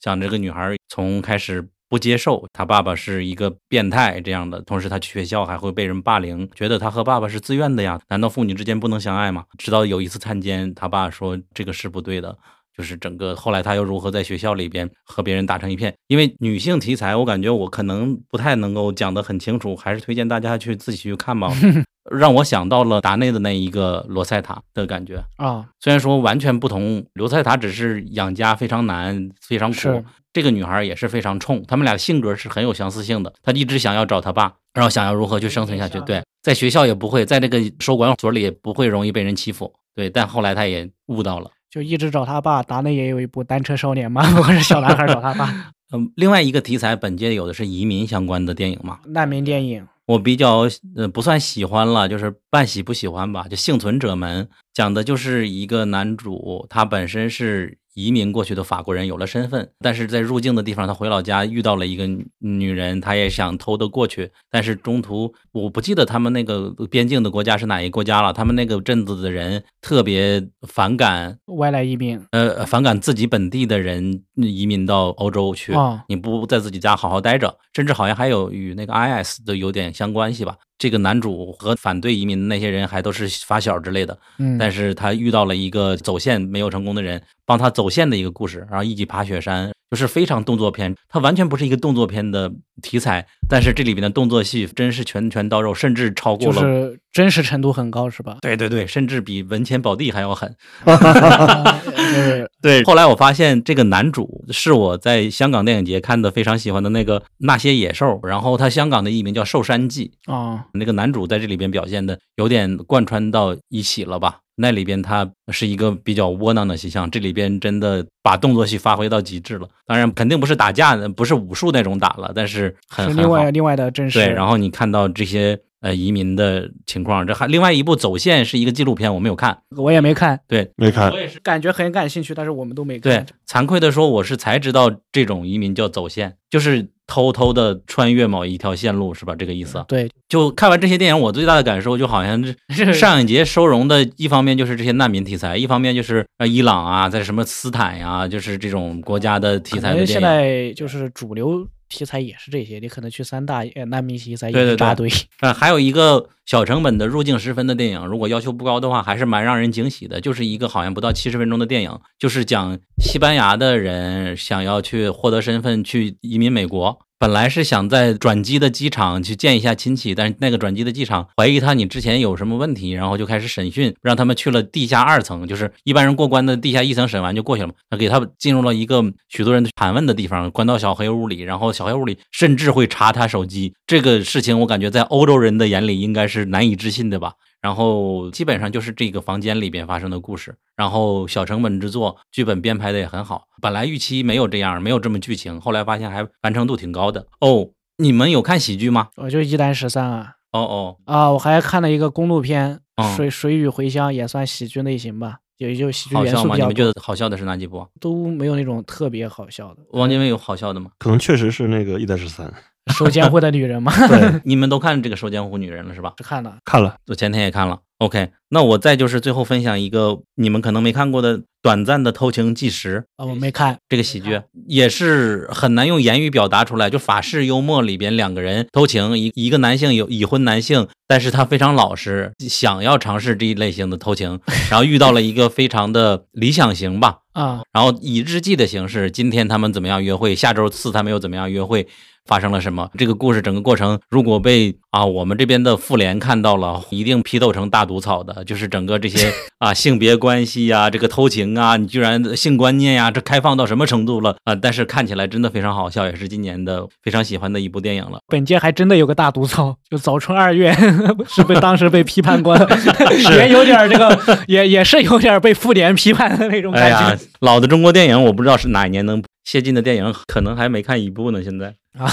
像这个女孩从开始不接受她爸爸是一个变态这样的，同时她去学校还会被人霸凌，觉得她和爸爸是自愿的呀，难道父女之间不能相爱吗？直到有一次探监，她爸说这个是不对的。就是整个后来她又如何在学校里边和别人打成一片？因为女性题材，我感觉我可能不太能够讲得很清楚，还是推荐大家去自己去看吧。让我想到了达内的那一个罗塞塔的感觉，啊，虽然说完全不同，罗塞塔只是养家非常难，非常苦。这个女孩也是非常冲，他们俩性格是很有相似性的。她一直想要找她爸，然后想要如何去生存下去。对，在学校也不会，在这个收管所里也不会容易被人欺负。对，但后来她也悟到了。就一直找他爸。达内也有一部《单车少年》嘛，不是小男孩找他爸，嗯，另外一个题材，本届有的是移民相关的电影嘛，难民电影。我比较呃不算喜欢了，就是半喜不喜欢吧。就《幸存者们》讲的就是一个男主，他本身是移民过去的法国人，有了身份，但是在入境的地方，他回老家遇到了一个女人，他也想偷的过去，但是中途我不记得他们那个边境的国家是哪一个国家了，他们那个镇子的人特别反感，外来移民呃，反感自己本地的人移民到欧洲去。啊，你不在自己家好好待着，甚至好像还有与那个 IS 的有点相关系吧。这个男主和反对移民的那些人还都是发小之类的，嗯，但是他遇到了一个走线没有成功的人，帮他走线的一个故事，然后一起爬雪山，就是非常动作片。它完全不是一个动作片的题材，但是这里边的动作戏真是拳拳到肉，甚至超过了。就是真实程度很高，是吧？对对对，甚至比文钱宝地还要狠。就是对，后来我发现这个男主是我在香港电影节看的非常喜欢的那个《那些野兽》，然后他香港的艺名叫《寿山记》。啊，那个男主在这里边表现的有点贯穿到一起了吧？那里边他是一个比较窝囊的形象，这里边真的把动作戏发挥到极致了。当然，肯定不是打架的，不是武术那种打了，但是很另外。另外的真实。对，然后你看到这些呃移民的情况，这还另外一部《走线》是一个纪录片，我没有看。我也没看，对，没看我也是。感觉很感兴趣，但是我们都没看对看。，惭愧的说，我是才知道这种移民叫走线，就是偷偷的穿越某一条线路，是吧？这个意思啊。对，就看完这些电影，我最大的感受就好像是是 上影节收容的，一方面就是这些难民题材，一方面就是呃伊朗啊，在什么斯坦呀、就是这种国家的题材的电影。在就是主流题材也是这些，你可能去三大呃难民题材对对也是扎堆。啊，还有一个小成本的入境十分的电影，如果要求不高的话，还是蛮让人惊喜的。就是一个好像不到七十分钟的电影，就是讲西班牙的人想要去获得身份去移民美国。本来是想在转机的机场去见一下亲戚，但是那个转机的机场怀疑他你之前有什么问题，然后就开始审讯，让他们去了地下二层，就是一般人过关的地下一层审完就过去了嘛。他给他进入了一个许多人盘问的地方，关到小黑屋里，然后小黑屋里甚至会查他手机。这个事情我感觉在欧洲人的眼里应该是难以置信的吧。然后基本上就是这个房间里边发生的故事，然后小成本制作，剧本编排的也很好。本来预期没有这样，没有这么剧情，后来发现还完成度挺高的。哦，你们有看喜剧吗？我就一单十三啊哦哦，啊！我还看了一个公路片嗯《水水与回乡》，也算喜剧类型吧，也就喜剧好笑吗？元素比较你们觉，得好笑的是哪几部啊？都没有那种特别好笑的。王建伟有好笑的吗？可能确实是那个一代十三，收监护的女人吗，对，你们都看这个《收监护女人》了是吧？是看了。看了，我前天也看了。OK，那我再就是最后分享一个你们可能没看过的短暂的偷情纪实。啊，我没看，这个喜剧也是很难用言语表达出来，就法式幽默里边两个人偷情，一一个男性有已婚男性，但是他非常老实，想要尝试这一类型的偷情，然后遇到了一个非常的理想型吧，啊，然后以日记的形式，今天他们怎么样约会，下周四他们又怎么样约会，发生了什么。这个故事整个过程，如果被啊我们这边的妇联看到了，一定批斗成大毒草的。就是整个这些 啊性别关系呀、这个偷情啊，你居然性观念呀，这开放到什么程度了啊？但是看起来真的非常好笑，也是今年的非常喜欢的一部电影了。本届还真的有个大毒草，就早春二月 是被当时被批判过的，也有点这个，也也是有点被妇联批判的那种哎感觉。呀，老的中国电影我不知道是哪一年能谢晋的电影，可能还没看一部呢。现在，啊，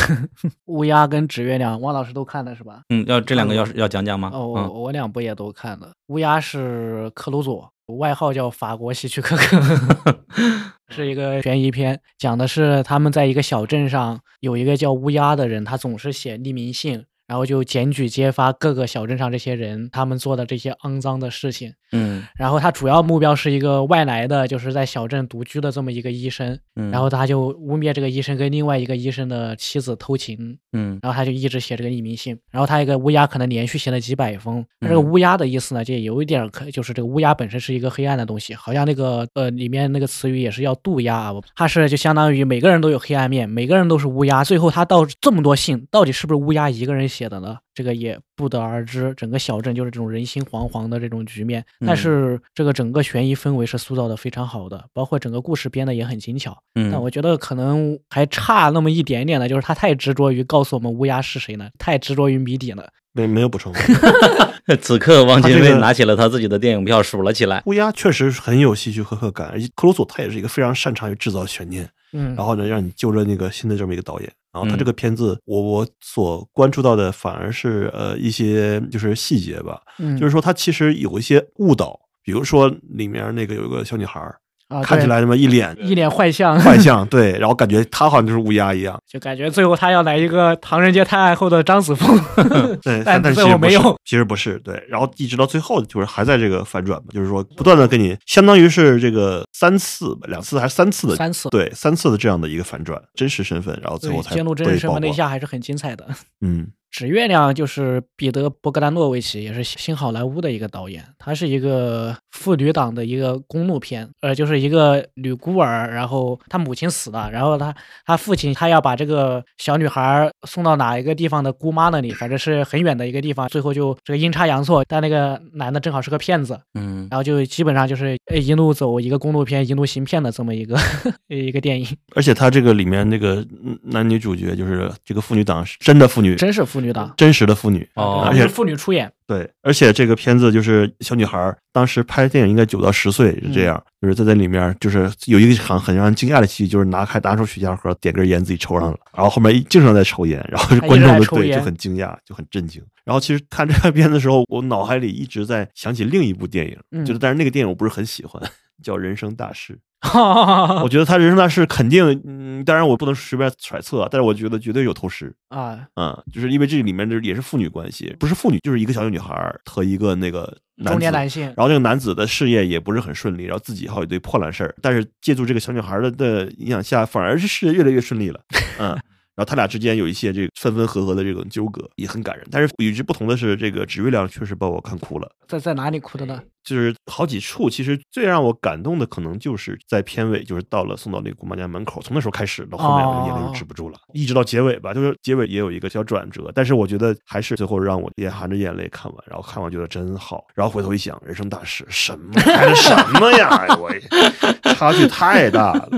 乌鸦跟纸月亮，汪老师都看了是吧？嗯，要这两个要是要讲讲吗？哦，我嗯，我两部也都看了。乌鸦是克鲁佐，外号叫法国希区柯克，是一个悬疑片，讲的是他们在一个小镇上有一个叫乌鸦的人，他总是写匿名信。然后就检举揭发各个小镇上这些人他们做的这些肮脏的事情，嗯然后他主要目标是一个外来的，就是在小镇独居的这么一个医生，嗯，然后他就污蔑这个医生跟另外一个医生的妻子偷情，嗯然后他就一直写这个匿名信，然后他一个乌鸦可能连续写了几百封。那这个嗯乌鸦的意思呢，就有一点可，就是这个乌鸦本身是一个黑暗的东西，好像那个呃里面那个词语也是要渡鸦啊，它是就相当于每个人都有黑暗面，每个人都是乌鸦。最后他到这么多信，到底是不是乌鸦一个人写的呢？这个也不得而知。整个小镇就是这种人心惶惶的这种局面，但嗯是这个整个悬疑氛围是塑造的非常好的，包括整个故事编的也很精巧。但嗯我觉得可能还差那么一点点的，就是他太执着于告诉我们乌鸦是谁呢？太执着于谜底了。没没有补充。此刻汪精卫拿起了他自己的电影票数了起来。乌鸦确实很有戏区柯克感，而且克鲁索他也是一个非常擅长于制造悬念，嗯，然后呢让你揪着那个新的这么一个导演。然后他嗯这个片子，我我所关注到的反而是呃一些就是细节吧，嗯就是说他其实有一些误导，比如说里面那个有一个小女孩儿，啊，看起来他妈一脸一脸坏相，坏相，对，然后感觉他好像就是乌鸦一样，就感觉最后他要来一个唐人街探案后的张子枫。对，但但其实没有，其实不是，对，然后一直到最后就是还在这个反转嘛，就是说不断的跟你，相当于是这个三次、两次还是三次的，三次对，三次的这样的一个反转，真实身份，然后最后，才揭露真实身份那一下还是很精彩的。嗯纸月亮就是彼得·伯格丹诺维奇，也是新好莱坞的一个导演。他是一个妇女党的一个公路片，呃，就是一个女孤儿，然后她母亲死了，然后她她父亲他要把这个小女孩送到哪一个地方的姑妈那里，反正是很远的一个地方。最后就这个阴差阳错，但那个男的正好是个骗子，嗯然后就基本上就是呃一路走一个公路片，一路行骗的这么一个 一个电影，而且他这个里面那个嗯男女主角就是这个妇女党是真的妇女，真是妇女的，真实的妇女，哦而且是妇女出演，对，而且这个片子就是小女孩儿当时拍电影应该九到十岁是这样，就是在这里面就是有一个很很让人惊讶的戏，就是拿开拿出雪茄盒点根烟自己抽上了，然后后面一经常在抽烟，然后观众就对就很惊讶，就很震惊。然后其实看这个片子的时候，我脑海里一直在想起另一部电影，嗯。就是但是那个电影我不是很喜欢，叫《人生大事》。我觉得他《人生大事》肯定，嗯，当然我不能随便揣测，但是我觉得绝对有偷师。啊，嗯，就是因为这里面的也是父女关系，不是父女，就是一个小女孩和一个那个男中年男性，然后这个男子的事业也不是很顺利，然后自己还有一堆破烂事儿，但是借助这个小女孩的的影响下，反而是事业越来越顺利了。嗯。然后他俩之间有一些这个分分合合的这种纠葛，也很感人。但是与之不同的是，这个《纸月亮》确实把我看哭了。在在哪里哭的呢？就是好几处，其实最让我感动的，可能就是在片尾，就是到了送到那个姑妈家门口，从那时候开始到后面，我眼泪就止不住了，一直到结尾吧，就是结尾也有一个小转折，但是我觉得还是最后让我也含着眼泪看完，然后看完觉得真好，然后回头一想，人生大事什么拍的什么呀？哎我差距太大了。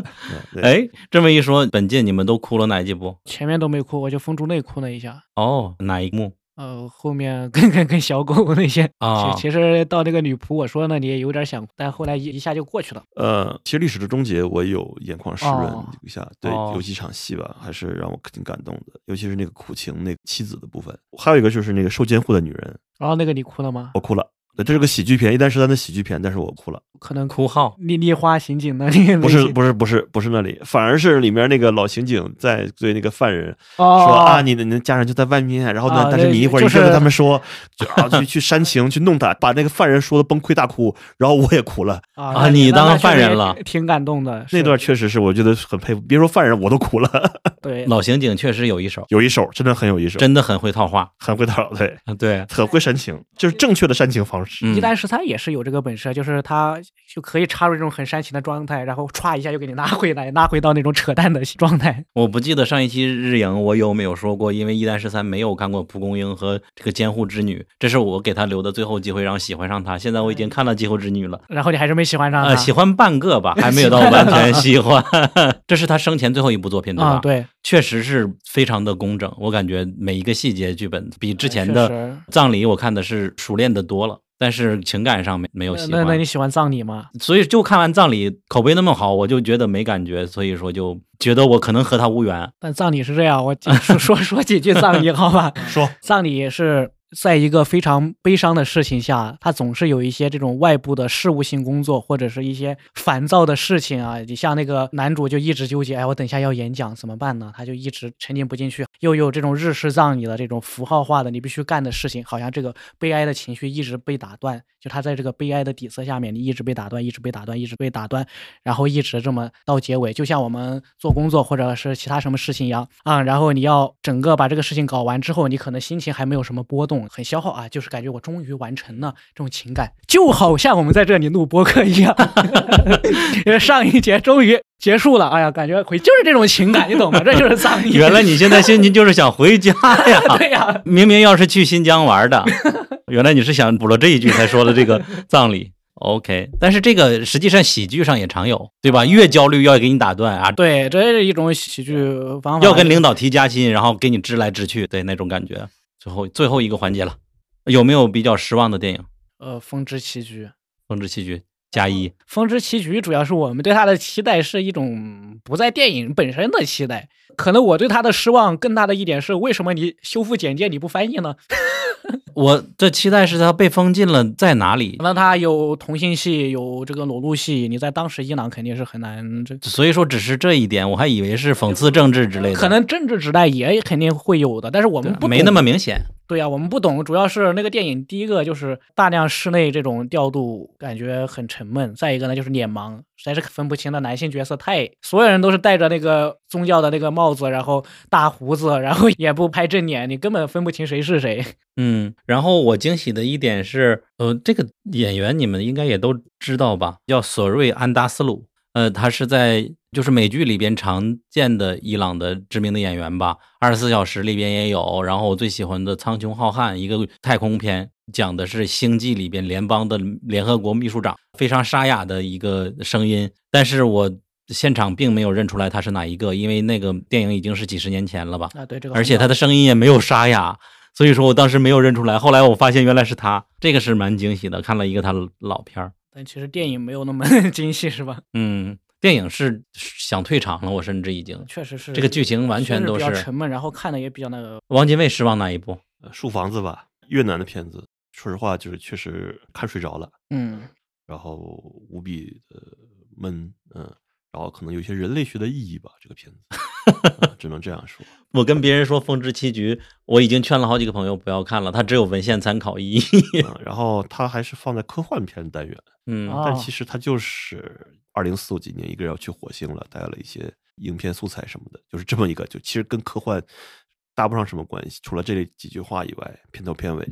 对哎，这么一说，本届你们都哭了哪几部？前面都没哭，我就封住内哭了一下。哦，哪一幕？呃，后面跟跟跟小狗那些，啊其其实到那个女仆，我说呢，你也有点想，但后来一一下就过去了。呃，其实历史的终结，我有眼眶湿润哦一下，对，哦有几场戏吧，还是让我挺感动的，尤其是那个苦情那个妻子的部分，还有一个就是那个受监护的女人，然后那个你哭了吗？我哭了。对，这是个喜剧片，一单十三的喜剧片，但是我哭了。可能哭号。丽丽花刑警那里不是不是不是不是那里，反而是里面那个老刑警在对那个犯人哦说啊，你的你的家人就在外面，然后呢，啊但是你一会儿就是一跟他们说，就啊去去煽情去弄他，把那个犯人说的崩溃大哭，然后我也哭了。啊啊你当犯人了挺挺感动的。那段确实是我觉得很佩服，别说犯人我都哭了，对老刑警确实有一手，有一手真的很有一手，真的很会套话。很会套，对，啊对，很会煽情，就是正确的煽情方方一丹十三也是有这个本事，就是他就可以插入这种很煽情的状态，然后歘一下又给你拉回来，拉回到那种扯淡的状态。我不记得上一期日影我有没有说过，因为一代十三没有看过蒲公英和这个监护之女，这是我给他留的最后机会让喜欢上他。现在我已经看了监护之女了。然后你还是没喜欢上他。呃，喜欢半个吧，还没有到完全喜欢。这是他生前最后一部作品，对吧？啊，对，确实是非常的工整，我感觉每一个细节剧本比之前的葬礼我看的是熟练的多了，但是情感上没没有那喜欢。那那你喜欢葬礼吗？所以就看完葬礼口碑那么好，我就觉得没感觉，所以说就觉得我可能和他无缘。但葬礼是这样，我说 说说几句葬礼好吧？说葬礼是在一个非常悲伤的事情下，他总是有一些这种外部的事务性工作，或者是一些烦躁的事情啊。你像那个男主就一直纠结，哎，我等一下要演讲怎么办呢？他就一直沉浸不进去，又有这种日式葬礼的这种符号化的你必须干的事情，好像这个悲哀的情绪一直被打断。就他在这个悲哀的底色下面，你一直被打断，一直被打断，一直被打断，然后一直这么到结尾，就像我们做工作或者是其他什么事情一样啊。然后你要整个把这个事情搞完之后，你可能心情还没有什么波动，很消耗啊，就是感觉我终于完成了这种情感，就好像我们在这里录播客一样，因为上一节终于结束了，哎呀，感觉回就是这种情感，你懂吗？这就是葬 礼。原来你现在心情就是想回家呀？对呀、明明要是去新疆玩的，原来你是想补了这一句才说的这个葬礼。OK，但是这个实际上喜剧上也常有，对吧？越焦虑要给你打断啊，对，这是一种喜剧方法。要跟领导提加薪，然后给你支来支去，对那种感觉。最后最后一个环节了，有没有比较失望的电影？呃，风之棋局。《风之棋局》加一，风之棋局主要是我们对它的期待是一种不在电影本身的期待，可能我对他的失望更大的一点是，为什么你修复简介你不翻译呢？我这期待是他被封禁了在哪里？那他有同性戏，有这个裸露戏，你在当时伊朗肯定是很难这。所以说只是这一点，我还以为是讽刺政治之类的，可能政治指代也肯定会有的，但是我们不懂没那么明显。对呀、我们不懂，主要是那个电影第一个就是大量室内这种调度，感觉很沉闷；再一个呢就是脸盲，实在是分不清的男性角色太，所有人都是戴着那个宗教的那个帽子，然后大胡子，然后 也不拍正脸，你根本分不清谁是谁。嗯，然后我惊喜的一点是，呃，这个演员你们应该也都知道吧，叫索瑞·安达斯鲁。呃，他是在就是美剧里边常见的伊朗的知名的演员吧，《二十四小时》里边也有。然后我最喜欢的《苍穹浩瀚》，一个太空片，讲的是星际里边联邦的联合国秘书长，非常沙哑的一个声音。但是我现场并没有认出来他是哪一个，因为那个电影已经是几十年前了吧。啊，对这个，而且他的声音也没有沙哑，所以说我当时没有认出来。后来我发现原来是他，这个是蛮惊喜的。看了一个他的老片儿，但其实电影没有那么 惊喜，是吧？嗯，电影是想退场了，我甚至已经确实是这个剧情完全都是沉闷，然后看的也比较那个。王家卫失望哪一部？呃树房子吧，越南的片子，说实话就是确实看睡着了，嗯，然后无比的闷，嗯，然后可能有一些人类学的意义吧，这个片子，嗯只能这样说。我跟别人说《风之棋局》，我已经劝了好几个朋友不要看了，它只有文献参考意义。嗯然后它还是放在科幻片单元，嗯啊但其实它就是二零四五几年一个人要去火星了，带了一些影片素材什么的，就是这么一个，就其实跟科幻搭不上什么关系，除了这几句话以外，片头片尾。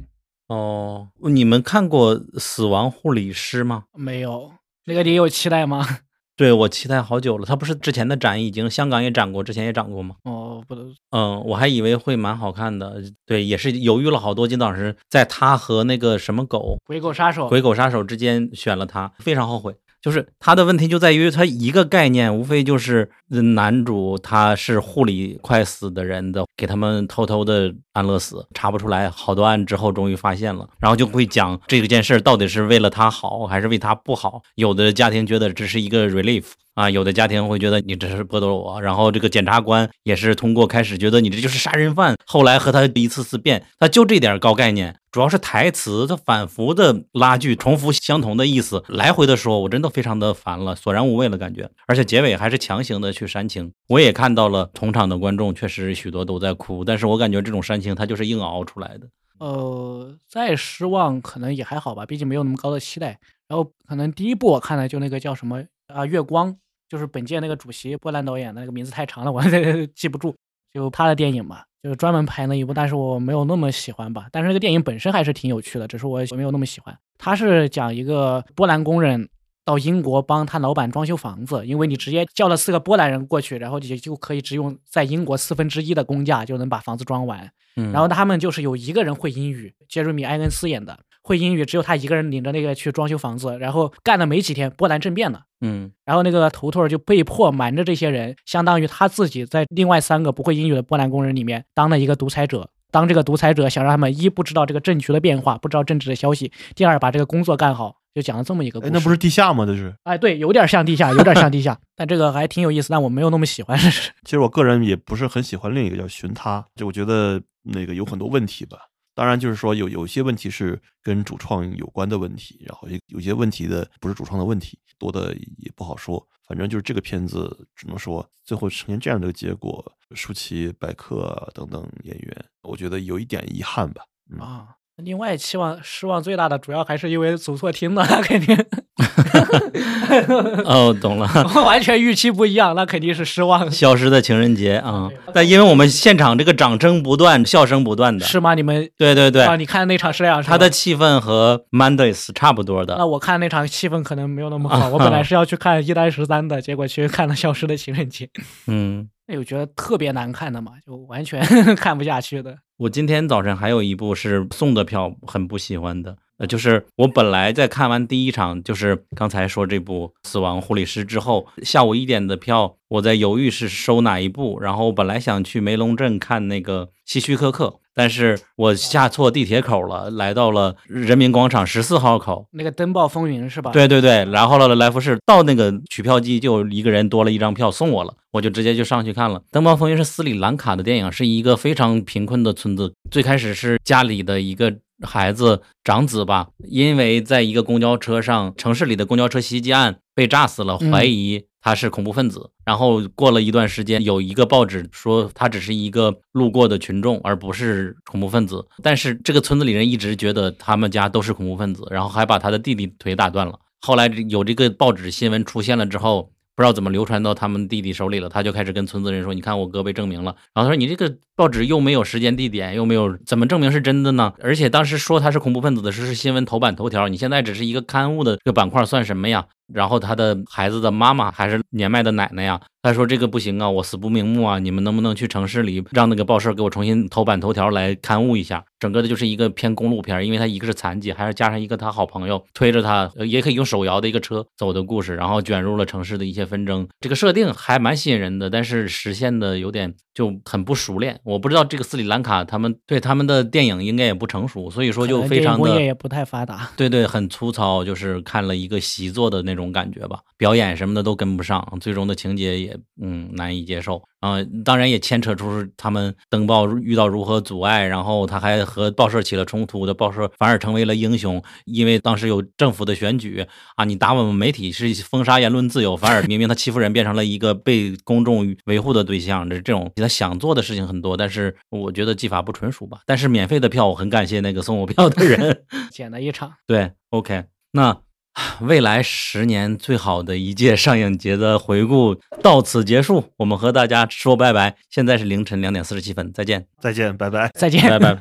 哦，你们看过《死亡护理师》吗？没有那个你有期待吗？对我期待好久了，他不是之前的展已经香港也展过，之前也展过吗？哦，不能，嗯，我还以为会蛮好看的，对，也是犹豫了好多。金导师在他和那个什么狗鬼狗杀手，鬼狗杀手之间选了他，非常后悔。就是他的问题就在于他一个概念，无非就是男主他是护理快死的人的，给他们偷偷的安乐死，查不出来，好多案之后终于发现了，然后就会讲这件事到底是为了他好还是为他不好。有的家庭觉得只是一个 relief 啊，有的家庭会觉得你这是剥夺我，然后这个检察官也是通过开始觉得你这就是杀人犯，后来和他一次次辩，他就这点高概念，主要是台词他反复的拉锯，重复相同的意思，来回的说，我真的非常的烦了，索然无味了感觉，而且结尾还是强行的去煽情，我也看到了同场的观众确实许多都在哭，但是我感觉这种煽情他就是硬熬出来的。呃，再失望可能也还好吧，毕竟没有那么高的期待。然后可能第一部我看的就那个叫什么啊，月光，就是本届那个主席波兰导演的那个名字太长了，我 记不住。就他的电影嘛，就是专门拍那一部，但是我没有那么喜欢吧。但是这个电影本身还是挺有趣的，只是我没有那么喜欢。他是讲一个波兰工人到英国帮他老板装修房子，因为你直接叫了四个波兰人过去，然后你就可以只用在英国四分之一的工价就能把房子装完。嗯，然后他们就是有一个人会英语，杰瑞米·埃恩斯演的，会英语，只有他一个人领着那个去装修房子，然后干了没几天，波兰政变了。嗯然后那个头头就被迫瞒着这些人，相当于他自己在另外三个不会英语的波兰工人里面当了一个独裁者。当这个独裁者想让他们一不知道这个政局的变化，不知道政治的消息；第二把这个工作干好，就讲了这么一个故哎，事。那不是地下吗？这是。哎，对，有点像地下，有点像地下，但这个还挺有意思，但我没有那么喜欢。其实我个人也不是很喜欢另一个叫《寻他》，就我觉得那个有很多问题吧。当然，就是说有有些问题是跟主创有关的问题，然后有些问题的不是主创的问题，多的也不好说。反正就是这个片子，只能说最后呈现这样的结果，舒淇、白客等等演员，我觉得有一点遗憾吧。啊。另外，期望失望最大的主要还是因为走错厅了，那肯定 哦，懂了。完全预期不一样，那肯定是失望。消失的情人节啊！但因为我们现场这个掌声不断，笑声不断的，是吗？你们对对对，啊，你看那场是这样，他的气氛和 Mondays 差不多的那。我看那场气氛可能没有那么好。我本 来是要去看一单十三的，结果去看了《消失的情人节》，嗯，那，我觉得特别难看的嘛，就完全看不下去的。我今天早晨还有一部是送的票，很不喜欢的。呃，就是我本来在看完第一场，就是刚才说这部《死亡护理师》之后，下午一点的票，我在犹豫是收哪一部。然后本来想去梅龙镇看那个希区柯克，但是我下错地铁口了，来到了人民广场十四号口。那个登报风云是吧？，对对对，然后了来福士到那个取票机，就一个人多了一张票送我了，我就直接就上去看了。《登报风云》是斯里兰卡的电影，是一个非常贫困的村子。最开始是家里的一个孩子长子吧，因为在一个公交车上，城市里的公交车袭击案被炸死了，嗯怀疑他是恐怖分子。然后过了一段时间，有一个报纸说他只是一个路过的群众，而不是恐怖分子。但是这个村子里人一直觉得他们家都是恐怖分子，然后还把他的弟弟腿打断了。后来有这个报纸新闻出现了之后，不知道怎么流传到他们弟弟手里了，他就开始跟村子人说：“你看我哥被证明了。”然后他说：“你这个报纸又没有时间地点，又没有怎么证明是真的呢？而且当时说他是恐怖分子的时候是新闻头版头条，你现在只是一个刊物的这个板块，算什么呀？”然后他的孩子的妈妈还是年迈的奶奶呀，他说：“这个不行啊，我死不瞑目啊！你们能不能去城市里让那个报社给我重新头版头条来刊物一下？”整个的就是一个偏公路片，因为他一个是残疾，还是加上一个他好朋友推着他，呃也可以用手摇的一个车走的故事，然后卷入了城市的一些纷争。这个设定还蛮吸引人的，但是实现的有点就很不熟练。我不知道这个斯里兰卡他们对他们的电影应该也不成熟，所以说就非常的工业也不太发达。对对，很粗糙，就是看了一个习作的那种感觉吧，表演什么的都跟不上，最终的情节也嗯难以接受啊、当然也牵扯出他们登报遇到如何阻碍，然后他还和报社起了冲突的，报社反而成为了英雄，因为当时有政府的选举啊，你打我们媒体是封杀言论自由，反而明明他欺负人变成了一个被公众维护的对象，这这种他想做的事情很多，但是我觉得技法不纯熟吧。但是免费的票，我很感谢那个送我票的人。捡了一场，对，OK，那 未来十年最好的一届上影节的回顾到此结束，我们和大家说拜拜。现在是凌晨两点四十七分，再见，再见，拜拜。再见。拜拜。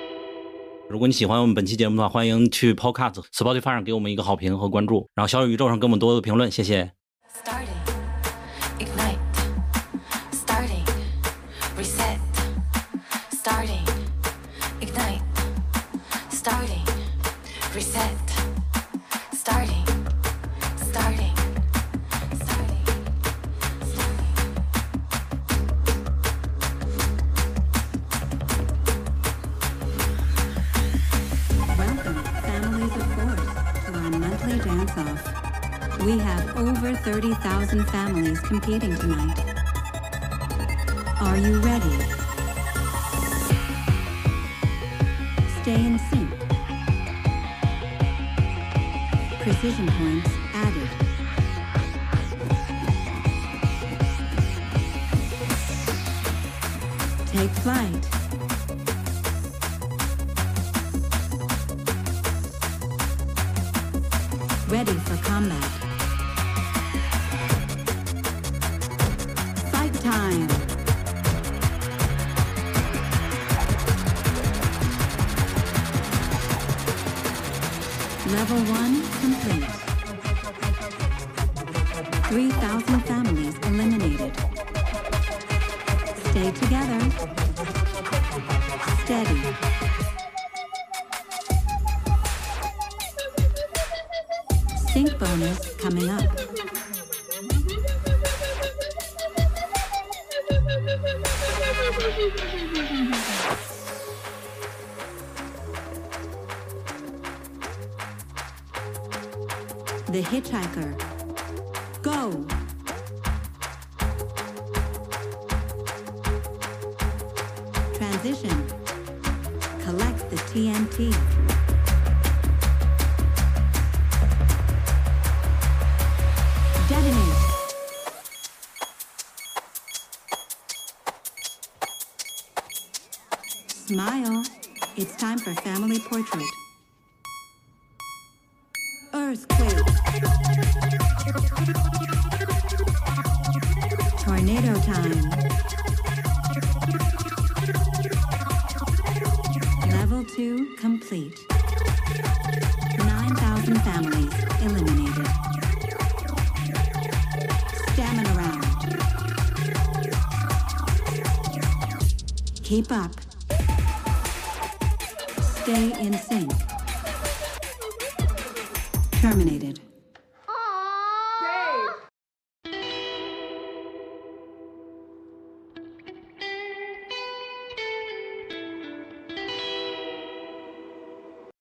如果你喜欢我们本期节目的话，欢迎去 Podcast、Spotify 上给我们一个好评和关注，然后小宇宙上给我们多多评论，谢谢。Starting, over 30,000 families competing tonight. Are you ready? Stay in sync. Precision points added. Take flight. Ready for combat.